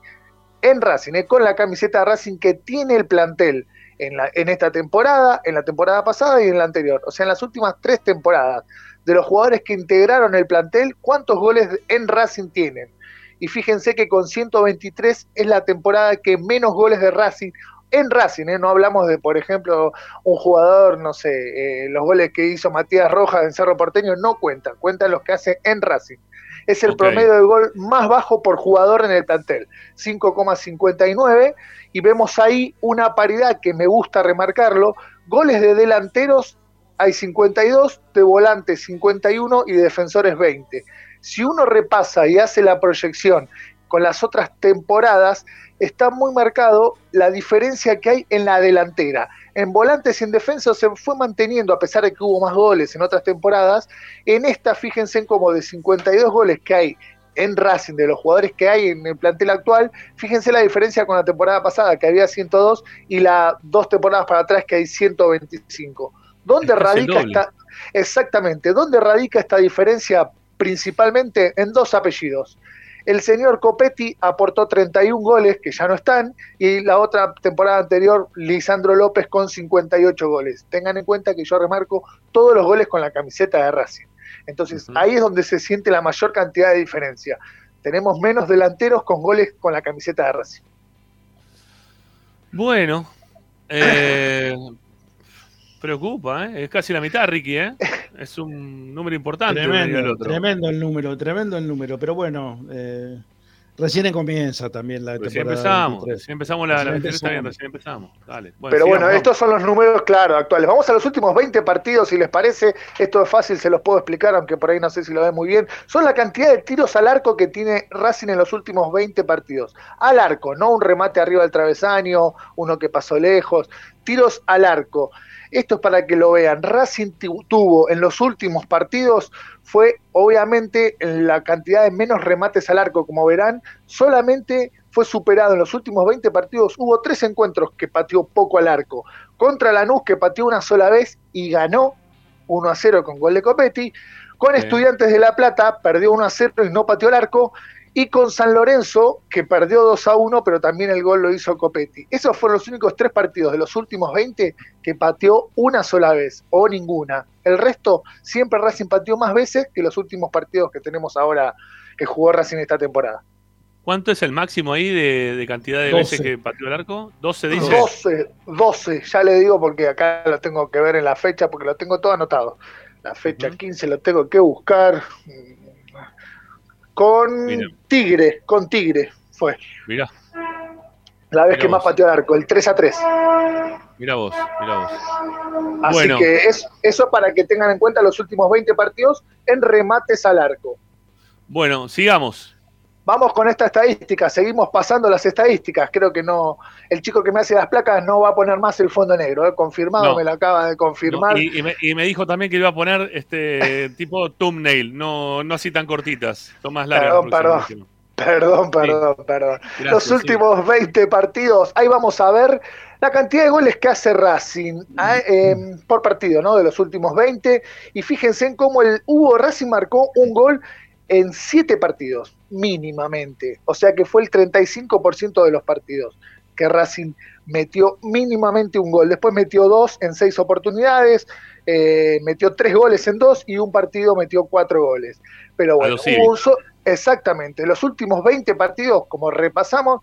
en Racing, eh, con la camiseta de Racing que tiene el plantel en, la, en esta temporada, en la temporada pasada y en la anterior. O sea, en las últimas tres temporadas de los jugadores que integraron el plantel, ¿cuántos goles en Racing tienen? Y fíjense que con 123 es la temporada que menos goles de Racing en Racing, ¿eh? no hablamos de, por ejemplo, un jugador, no sé, eh, los goles que hizo Matías Rojas en Cerro Porteño no cuentan, cuentan los que hace en Racing. Es el promedio de gol más bajo por jugador en el plantel, 5,59. Y vemos ahí una paridad que me gusta remarcarlo. Goles de delanteros hay 52, de volantes 51 y de defensores 20. Si uno repasa y hace la proyección con las otras temporadas, está muy marcado la diferencia que hay en la delantera. En volantes y en defensa se fue manteniendo, a pesar de que hubo más goles en otras temporadas. En esta, fíjense en como de 52 goles que hay en Racing, de los jugadores que hay en el plantel actual, fíjense la diferencia con la temporada pasada, que había 102, y las dos temporadas para atrás, que hay 125. ¿Dónde radica esta, exactamente, dónde radica esta diferencia? Principalmente en dos apellidos. El señor Copetti aportó 31 goles, que ya no están, y la otra temporada anterior, Lisandro López con 58 goles. Tengan en cuenta que yo remarco todos los goles con la camiseta de Racing. Entonces, ahí es donde se siente la mayor cantidad de diferencia. Tenemos menos delanteros con goles con la camiseta de Racing. Bueno, eh, preocupa, ¿eh? es casi la mitad, Ricky, ¿eh? es un número importante. Tremendo, tremendo el número, tremendo el número, pero bueno, eh, Recién comienza también la recién empezamos, recién empezamos la, recién empezamos. recién empezamos. Dale. Pero bueno, estos son los números, claro, actuales. Vamos a los últimos 20 partidos, si les parece. Esto es fácil, se los puedo explicar, aunque por ahí no sé si lo ven muy bien. Son la cantidad de tiros al arco que tiene Racing en los últimos 20 partidos. Al arco, no un remate arriba del travesaño, uno que pasó lejos. Tiros al arco. Esto es para que lo vean. Racing tuvo en los últimos partidos, fue obviamente la cantidad de menos remates al arco, como verán, solamente fue superado en los últimos 20 partidos. Hubo tres encuentros que pateó poco al arco. Contra Lanús, que pateó una sola vez y ganó 1 a 0 con gol de Copetti. Con Estudiantes de La Plata, perdió 1 a 0 y no pateó el arco y con San Lorenzo, que perdió 2 a 1, pero también el gol lo hizo Copetti. Esos fueron los únicos tres partidos de los últimos 20 que pateó una sola vez, o ninguna. El resto, siempre Racing pateó más veces que los últimos partidos que tenemos ahora que jugó Racing esta temporada. ¿Cuánto es el máximo ahí de, cantidad de veces que pateó el arco? ¿12 dice? 12, 12, ya le digo porque acá lo tengo que ver en la fecha, porque lo tengo todo anotado. La fecha 15 lo tengo que buscar con Tigre, con Tigre fue. Mira. La vez que más pateó el arco, el 3 a 3. Mira vos, mira vos. Así que es, eso para que tengan en cuenta los últimos 20 partidos en remates al arco. Bueno, sigamos. Vamos con esta estadística, seguimos pasando las estadísticas. Creo que no, el chico que me hace las placas no va a poner más el fondo negro, ¿eh? confirmado, me lo acaba de confirmar. y, me, dijo también que iba a poner este tipo thumbnail, no, no así tan cortitas, son más largas. Perdón, perdón. Perdón, perdón, perdón. Los últimos 20 partidos, ahí vamos a ver la cantidad de goles que hace Racing ¿ah? em, por partido, ¿no? De los últimos 20. Y fíjense en cómo el Hugo Racing marcó un gol en 7 partidos mínimamente. O sea que fue el 35% de los partidos que Racing metió mínimamente un gol. Después metió dos en seis oportunidades, eh, metió tres goles en dos y un partido metió cuatro goles. Pero bueno, exactamente, los últimos 20 partidos, como repasamos,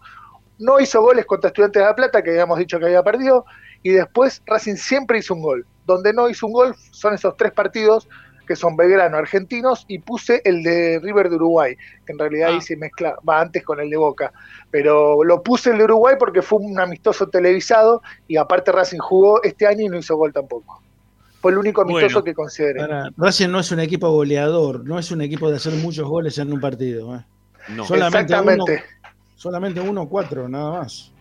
no hizo goles contra Estudiantes de La Plata, que habíamos dicho que había perdido, y después Racing siempre hizo un gol. Donde no hizo un gol son esos tres partidos que son Belgrano argentinos, y puse el de River de Uruguay, que en realidad ahí ah. se mezcla, va antes con el de Boca. Pero lo puse el de Uruguay porque fue un amistoso televisado y aparte Racing jugó este año y no hizo gol tampoco. Fue el único amistoso que consideré. Racing no es un equipo goleador, no es un equipo de hacer muchos goles en un partido. ¿eh? No. Solamente Exactamente. Uno, solamente uno cuatro, nada más.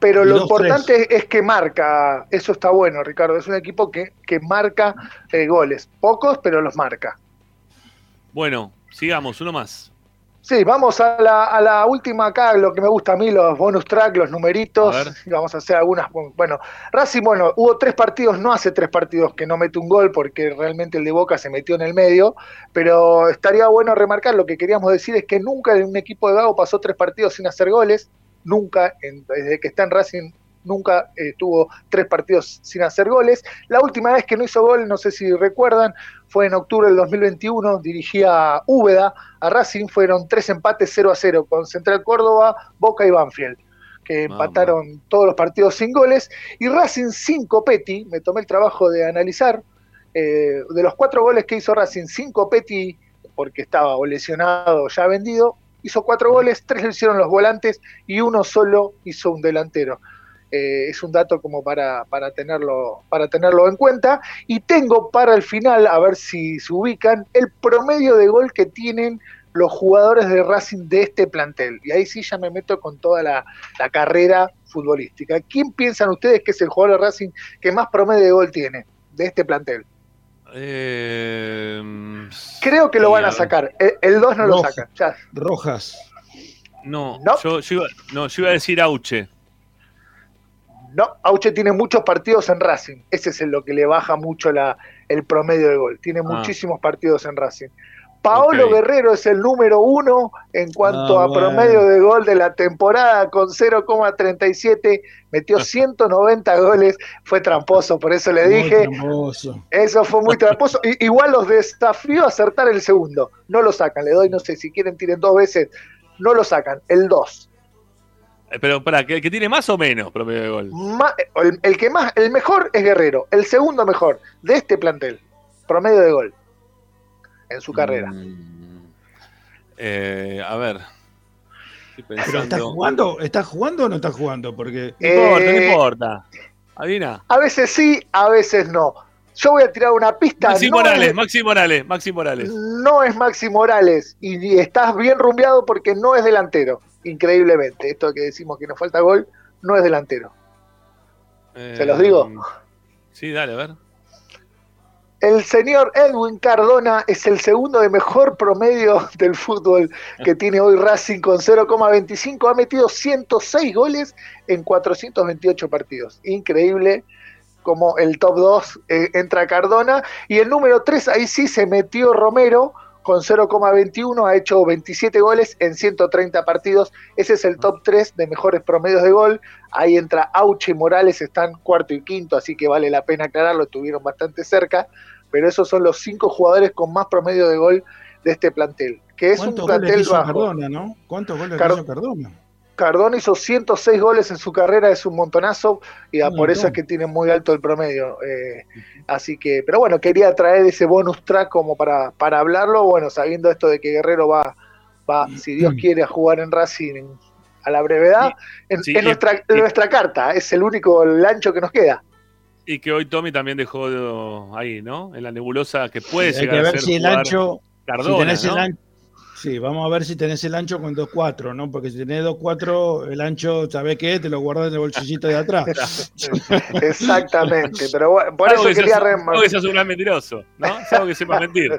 Pero lo importante es que marca, eso está bueno, Ricardo. Es un equipo que, que marca eh, goles. Pocos, pero los marca. Bueno, sigamos, uno más. Sí, vamos a la, a la última acá, lo que me gusta a mí, los bonus track, los numeritos. Y vamos a hacer algunas. Bueno, Racing, bueno, hubo tres partidos, no hace tres partidos que no mete un gol, porque realmente el de Boca se metió en el medio. Pero estaría bueno remarcar, lo que queríamos decir es que nunca en un equipo de Gago pasó tres partidos sin hacer goles nunca, desde que está en Racing, nunca eh, tuvo tres partidos sin hacer goles. La última vez que no hizo gol, no sé si recuerdan, fue en octubre del 2021, dirigía Úbeda a Racing, fueron tres empates 0 a 0 con Central Córdoba, Boca y Banfield que empataron todos los partidos sin goles, y Racing sin Copetti, me tomé el trabajo de analizar, eh, de los cuatro goles que hizo Racing, cinco Copetti porque estaba o lesionado o ya vendido, hizo cuatro goles, tres lo hicieron los volantes y uno solo hizo un delantero. Eh, es un dato como para, para, tenerlo, para tenerlo en cuenta. Y tengo para el final, a ver si se ubican, el promedio de gol que tienen los jugadores de Racing de este plantel. Y ahí sí ya me meto con toda la, carrera futbolística. ¿Quién piensan ustedes que es el jugador de Racing que más promedio de gol tiene de este plantel? Eh, Creo que lo van a sacar. El 2 no lo sacan. Rojas. No, Yo, iba, no, yo iba a decir Auche. No, Auche tiene muchos partidos en Racing. Ese es lo que le baja mucho la, el promedio de gol. Tiene ah. muchísimos partidos en Racing. Paolo Guerrero es el número uno en cuanto ah, a promedio de gol de la temporada con 0,37. Metió 190 goles. Fue tramposo, por eso le dije. Eso fue muy tramposo. igual los desafío a acertar el segundo. No lo sacan. Le doy, no sé, si quieren tiren dos veces. No lo sacan. El 2. Eh, pero para, ¿que, que tiene más o menos promedio de gol? el, que más, el mejor es Guerrero, el segundo mejor de este plantel, promedio de gol en su carrera. Mm, eh, a ver. ¿Pero está jugando? ¿Está jugando o no está jugando? Porque. No importa, no eh, importa. Adina. A veces sí, a veces no. Yo voy a tirar una pista. Maxi Morales, Maxi Morales, Maxi Morales. No es Maxi Morales. Y, estás bien rumbeado porque no es delantero increíblemente. Esto que decimos que nos falta gol, no es delantero. ¿Se los digo? Eh, sí, dale, a ver. El señor Edwin Cardona es el segundo de mejor promedio del fútbol que tiene hoy Racing con 0,25. Ha metido 106 goles en 428 partidos. Increíble como el top 2 eh, entra Cardona. Y el número 3, ahí sí se metió Romero con 0,21 ha hecho 27 goles en 130 partidos. Ese es el top 3 de mejores promedios de gol. Ahí entra Auche y Morales, están cuarto y quinto, así que vale la pena aclararlo, estuvieron bastante cerca. Pero esos son los cinco jugadores con más promedio de gol de este plantel. Que es un plantel bajo. Cardona, ¿no? ¿Cuántos goles hizo Cardona? Cardona hizo 106 goles en su carrera, es un montonazo y por eso es que tiene muy alto el promedio. Eh, así que, pero bueno, quería traer ese bonus track como para, para hablarlo, bueno, sabiendo esto de que Guerrero va, va si Dios quiere, a jugar en Racing a la brevedad, en, nuestra, nuestra carta, es el único lancho que nos queda. Y que hoy Tommy también dejó ahí, ¿no? En la nebulosa que puede llegar que ver a si el ancho, Cardona, si el ancho Sí, vamos a ver si tenés el ancho con 2.4, ¿no? Porque si tenés 2.4, el ancho, ¿sabés qué? Te lo guardas en el bolsillito de atrás. Exactamente, pero bueno, por eso quería remarcar. que sos un gran mentiroso, ¿no? Que sepa mentir.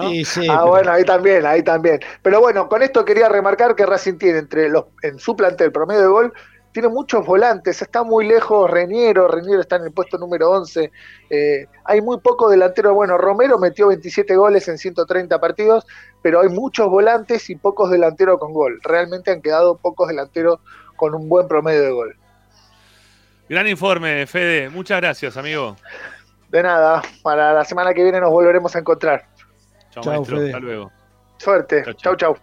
Sí, sí, ah, bueno, ahí también, ahí también. Pero bueno, con esto quería remarcar que Racing tiene entre los, en su plantel promedio de gol tiene muchos volantes, está muy lejos Reñero, Reñero está en el puesto número 11, eh, hay muy poco delantero, bueno, Romero metió 27 goles en 130 partidos, pero hay muchos volantes y pocos delanteros con gol, realmente han quedado pocos delanteros con un buen promedio de gol. Gran informe, Fede, muchas gracias, amigo. De nada, para la semana que viene nos volveremos a encontrar. Chao, maestro, hasta luego. Suerte, chau, chau.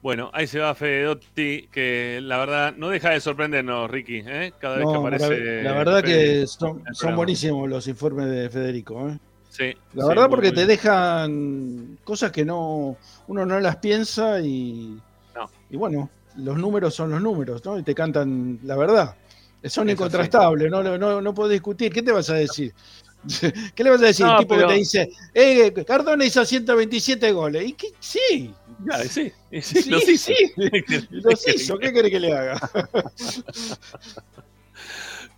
Bueno, ahí se va Fede Dotti, que la verdad no deja de sorprendernos, Ricky, ¿eh? cada vez que aparece. La, verdad que son, buenísimos los informes de Federico. ¿eh? Sí. La verdad, porque te dejan cosas que no uno no las piensa y, y bueno, los números son los números, ¿no? Y te cantan la verdad. Son incontrastables, no, no, no puedo discutir. ¿Qué te vas a decir? ¿Qué le vas a decir? el tipo que te dice, eh, Cardona hizo 127 goles. ¿Y qué? Sí, sí, sí, sí, los hizo. los hizo. ¿Qué quiere que le haga?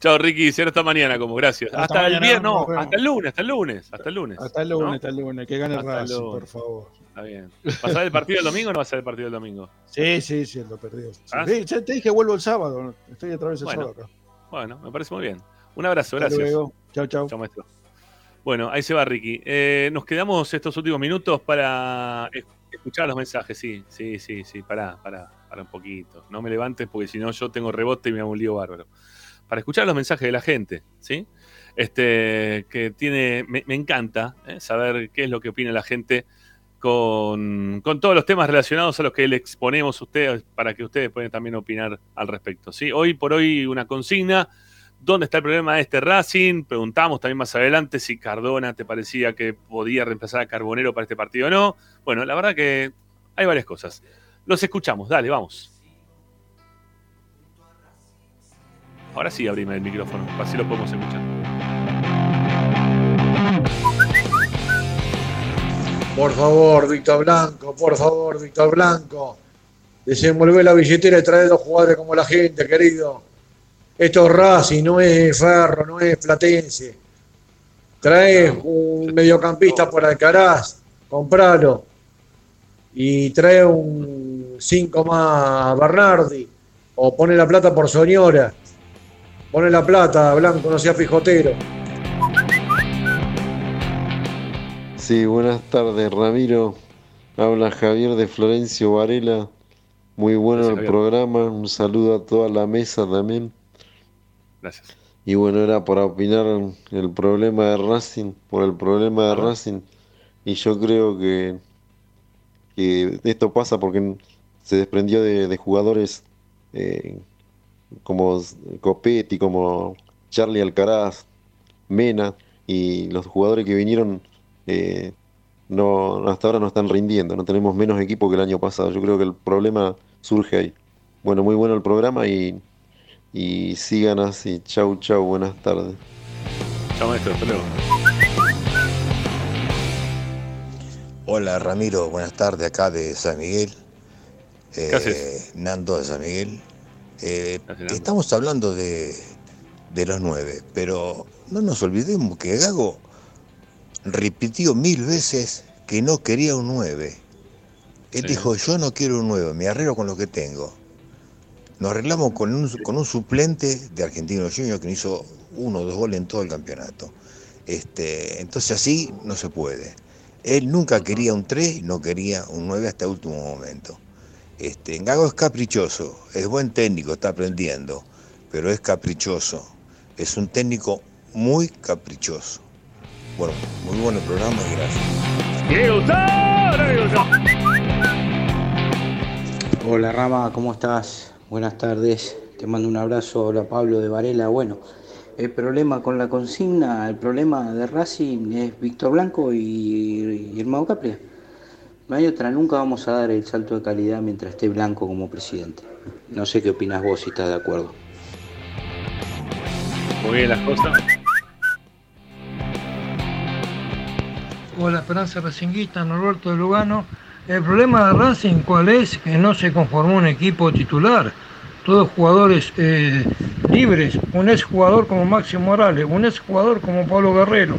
Chao, Ricky. Será hasta mañana, como gracias. Hasta, el viernes, no, hasta el lunes, hasta el lunes. Hasta el lunes. Hasta el lunes, hasta el lunes. Que gane el Racing, por favor. Está bien. ¿Vas a ver el partido el domingo o no vas a ver el partido el domingo? Sí, sí, sí, lo perdió. ¿Ah? ya te dije vuelvo el sábado. Estoy otra vez el sábado acá. Bueno, me parece muy bien. Un abrazo, hasta gracias. Luego. Chao, chao. Chao, maestro. Bueno, ahí se va Ricky. Eh, nos quedamos estos últimos minutos para escuchar los mensajes, sí, sí, sí, sí, pará, pará, pará un poquito. No me levantes porque si no yo tengo rebote y me hago un lío bárbaro. Para escuchar los mensajes de la gente, ¿sí? Este, que tiene, me, encanta ¿eh? saber qué es lo que opina la gente con, con, todos los temas relacionados a los que le exponemos a ustedes para que ustedes puedan también opinar al respecto, ¿sí? Hoy por hoy una consigna ¿Dónde está el problema de este Racing? Preguntamos también más adelante si Cardona te parecía que podía reemplazar a Carbonero para este partido o no. Bueno, la verdad que hay varias cosas. Los escuchamos, dale, vamos. Ahora sí abrime el micrófono, así lo podemos escuchar. Por favor, Víctor Blanco, por favor, Víctor Blanco. Desenvolver la billetera y traer dos jugadores como la gente, querido. Esto es Racing, no es Ferro, no es Platense. Trae un mediocampista por Alcaraz, compralo. Y trae un 5 más Bernardi. O pone la plata por Soñora. Pone la plata, Blanco, no sea pijotero. Sí, buenas tardes, Ramiro. Habla Javier de Florencio Varela. Muy bueno el programa. Un saludo a toda la mesa también. Gracias. Y bueno, era para opinar el problema de Racing, por el problema de Racing. Y yo creo que, que esto pasa porque se desprendió de, jugadores eh, como Copetti, como Charlie Alcaraz, Mena, y los jugadores que vinieron eh, no, hasta ahora no están rindiendo, no tenemos menos equipo que el año pasado. Yo creo que el problema surge ahí. Bueno, muy bueno el programa y, y sigan así. Chau, chau, buenas tardes. Chau, maestro, hasta luego. Hola Ramiro, buenas tardes acá de San Miguel. Eh, Nando de San Miguel. Eh, estamos hablando de, de los nueve, pero no nos olvidemos que Gago repitió mil veces que no quería un 9. Él dijo, yo no quiero un 9, me arreglo con lo que tengo. Nos arreglamos con un, con un suplente de Argentino Junior que no hizo uno o dos goles en todo el campeonato. Este, entonces así no se puede. Él nunca quería un 3 no quería un 9 hasta el último momento. Este, Gago es caprichoso, es buen técnico, está aprendiendo, pero es caprichoso. Es un técnico muy caprichoso. Bueno, muy bueno el programa y gracias. Hola Rama, ¿cómo estás? Buenas tardes, te mando un abrazo. Hola Pablo de Varela. Bueno, el problema con la consigna, el problema de Racing es Víctor Blanco y, y Hermano Capria. No hay otra, nunca vamos a dar el salto de calidad mientras esté Blanco como presidente. No sé qué opinas vos si estás de acuerdo. Muy bien las cosas. la Esperanza Racinguista, Norberto de Lugano. El problema de Racing, ¿cuál es? Que no se conformó un equipo titular. Todos jugadores eh, libres. Un ex jugador como Máximo Morales, un ex jugador como Pablo Guerrero.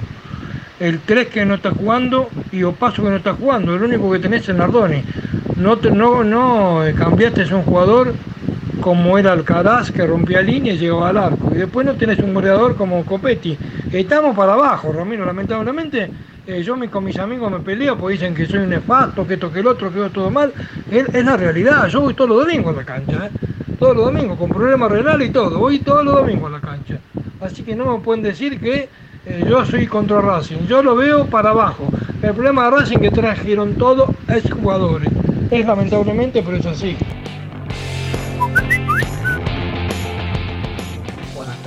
El 3 que no está jugando y Opaso que no está jugando. El único que tenés es Nardoni. No, no, no eh, cambiaste a un jugador como era Alcaraz que rompía línea y llegaba al arco. Y después no tenés un goleador como Copetti. Estamos para abajo, Ramiro, lamentablemente eh, yo con mis amigos me peleo porque dicen que soy un nefasto, que esto, que el otro, que veo todo mal. Es, la realidad, yo voy todos los domingos a la cancha, ¿eh? todos los domingos, con problemas renales y todo, voy todos los domingos a la cancha. Así que no me pueden decir que eh, yo soy contra Racing, yo lo veo para abajo. El problema de Racing que trajeron todo es jugadores. Es lamentablemente, pero es así.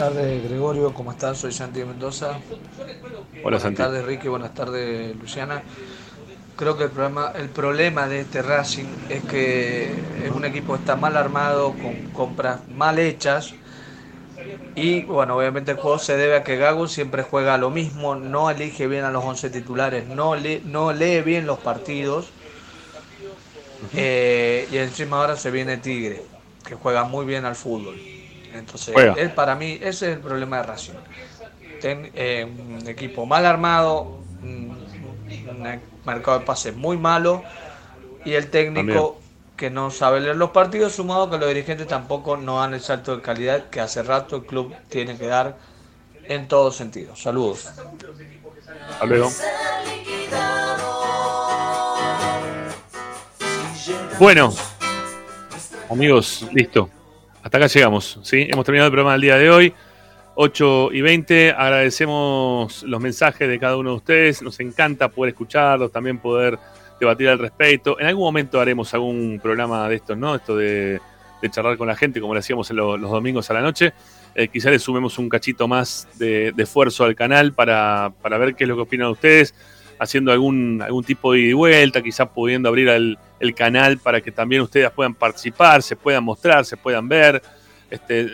Tardes, Gregorio. ¿Cómo estás? Soy Santi de Mendoza. Hola, Buenas tardes, Ricky. Buenas tardes, Luciana. Creo que el problema, el problema de este Racing es que es un equipo que está mal armado, con compras mal hechas. Y bueno, obviamente el juego se debe a que Gago siempre juega lo mismo, no elige bien a los 11 titulares, no, lee, no lee bien los partidos. Eh, y encima ahora se viene Tigre, que juega muy bien al fútbol. Entonces, él, para mí, ese es el problema de Racing. Eh, un equipo mal armado, un, mercado de pases muy malo y el técnico que no sabe leer los partidos, sumado que los dirigentes tampoco no dan el salto de calidad que hace rato el club tiene que dar en todos sentidos. Saludos. Hasta luego. Bueno, amigos, listo. Hasta acá llegamos, ¿sí? Hemos terminado el programa del día de hoy. 8 y 20. Agradecemos los mensajes de cada uno de ustedes. Nos encanta poder escucharlos, también poder debatir al respecto. En algún momento haremos algún programa de estos, ¿no? Esto de, charlar con la gente, como lo hacíamos en los domingos a la noche. eh, quizá le sumemos un cachito más de, esfuerzo al canal para, ver qué es lo que opinan ustedes, haciendo algún, algún tipo de ida y vuelta, quizás pudiendo abrir el, canal para que también ustedes puedan participar, se puedan mostrar, se puedan ver. Este,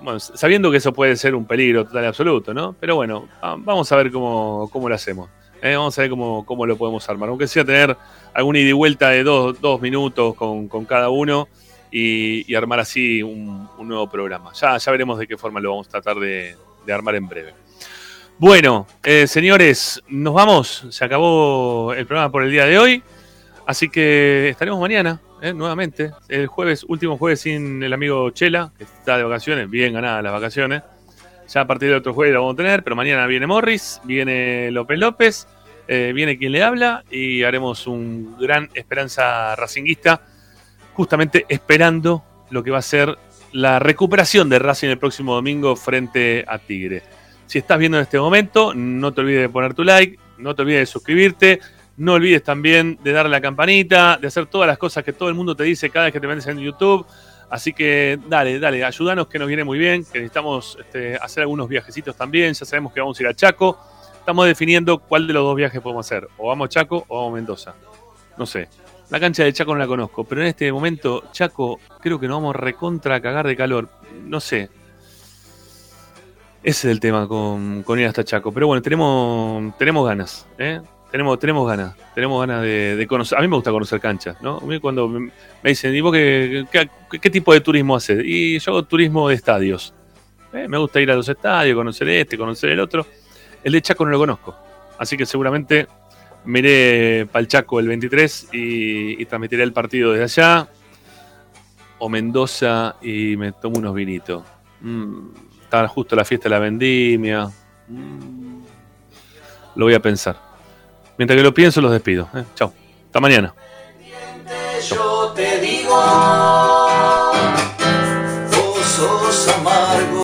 bueno, sabiendo que eso puede ser un peligro total y absoluto, ¿no? Pero bueno, vamos a ver cómo, lo hacemos. ¿eh? Vamos a ver cómo, cómo, lo podemos armar. Aunque sea tener alguna ida y vuelta de dos, dos minutos con, con cada uno y, armar así un, nuevo programa. Ya, ya veremos de qué forma lo vamos a tratar de, armar en breve. Bueno, eh, señores, nos vamos. Se acabó el programa por el día de hoy. Así que estaremos mañana, eh, nuevamente. El jueves, último jueves sin el amigo Chela, que está de vacaciones, bien ganadas las vacaciones. Ya a partir de otro jueves lo vamos a tener, pero mañana viene Morris, viene López López, eh, viene quien le habla y haremos un gran esperanza racinguista justamente esperando lo que va a ser la recuperación de Racing el próximo domingo frente a Tigre. Si estás viendo en este momento, no te olvides de poner tu like, no te olvides de suscribirte, no olvides también de darle la campanita, de hacer todas las cosas que todo el mundo te dice cada vez que te metes en YouTube. Así que dale, dale, ayúdanos que nos viene muy bien, que necesitamos este, hacer algunos viajecitos también, ya sabemos que vamos a ir a Chaco. Estamos definiendo cuál de los dos viajes podemos hacer, o vamos a Chaco o vamos a Mendoza. No sé, la cancha de Chaco no la conozco, pero en este momento, Chaco, creo que nos vamos recontra a cagar de calor. No sé. Ese es el tema con, con ir hasta Chaco. Pero bueno, tenemos, tenemos ganas, ¿eh? Tenemos, tenemos ganas, tenemos ganas de, conocer. A mí me gusta conocer canchas, ¿no? A mí cuando me, dicen, ¿y vos qué, qué, tipo de turismo haces? Y yo hago turismo de estadios. ¿eh? Me gusta ir a los estadios, conocer este, conocer el otro. El de Chaco no lo conozco. Así que seguramente miré Palchaco el 23 y, transmitiré el partido desde allá. O Mendoza y me tomo unos vinitos. Mm, estaba justo la fiesta de la vendimia. Mm, lo voy a pensar. Mientras que lo pienso, los despido. ¿eh? Chao. Hasta mañana. Yo te digo.